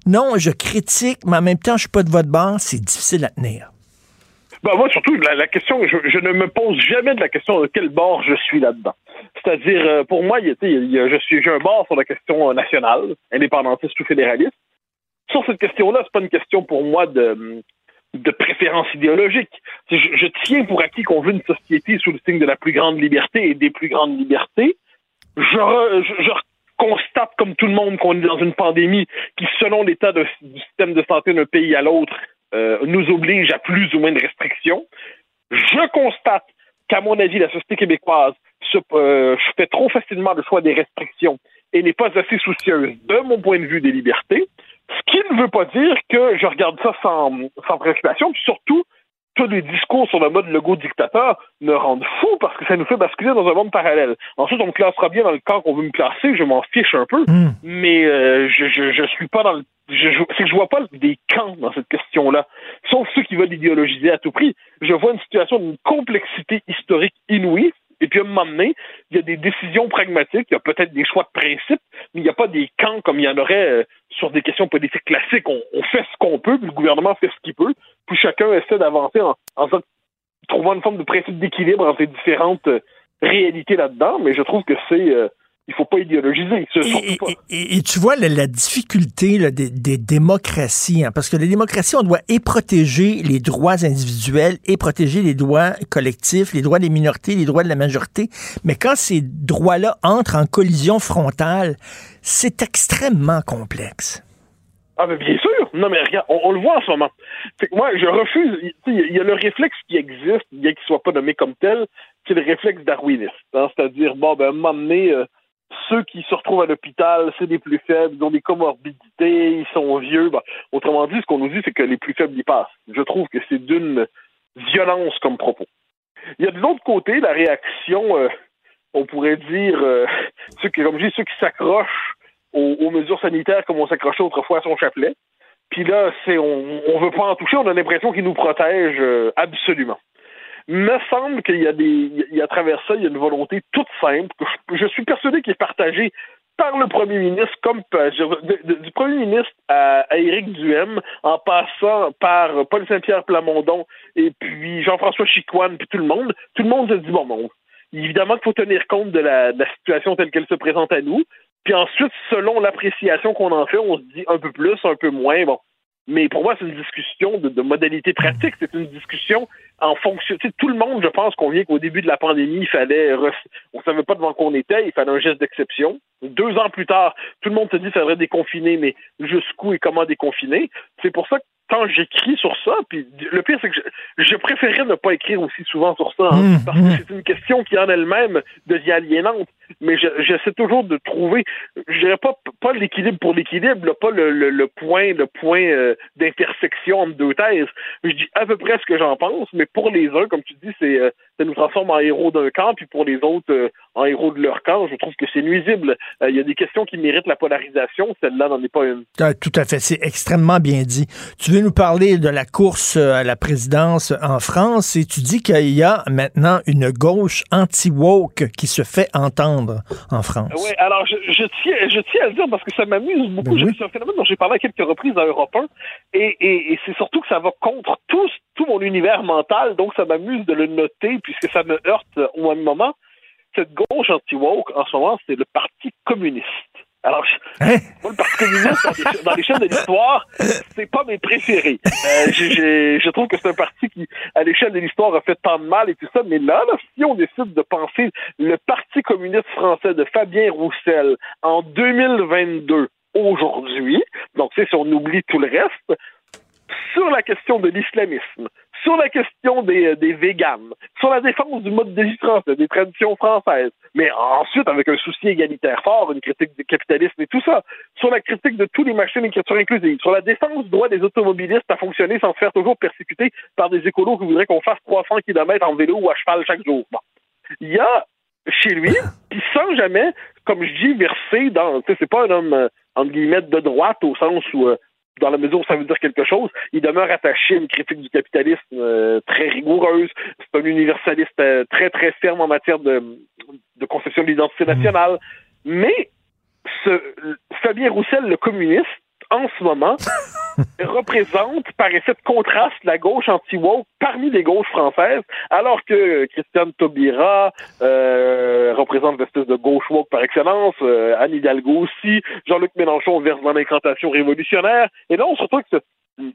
Non, je critique, mais en même temps, je suis pas de votre bord, c'est difficile à tenir. Ben moi, surtout, la, question, je, ne me pose jamais de la question de quel bord je suis là-dedans. C'est-à-dire, euh, pour moi, je suis, j'ai un bord sur la question nationale, indépendantiste ou fédéraliste. Sur cette question-là, c'est pas une question pour moi de, de préférence idéologique. Je, tiens pour acquis qu'on veut une société sous le signe de la plus grande liberté et des plus grandes libertés. Je, je constate, comme tout le monde, qu'on est dans une pandémie qui, selon l'état du système de santé d'un pays à l'autre, euh, nous oblige à plus ou moins de restrictions. Je constate qu'à mon avis, la société québécoise se, euh, fait trop facilement le choix des restrictions et n'est pas assez soucieuse, de mon point de vue, des libertés. Ce qui ne veut pas dire que je regarde ça sans, sans préoccupation. Surtout, tous les discours sur le mode logo dictateur me rendent fou parce que ça nous fait basculer dans un monde parallèle. Ensuite, on me classera bien dans le camp qu'on veut me classer, je m'en fiche un peu, Hmm. mais euh, je, je, je suis pas dans le je, je, c'est que je vois pas des camps dans cette question-là, sauf ceux qui veulent idéologiser à tout prix. Je vois une situation d'une complexité historique inouïe, et puis à un moment donné, il y a des décisions pragmatiques, il y a peut-être des choix de principe, mais il n'y a pas des camps comme il y en aurait euh, sur des questions politiques classiques. On, fait ce qu'on peut, puis le gouvernement fait ce qu'il peut, puis chacun essaie d'avancer en, trouvant une forme de principe d'équilibre entre les différentes euh, réalités là-dedans, mais je trouve que c'est... il faut pas idéologiser. pas. Et, et tu vois la, la difficulté là, des, des démocraties, hein, parce que les démocraties, on doit et protéger les droits individuels et protéger les droits collectifs, les droits des minorités, les droits de la majorité. Mais quand ces droits-là entrent en collision frontale, c'est extrêmement complexe. Ah, bien sûr! Non, mais regarde, on, on le voit en ce moment. Fait que moi, je refuse. Il y, a- le réflexe qui existe, bien qu'il soit pas nommé comme tel, c'est le réflexe darwiniste. hein. C'est-à-dire, bon, ben, euh, ceux qui se retrouvent à l'hôpital, c'est les plus faibles, ils ont des comorbidités, ils sont vieux. Ben, autrement dit, ce qu'on nous dit, c'est que les plus faibles y passent. Je trouve que c'est d'une violence comme propos. Il y a de l'autre côté la réaction, euh, on pourrait dire, euh, ceux qui, comme je dis, ceux qui s'accrochent aux, aux mesures sanitaires comme on s'accrochait autrefois à son chapelet. Puis là, c'est on, on veut pas en toucher, on a l'impression qu'ils nous protègent euh, absolument. Me semble qu'il y a des, il y a à travers ça, il y a une volonté toute simple que je, je suis persuadé qu'elle est partagée par le premier ministre, comme euh, du premier ministre à, Éric Duhem, en passant par Paul Saint-Pierre Plamondon et puis Jean-François Chicoine, puis tout le monde. Tout le monde se dit bon, bon, évidemment qu'il faut tenir compte de la situation telle qu'elle se présente à nous. Puis ensuite, selon l'appréciation qu'on en fait, on se dit un peu plus, un peu moins. Bon. Mais pour moi, c'est une discussion de, de modalités pratiques. C'est une discussion en fonction. Tu sais, tout le monde, je pense, convient qu'au début de la pandémie, il fallait. On savait pas devant quoi on était, il fallait un geste d'exception. Deux ans plus tard, tout le monde se dit qu'il faudrait déconfiner, mais jusqu'où et comment déconfiner. C'est pour ça que quand j'écris sur ça, puis le pire, c'est que je, je préférais ne pas écrire aussi souvent sur ça, hein, parce que c'est une question qui en elle-même devient aliénante. Mais je- j'essaie toujours de trouver, je dirais pas, pas l'équilibre pour l'équilibre, pas le, le- le point, le point euh, d'intersection entre deux thèses. Je dis à peu près ce que j'en pense, mais pour les uns, comme tu dis, c'est euh, ça nous transforme en héros d'un camp, puis pour les autres, euh, en héros de leur camp. Je trouve que c'est nuisible. Euh, Il y a des questions qui méritent la polarisation, celle-là n'en est pas une. Ah, Tout à fait, c'est extrêmement bien dit. Tu veux nous parler de la course euh, à la présidence en France et tu dis qu'il y a maintenant une gauche anti-woke qui se fait entendre en France. Oui, alors je, je, tiens, je tiens à le dire parce que ça m'amuse beaucoup. C'est un phénomène dont j'ai parlé à quelques reprises à Europe 1 et, et, et c'est surtout que ça va contre tout, tout mon univers mental, donc ça m'amuse de le noter puisque ça me heurte au même moment. Cette gauche anti-woke, en ce moment, c'est le Parti communiste. Alors, je- moi, le Parti communiste, dans les, chaînes de l'histoire, c'est pas mes préférés. Euh, je trouve que c'est un parti qui, à l'échelle de l'histoire, a fait tant de mal et tout ça. Mais là, là, si on décide de penser le Parti communiste français de Fabien Roussel en 2022, aujourd'hui, donc sais, si on oublie tout le reste, sur la question de l'islamisme, sur la question des, euh, des véganes, sur la défense du mode de vie français, des traditions françaises, mais ensuite avec un souci égalitaire fort, une critique du capitalisme et tout ça, sur la critique de tous les machines d'écriture inclusive, sur la défense du droit des automobilistes à fonctionner sans se faire toujours persécuter par des écolos qui voudraient qu'on fasse 300 km en vélo ou à cheval chaque jour. Bon. Il y a chez lui, puis sans jamais, comme je dis, verser dans. Tu sais, c'est pas un homme, euh, entre guillemets, de droite au sens où, euh, dans la mesure où ça veut dire quelque chose, il demeure attaché à une critique du capitalisme euh, très rigoureuse. C'est un universaliste euh, très, très ferme en matière de, de conception de l'identité nationale. Mais ce, Fabien Roussel, le communiste, en ce moment, représente par effet de contraste la gauche anti-woke parmi les gauches françaises, alors que Christiane Taubira euh, représente l'espèce de gauche woke par excellence, euh, Anne Hidalgo aussi, Jean-Luc Mélenchon verse dans l'incantation révolutionnaire, et là on se retrouve que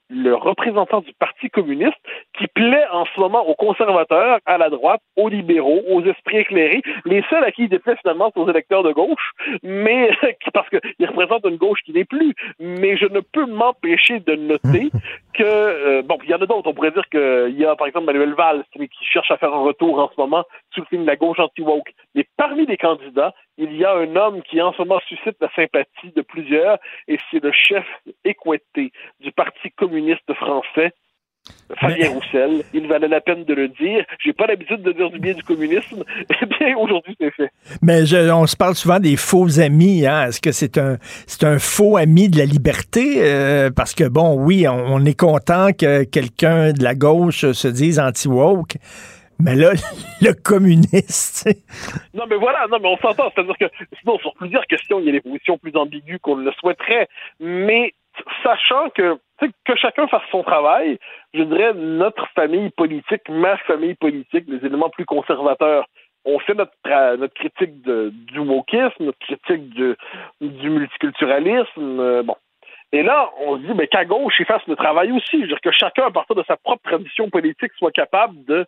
le représentant du Parti communiste qui plaît en ce moment aux conservateurs, à la droite, aux libéraux, aux esprits éclairés. Les seuls à qui il déplaît finalement, c'est aux électeurs de gauche, mais parce qu'ils représentent une gauche qui n'est plus. Mais je ne peux m'empêcher de noter que, euh, bon, il y en a d'autres. On pourrait dire qu'il y a, par exemple, Manuel Valls qui cherche à faire un retour en ce moment de la gauche anti-woke. Mais parmi les candidats, il y a un homme qui en ce moment suscite la sympathie de plusieurs, et c'est le chef équetté du Parti communiste français, Fabien Roussel, il valait la peine de le dire. J'ai pas l'habitude de dire du bien du communisme. Eh bien, aujourd'hui, c'est fait. Mais on se parle souvent des faux amis. Hein? Est-ce que c'est un, c'est un faux ami de la liberté? Euh, parce que, bon, oui, on, est content que quelqu'un de la gauche se dise anti-woke. Mais là, le communiste. non, mais voilà, non, mais on s'entend. C'est-à-dire que sinon, sur plusieurs questions, il y a des positions plus ambiguës qu'on le souhaiterait. Mais sachant que que chacun fasse son travail, je dirais notre famille politique, ma famille politique, les éléments plus conservateurs, on fait notre, notre critique de, du wokisme, notre critique du, multiculturalisme, euh, bon. Et là, on se dit ben, qu'à gauche, ils fassent le travail aussi. Je veux dire que chacun, à partir de sa propre tradition politique, soit capable de,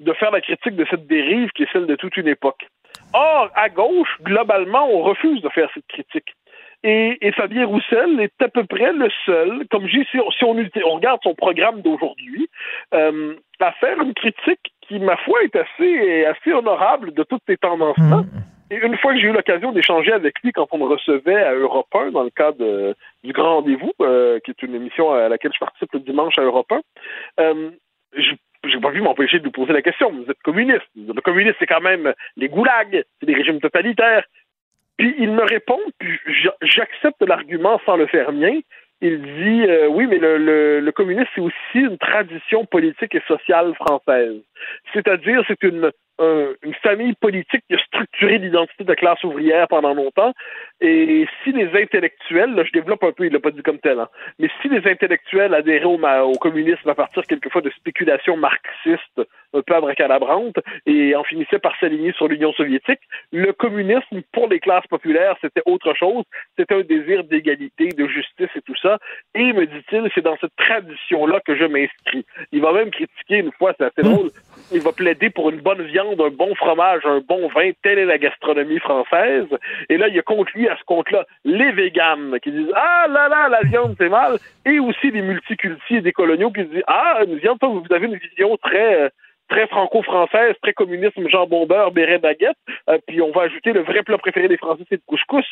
de faire la critique de cette dérive qui est celle de toute une époque. Or, à gauche, globalement, on refuse de faire cette critique. Et, et, Fabien Roussel est à peu près le seul, comme je dis, si on, si on, regarde son programme d'aujourd'hui, euh, à faire une critique qui, ma foi, est assez, assez honorable de toutes ces tendances-là. Mm. Et une fois que j'ai eu l'occasion d'échanger avec lui quand on me recevait à Europe 1 dans le cadre du Grand Rendez-vous, euh, qui est une émission à laquelle je participe le dimanche à Europe 1, euh, j'ai pas vu m'empêcher de lui poser la question. Vous êtes communiste. Le communiste, c'est quand même les goulags, c'est des régimes totalitaires. Puis il me répond, puis j'accepte l'argument sans le faire mien. Il dit euh, oui, mais le, le, le communisme, c'est aussi une tradition politique et sociale française. C'est-à-dire, c'est une, une famille politique qui a structuré l'identité de classe ouvrière pendant longtemps. Et si les intellectuels, là, je développe un peu, il l'a pas dit comme tel, hein, mais si les intellectuels adhéraient au, au, communisme à partir quelquefois de spéculations marxistes un peu abracadabrantes et en finissaient par s'aligner sur l'Union soviétique, le communisme pour les classes populaires, c'était autre chose. C'était un désir d'égalité, de justice et tout ça. Et, me dit-il, c'est dans cette tradition-là que je m'inscris. Il va même critiquer une fois, c'est assez drôle, il va plaider pour une bonne viande, un bon fromage, un bon vin. Telle est la gastronomie française. Et là, il y a contre à ce compte-là, les véganes qui disent Ah là là, la viande, c'est mal. Et aussi les multicultis et des coloniaux qui disent Ah, une viande, vous avez une vision très. Franco-française, très communisme, jambon beurre, béret baguette, euh, puis on va ajouter le vrai plat préféré des Français, c'est le couscous.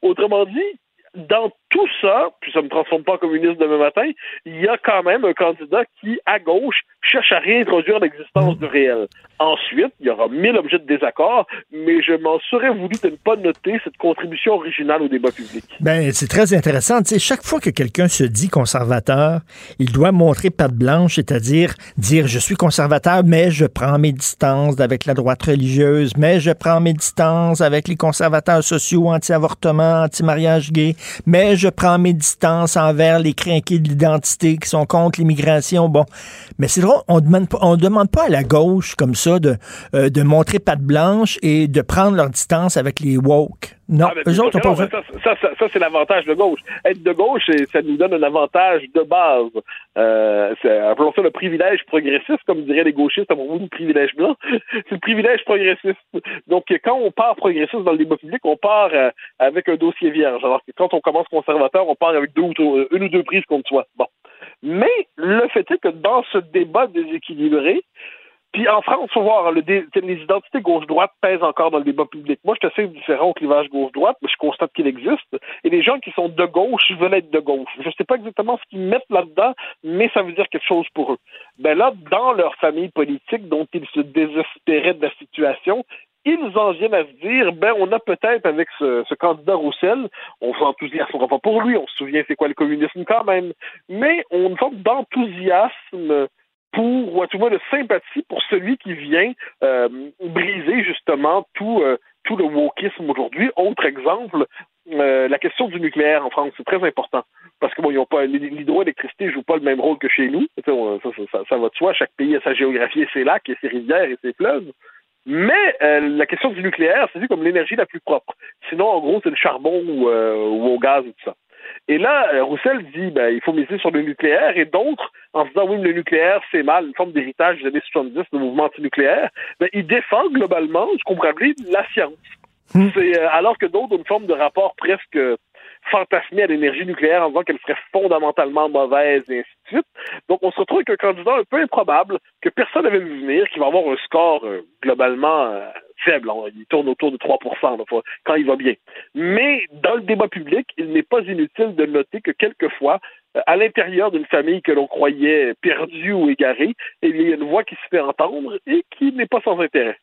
Autrement dit, dans tout ça, puis ça ne me transforme pas en communiste demain matin, il y a quand même un candidat qui, à gauche, cherche à réintroduire l'existence du réel. Ensuite, il y aura mille objets de désaccord, mais je m'en serais voulu de ne pas noter cette contribution originale au débat public. Ben, c'est très intéressant. Tu sais, chaque fois que quelqu'un se dit conservateur, il doit montrer patte blanche, c'est-à-dire dire je suis conservateur, mais je prends mes distances avec la droite religieuse, mais je prends mes distances avec les conservateurs sociaux, anti-avortement, anti-mariage gay, mais je prends mes distances envers les crinqués de l'identité qui sont contre l'immigration. Bon, mais c'est drôle, on demande pas, on demande pas à la gauche comme ça de, euh, de montrer patte blanche et de prendre leur distance avec les woke. Non, ah, eux autres pas ça, ça, ça, c'est l'avantage de gauche. Être de gauche, ça nous donne un avantage de base. Euh, appelons ça le privilège progressiste, comme diraient les gauchistes à propos du privilège blanc. c'est le privilège progressiste. Donc, quand on part progressiste dans le débat public, on part euh, avec un dossier vierge. Alors que quand on commence conservateur, on part avec deux ou une ou deux prises contre soi. Bon. Mais le fait est que dans ce débat déséquilibré, puis en France, faut voir, le les identités gauche-droite pèsent encore dans le débat public. Moi, je suis assez différent au clivage gauche-droite, mais je constate qu'il existe. Et les gens qui sont de gauche veulent être de gauche. Je ne sais pas exactement ce qu'ils mettent là-dedans, mais ça veut dire quelque chose pour eux. Ben là, dans leur famille politique, dont ils se désespéraient de la situation, ils en viennent à se dire, ben, on a peut-être avec ce, ce, candidat Roussel, on s'enthousiasmera pas pour lui, on se souvient c'est quoi le communisme quand même, mais on une forme d'enthousiasme pour, ou à tout moins de sympathie pour celui qui vient euh, briser justement tout, euh, tout le wokisme aujourd'hui. Autre exemple, euh, la question du nucléaire en France, c'est très important. Parce que bon, ils ont pas l'hydroélectricité joue pas le même rôle que chez nous. Ça, ça, ça, va de soi, chaque pays a sa géographie et ses lacs et ses rivières et ses fleuves. Mais la question du nucléaire, c'est vu comme l'énergie la plus propre. Sinon, en gros, c'est le charbon ou, ou au gaz et tout ça. Et là, euh, Roussel dit ben, il faut miser sur le nucléaire, et d'autres, en se disant oui, le nucléaire, c'est mal, une forme d'héritage des années 70, le mouvement antinucléaire, ben, il défend globalement, qu'on pourrait appeler la science. Hmm. C'est, euh, alors que d'autres ont une forme de rapport presque fantasmé à l'énergie nucléaire en disant qu'elle serait fondamentalement mauvaise et ainsi de suite. Donc on se retrouve avec un candidat un peu improbable que personne n'avait vu venir, qui va avoir un score euh, globalement faible. Il tourne autour de 3% quand il va bien. Mais dans le débat public, il n'est pas inutile de noter que quelquefois, à l'intérieur d'une famille que l'on croyait perdue ou égarée, eh il y a une voix qui se fait entendre et qui n'est pas sans intérêt.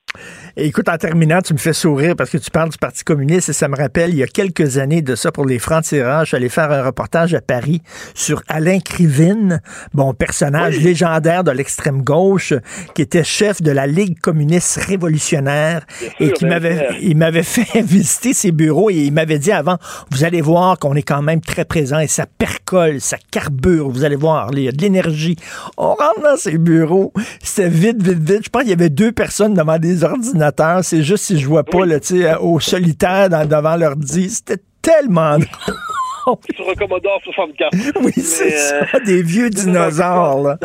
écoute, en terminant, tu me fais sourire parce que tu parles du Parti communiste et ça me rappelle, il y a quelques années de ça, pour les francs-tirages, je suis allé faire un reportage à Paris sur Alain Krivine, bon, personnage légendaire de l'extrême gauche, qui était chef de la Ligue communiste révolutionnaire et qui m'avait, il m'avait fait visiter ses bureaux et il m'avait dit avant, vous allez voir qu'on est quand même très présent et ça percole, ça carbure, vous allez voir, il y a de l'énergie. On rentre dans ses bureaux, c'était vite, vite, vite. Je pense qu'il y avait deux personnes devant des ordinateurs. C'est juste si je vois pas, là, tu sais, au solitaire devant l'ordi. C'était tellement sur un Commodore 64. Oui, c'est ça, euh, des vieux dinosaures. Là.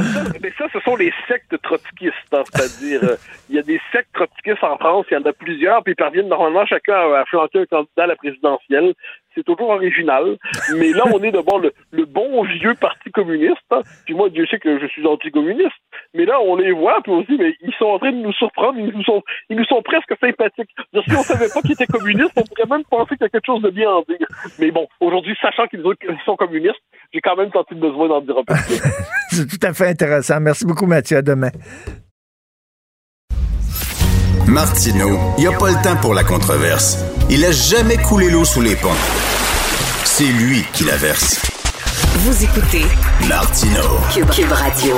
Mais ça, ce sont les sectes trotskistes. Hein, C'est-à-dire, euh, il y a des sectes trotskistes en France, il y en a plusieurs, puis ils parviennent normalement chacun à flanquer un candidat à la présidentielle c'est toujours original. Mais là, on est devant le, bon vieux Parti communiste. Hein. Puis moi, Dieu sait que je suis anticommuniste. Mais là, on les voit, puis on se dit, mais ils sont en train de nous surprendre, ils nous sont, ils nous sont presque sympathiques. si on savait pas qu'ils étaient communistes, on pourrait même penser qu'il y a quelque chose de bien à dire. Mais bon, aujourd'hui, sachant qu'ils sont communistes, j'ai quand même senti le besoin d'en dire un peu. C'est tout à fait intéressant. Merci beaucoup, Mathieu. À demain. Martino, il n'y a pas le temps pour la controverse. Il a jamais coulé l'eau sous les ponts. C'est lui qui la verse. Vous écoutez Martino Cube, Radio.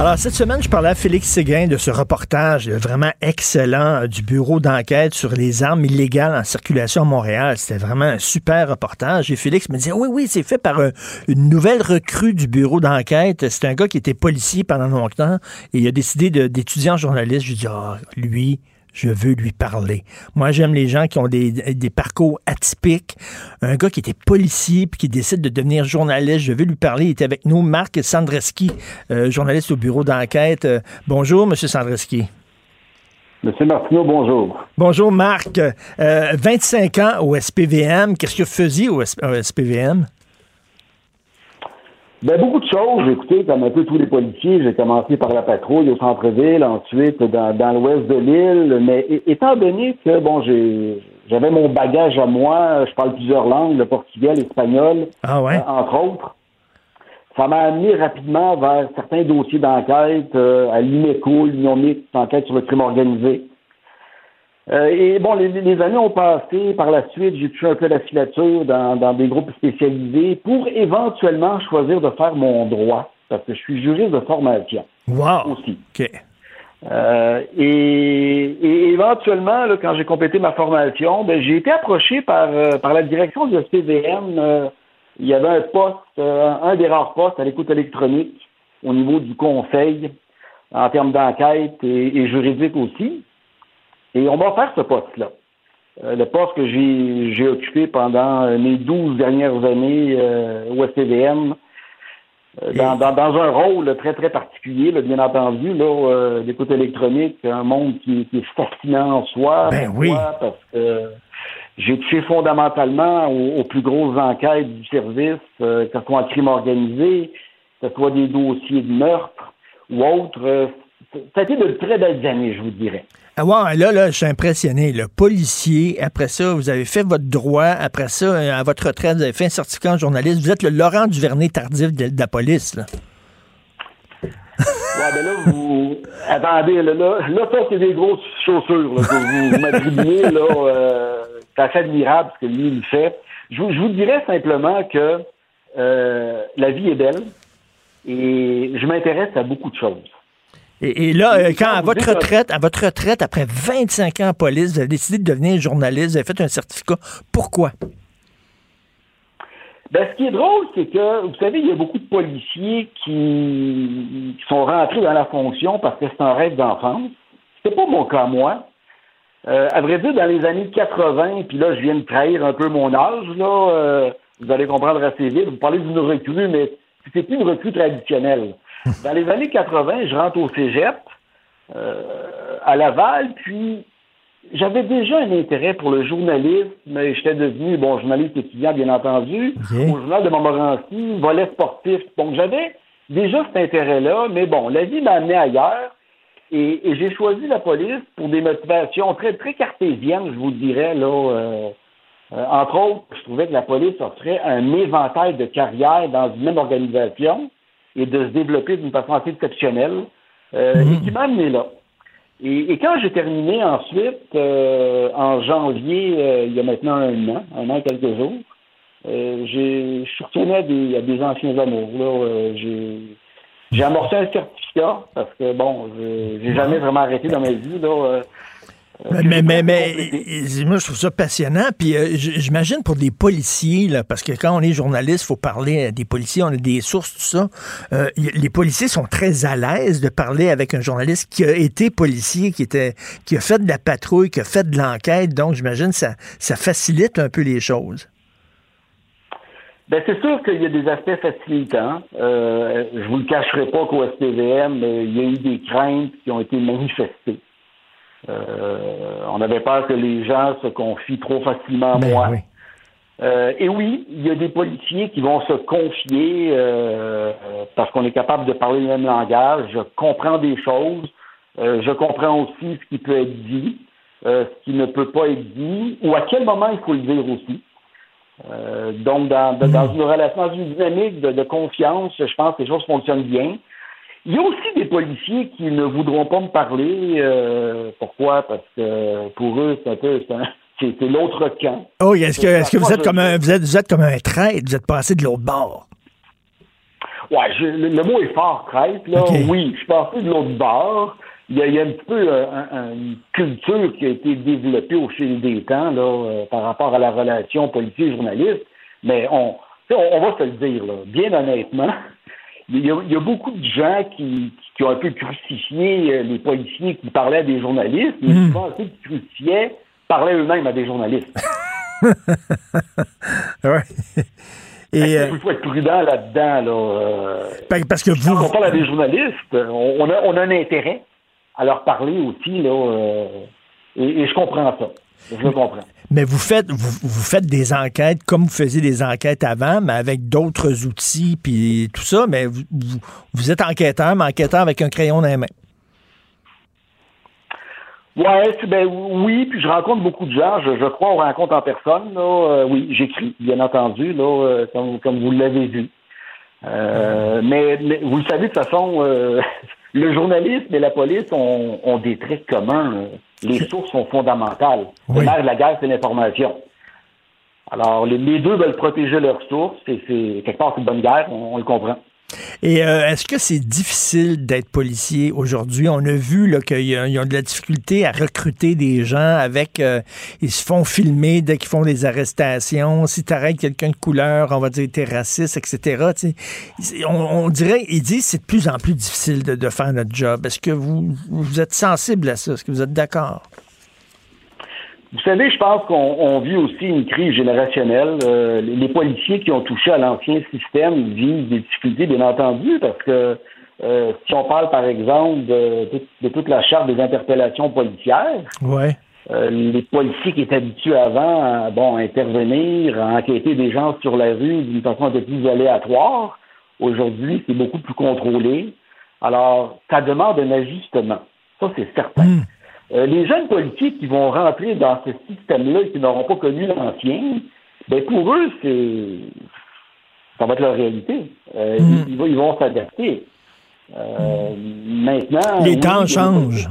Alors, cette semaine, je parlais à Félix Séguin de ce reportage vraiment excellent du bureau d'enquête sur les armes illégales en circulation à Montréal. C'était vraiment un super reportage. Et Félix me disait, oui, oui, c'est fait par une nouvelle recrue du bureau d'enquête. C'est un gars qui était policier pendant longtemps et il a décidé d'étudier en journaliste. Je lui dis, ah, lui, je veux lui parler. Moi, j'aime les gens qui ont des, parcours atypiques. Un gars qui était policier puis qui décide de devenir journaliste, je veux lui parler. Il était avec nous, Marc Sandreski, euh, journaliste au bureau d'enquête. Euh, bonjour, Monsieur Sandreski. Monsieur Martineau, bonjour. Bonjour, Marc. 25 euh, ans au SPVM. Qu'est-ce que vous faisiez au SPVM? Ben, beaucoup de choses. Écoutez, comme un peu tous les policiers, j'ai commencé par la patrouille au centre-ville, ensuite dans, dans l'ouest de l'île. Mais étant donné que, bon, j'ai, j'avais mon bagage à moi, je parle plusieurs langues, le portugais, l'espagnol, ah ouais? Euh, entre autres, ça m'a amené rapidement vers certains dossiers d'enquête euh, à l'INECO, l'Union mixte d'enquête sur le crime organisé. Euh, et bon, les, années ont passé. Par la suite, j'ai touché un peu la filature dans, dans des groupes spécialisés pour éventuellement choisir de faire mon droit, parce que je suis juriste de formation. Wow! Aussi. Euh, et, éventuellement, là, quand j'ai complété ma formation, ben, j'ai été approché par, euh, par la direction du SPVM. il y avait un poste, un des rares postes à l'écoute électronique au niveau du conseil en termes d'enquête et juridique aussi. Et on va faire ce poste-là. Euh, le poste que j'ai occupé pendant mes douze dernières années euh, au STVM, euh, dans, dans, un rôle très, très particulier, bien entendu, là, l'écoute électronique, un monde qui, est fascinant en soi. Ben oui. Parce que j'ai touché fondamentalement aux, plus grosses enquêtes du service, que ce soit en crime organisé, que ce soit des dossiers de meurtre ou autres. ça a été de très belles années, je vous dirais. Ah ouais, là, là, je suis impressionné. Le policier, après ça, vous avez fait votre droit. Après ça, euh, à votre retraite, vous avez fait un certificat en journaliste. Vous êtes le Laurent Duvernay tardif de, la police, là. Ouais, ben là, vous. Attendez, là, là, là ça, c'est des grosses chaussures, là, que vous, m'attribuez, là. Euh, c'est assez admirable ce que lui, il fait. Je, je vous dirais simplement que euh, la vie est belle et je m'intéresse à beaucoup de choses. Et, là, euh, quand à votre retraite, à votre retraite, après 25 ans en police, vous avez décidé de devenir journaliste, vous avez fait un certificat. Pourquoi? Ben, ce qui est drôle, c'est que, vous savez, il y a beaucoup de policiers qui, sont rentrés dans la fonction parce que c'est un rêve d'enfance. C'était pas mon cas, moi. Euh, à vrai dire, dans les années 80, puis là, je viens de trahir un peu mon âge, là, euh, vous allez comprendre assez vite. Vous parlez d'une recrue, mais c'est plus une recrue traditionnelle. Dans les années 80, je rentre au cégep euh, à Laval, puis j'avais déjà un intérêt pour le journalisme, mais j'étais devenu, bon, journaliste étudiant, bien entendu, au journal de Montmorency, volet sportif. Donc, j'avais déjà cet intérêt-là, mais bon, la vie m'a amené ailleurs. Et, j'ai choisi la police pour des motivations très, très cartésiennes, je vous dirais, là. Euh, Euh, entre autres, je trouvais que la police offrait un éventail de carrières dans une même organisation et de se développer d'une façon assez exceptionnelle euh, et qui m'a amené là. Et, quand j'ai terminé ensuite, euh, en janvier, il y a maintenant un an, un an et quelques jours, je suis retourné à des, à des anciens amours. Là, j'ai j'ai amorcé un certificat parce que, bon, j'ai jamais vraiment arrêté dans ma vie. Là, euh, mais, mais, mais, moi, je trouve ça passionnant. Puis euh, j'imagine pour des policiers, là, parce que quand on est journaliste, il faut parler des policiers, on a des sources, tout ça. Euh, les policiers sont très à l'aise de parler avec un journaliste qui a été policier, qui était qui a fait de la patrouille, qui a fait de l'enquête. Donc, j'imagine ça, ça facilite un peu les choses. Ben, c'est sûr qu'il y a des aspects facilitants. Euh, je vous le cacherai pas qu'au SPVM, il y a eu des craintes qui ont été manifestées. Euh, on avait peur que les gens se confient trop facilement à ben moi. Euh, et oui, il y a des policiers qui vont se confier euh, parce qu'on est capable de parler le même langage. Je comprends des choses. je comprends aussi ce qui peut être dit, ce qui ne peut pas être dit, ou à quel moment il faut le dire aussi. Donc, dans, dans, une relation, dans une dynamique de, confiance, je pense que les choses fonctionnent bien. Il y a aussi des policiers qui ne voudront pas me parler. Euh, pourquoi? Parce que pour eux, c'est un peu c'est l'autre camp. Oh, est-ce que, est-ce que vous êtes comme un vous êtes, vous êtes comme un traître, vous êtes passé de l'autre bord? Ouais, le, mot est fort, traître, là. Oui, je suis passé de l'autre bord il y, a, un petit peu euh, une culture qui a été développée au fil des temps là, euh, par rapport à la relation policier-journaliste, mais on, on, va se le dire, là, bien honnêtement, il y, a, beaucoup de gens qui, qui, ont un peu crucifié euh, les policiers qui parlaient à des journalistes, mais mmh. souvent ceux qui crucifiaient parlaient eux-mêmes à des journalistes. ouais. Et, il faut être prudent là-dedans. Là. Parce que vous. Quand on parle à des journalistes, on a, on a un intérêt à leur parler aussi, là, euh, et, je comprends ça. Je le comprends. Mais vous faites, vous, faites des enquêtes comme vous faisiez des enquêtes avant, mais avec d'autres outils puis tout ça, mais vous, vous, êtes enquêteur, mais enquêteur avec un crayon dans les mains. Ouais, ben oui, puis je rencontre beaucoup de gens. Je, crois on rencontre en personne. Là, euh, oui, j'écris, bien entendu, là, euh, comme, comme, vous l'avez vu. mais, mais, vous le savez de toute façon, le journalisme et la police ont, des traits communs. Les sources sont fondamentales. Le de la guerre, c'est l'information. Alors, les, deux veulent protéger leurs sources et c'est quelque part une bonne guerre, on le comprend. Et euh, est-ce que c'est difficile d'être policier aujourd'hui? On a vu qu'ils ont de la difficulté à recruter des gens avec... Euh, ils se font filmer dès qu'ils font des arrestations. Si tu arrêtes quelqu'un de couleur, on va dire t'es raciste, etc. On, dirait, ils disent c'est de plus en plus difficile de, faire notre job. Est-ce que vous êtes sensible à ça? Est-ce que vous êtes d'accord? Vous savez, je pense qu'on vit aussi une crise générationnelle. Euh, les policiers qui ont touché à l'ancien système vivent des difficultés, bien entendu, parce que euh, si on parle, par exemple, de, toute la charte des interpellations policières, ouais. Euh, les policiers qui étaient habitués avant à, bon, intervenir, à enquêter des gens sur la rue d'une façon un peu plus aléatoire, aujourd'hui, c'est beaucoup plus contrôlé. Alors, ça demande un ajustement. Ça, c'est certain. Hmm. Euh, les jeunes politiques qui vont rentrer dans ce système-là et qui n'auront pas connu l'ancien, ben pour eux, c'est ça va être leur réalité. Euh, hmm. ils, vont s'adapter. Euh, maintenant. Les temps changent.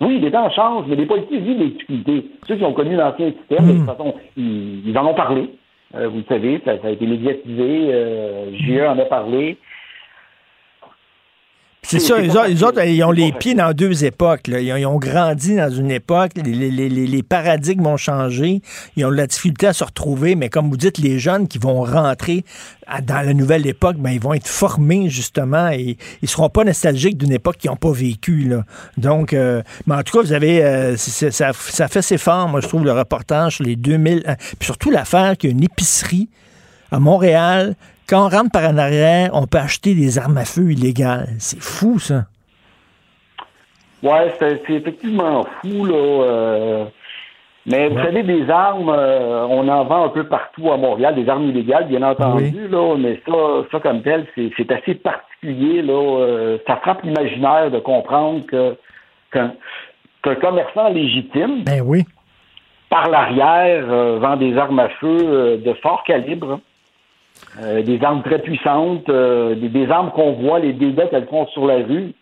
Oui, les temps changent, mais les politiques vivent des difficultés. Ceux qui ont connu l'ancien système, de toute hmm. façon, ils, en ont parlé. vous le savez, ça, a été médiatisé. GE en a parlé. C'est ça, les autres, ils ont les pieds dans deux époques. Ils, ont, grandi dans une époque, les, paradigmes ont changé, ils ont de la difficulté à se retrouver, mais comme vous dites, les jeunes qui vont rentrer dans la nouvelle époque, ben, ils vont être formés justement et ils ne seront pas nostalgiques d'une époque qu'ils n'ont pas vécue. Donc, euh, mais en tout cas, vous avez, euh, ça, fait ses formes, moi je trouve, le reportage sur les 2000, euh, puis surtout l'affaire qu'il y a une épicerie à Montréal quand on rentre par en arrière, on peut acheter des armes à feu illégales. C'est fou, ça. Ouais, c'est effectivement fou, là. Euh. mais vous savez, des armes, euh, on en vend un peu partout à Montréal, des armes illégales, bien entendu, là, mais ça, ça comme tel, c'est assez particulier, là. Euh, ça frappe l'imaginaire de comprendre que qu'un commerçant légitime ben oui. par l'arrière, vend des armes à feu de fort calibre, des armes très puissantes, des, armes qu'on voit, les dégâts qu'elles font sur la rue.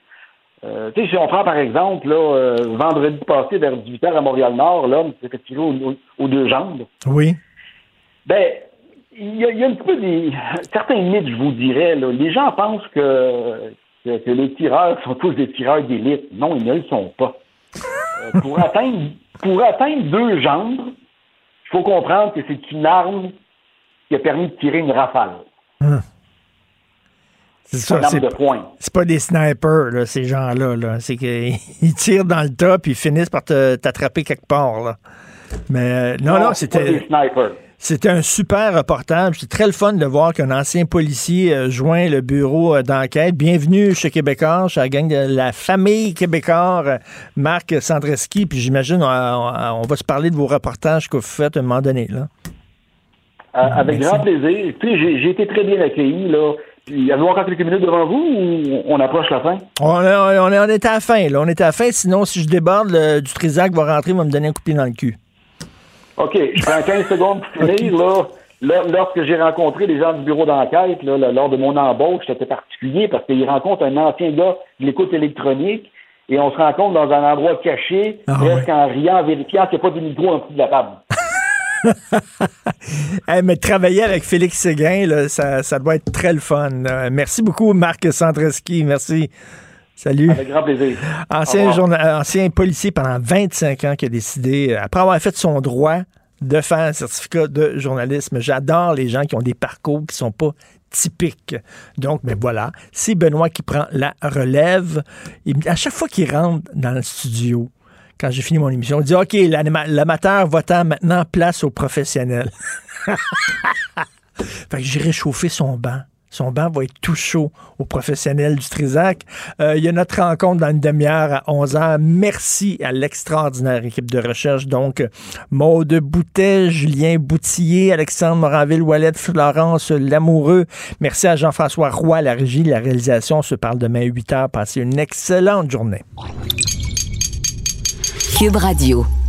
tu sais, si on prend par exemple, là, vendredi passé vers 18h à Montréal-Nord, l'homme s'est fait tirer aux, deux jambes. Oui. Ben, il y, a, un peu des certains mythes, je vous dirais. Les gens pensent que, que, les tireurs sont tous des tireurs d'élite. Non, ils ne le sont pas. Euh, pour atteindre pour atteindre deux jambes, il faut comprendre que c'est une arme qui a permis de tirer une rafale. Hum. C'est ça. C'est pas des snipers, ces gens-là. C'est qu'ils tirent dans le tas puis ils finissent par t'attraper quelque part. Là. Mais euh, non, non, c'était. C'était un super reportage. C'est très le fun de voir qu'un ancien policier euh, joint le bureau euh, d'enquête. Bienvenue chez Québécois, chez la gang de la famille Québécois, euh, Marc Sandreski. Puis j'imagine, on, va se parler de vos reportages que vous faites à un moment donné. Là. Avec grand plaisir. j'ai été très bien accueilli. Là. Puis, avez-vous encore quelques minutes devant vous ou on approche la fin? On, on, on, est à la fin. Là. On est à la fin. Sinon, si je déborde, du Trisac va rentrer, il va me donner un coup de pied dans le cul. OK, je prends 15 secondes pour finir. Là, lorsque j'ai rencontré les gens du bureau d'enquête, lors de mon embauche, c'était particulier parce qu'ils rencontrent un ancien gars de l'écoute électronique et on se rencontre dans un endroit caché, ah presque en riant, en vérifiant qu'il n'y a pas de micro en dessous de la table. mais travailler avec Félix Séguin, ça, doit être très le fun. Merci beaucoup, Marc Sandreski. Merci. Salut. Avec grand plaisir. Ancien, ancien policier pendant 25 ans qui a décidé, après avoir fait son droit, de faire un certificat de journalisme. J'adore les gens qui ont des parcours qui sont pas typiques. Donc, mais ben voilà, c'est Benoît qui prend la relève. à chaque fois qu'il rentre dans le studio, quand j'ai fini mon émission, il dit OK, l'amateur votant maintenant place au professionnel. fait que j'ai réchauffé son banc. Son banc va être tout chaud aux professionnels du Trisac. Euh, il y a notre rencontre dans une demi-heure à 11 h. Merci à l'extraordinaire équipe de recherche. Donc, Maude Boutet, Julien Boutillier, Alexandre Moranville-Wallet, Florence Lamoureux. Merci à Jean-François Roy, la régie, la réalisation. On se parle demain à 8 h. Passez une excellente journée. Cube Radio.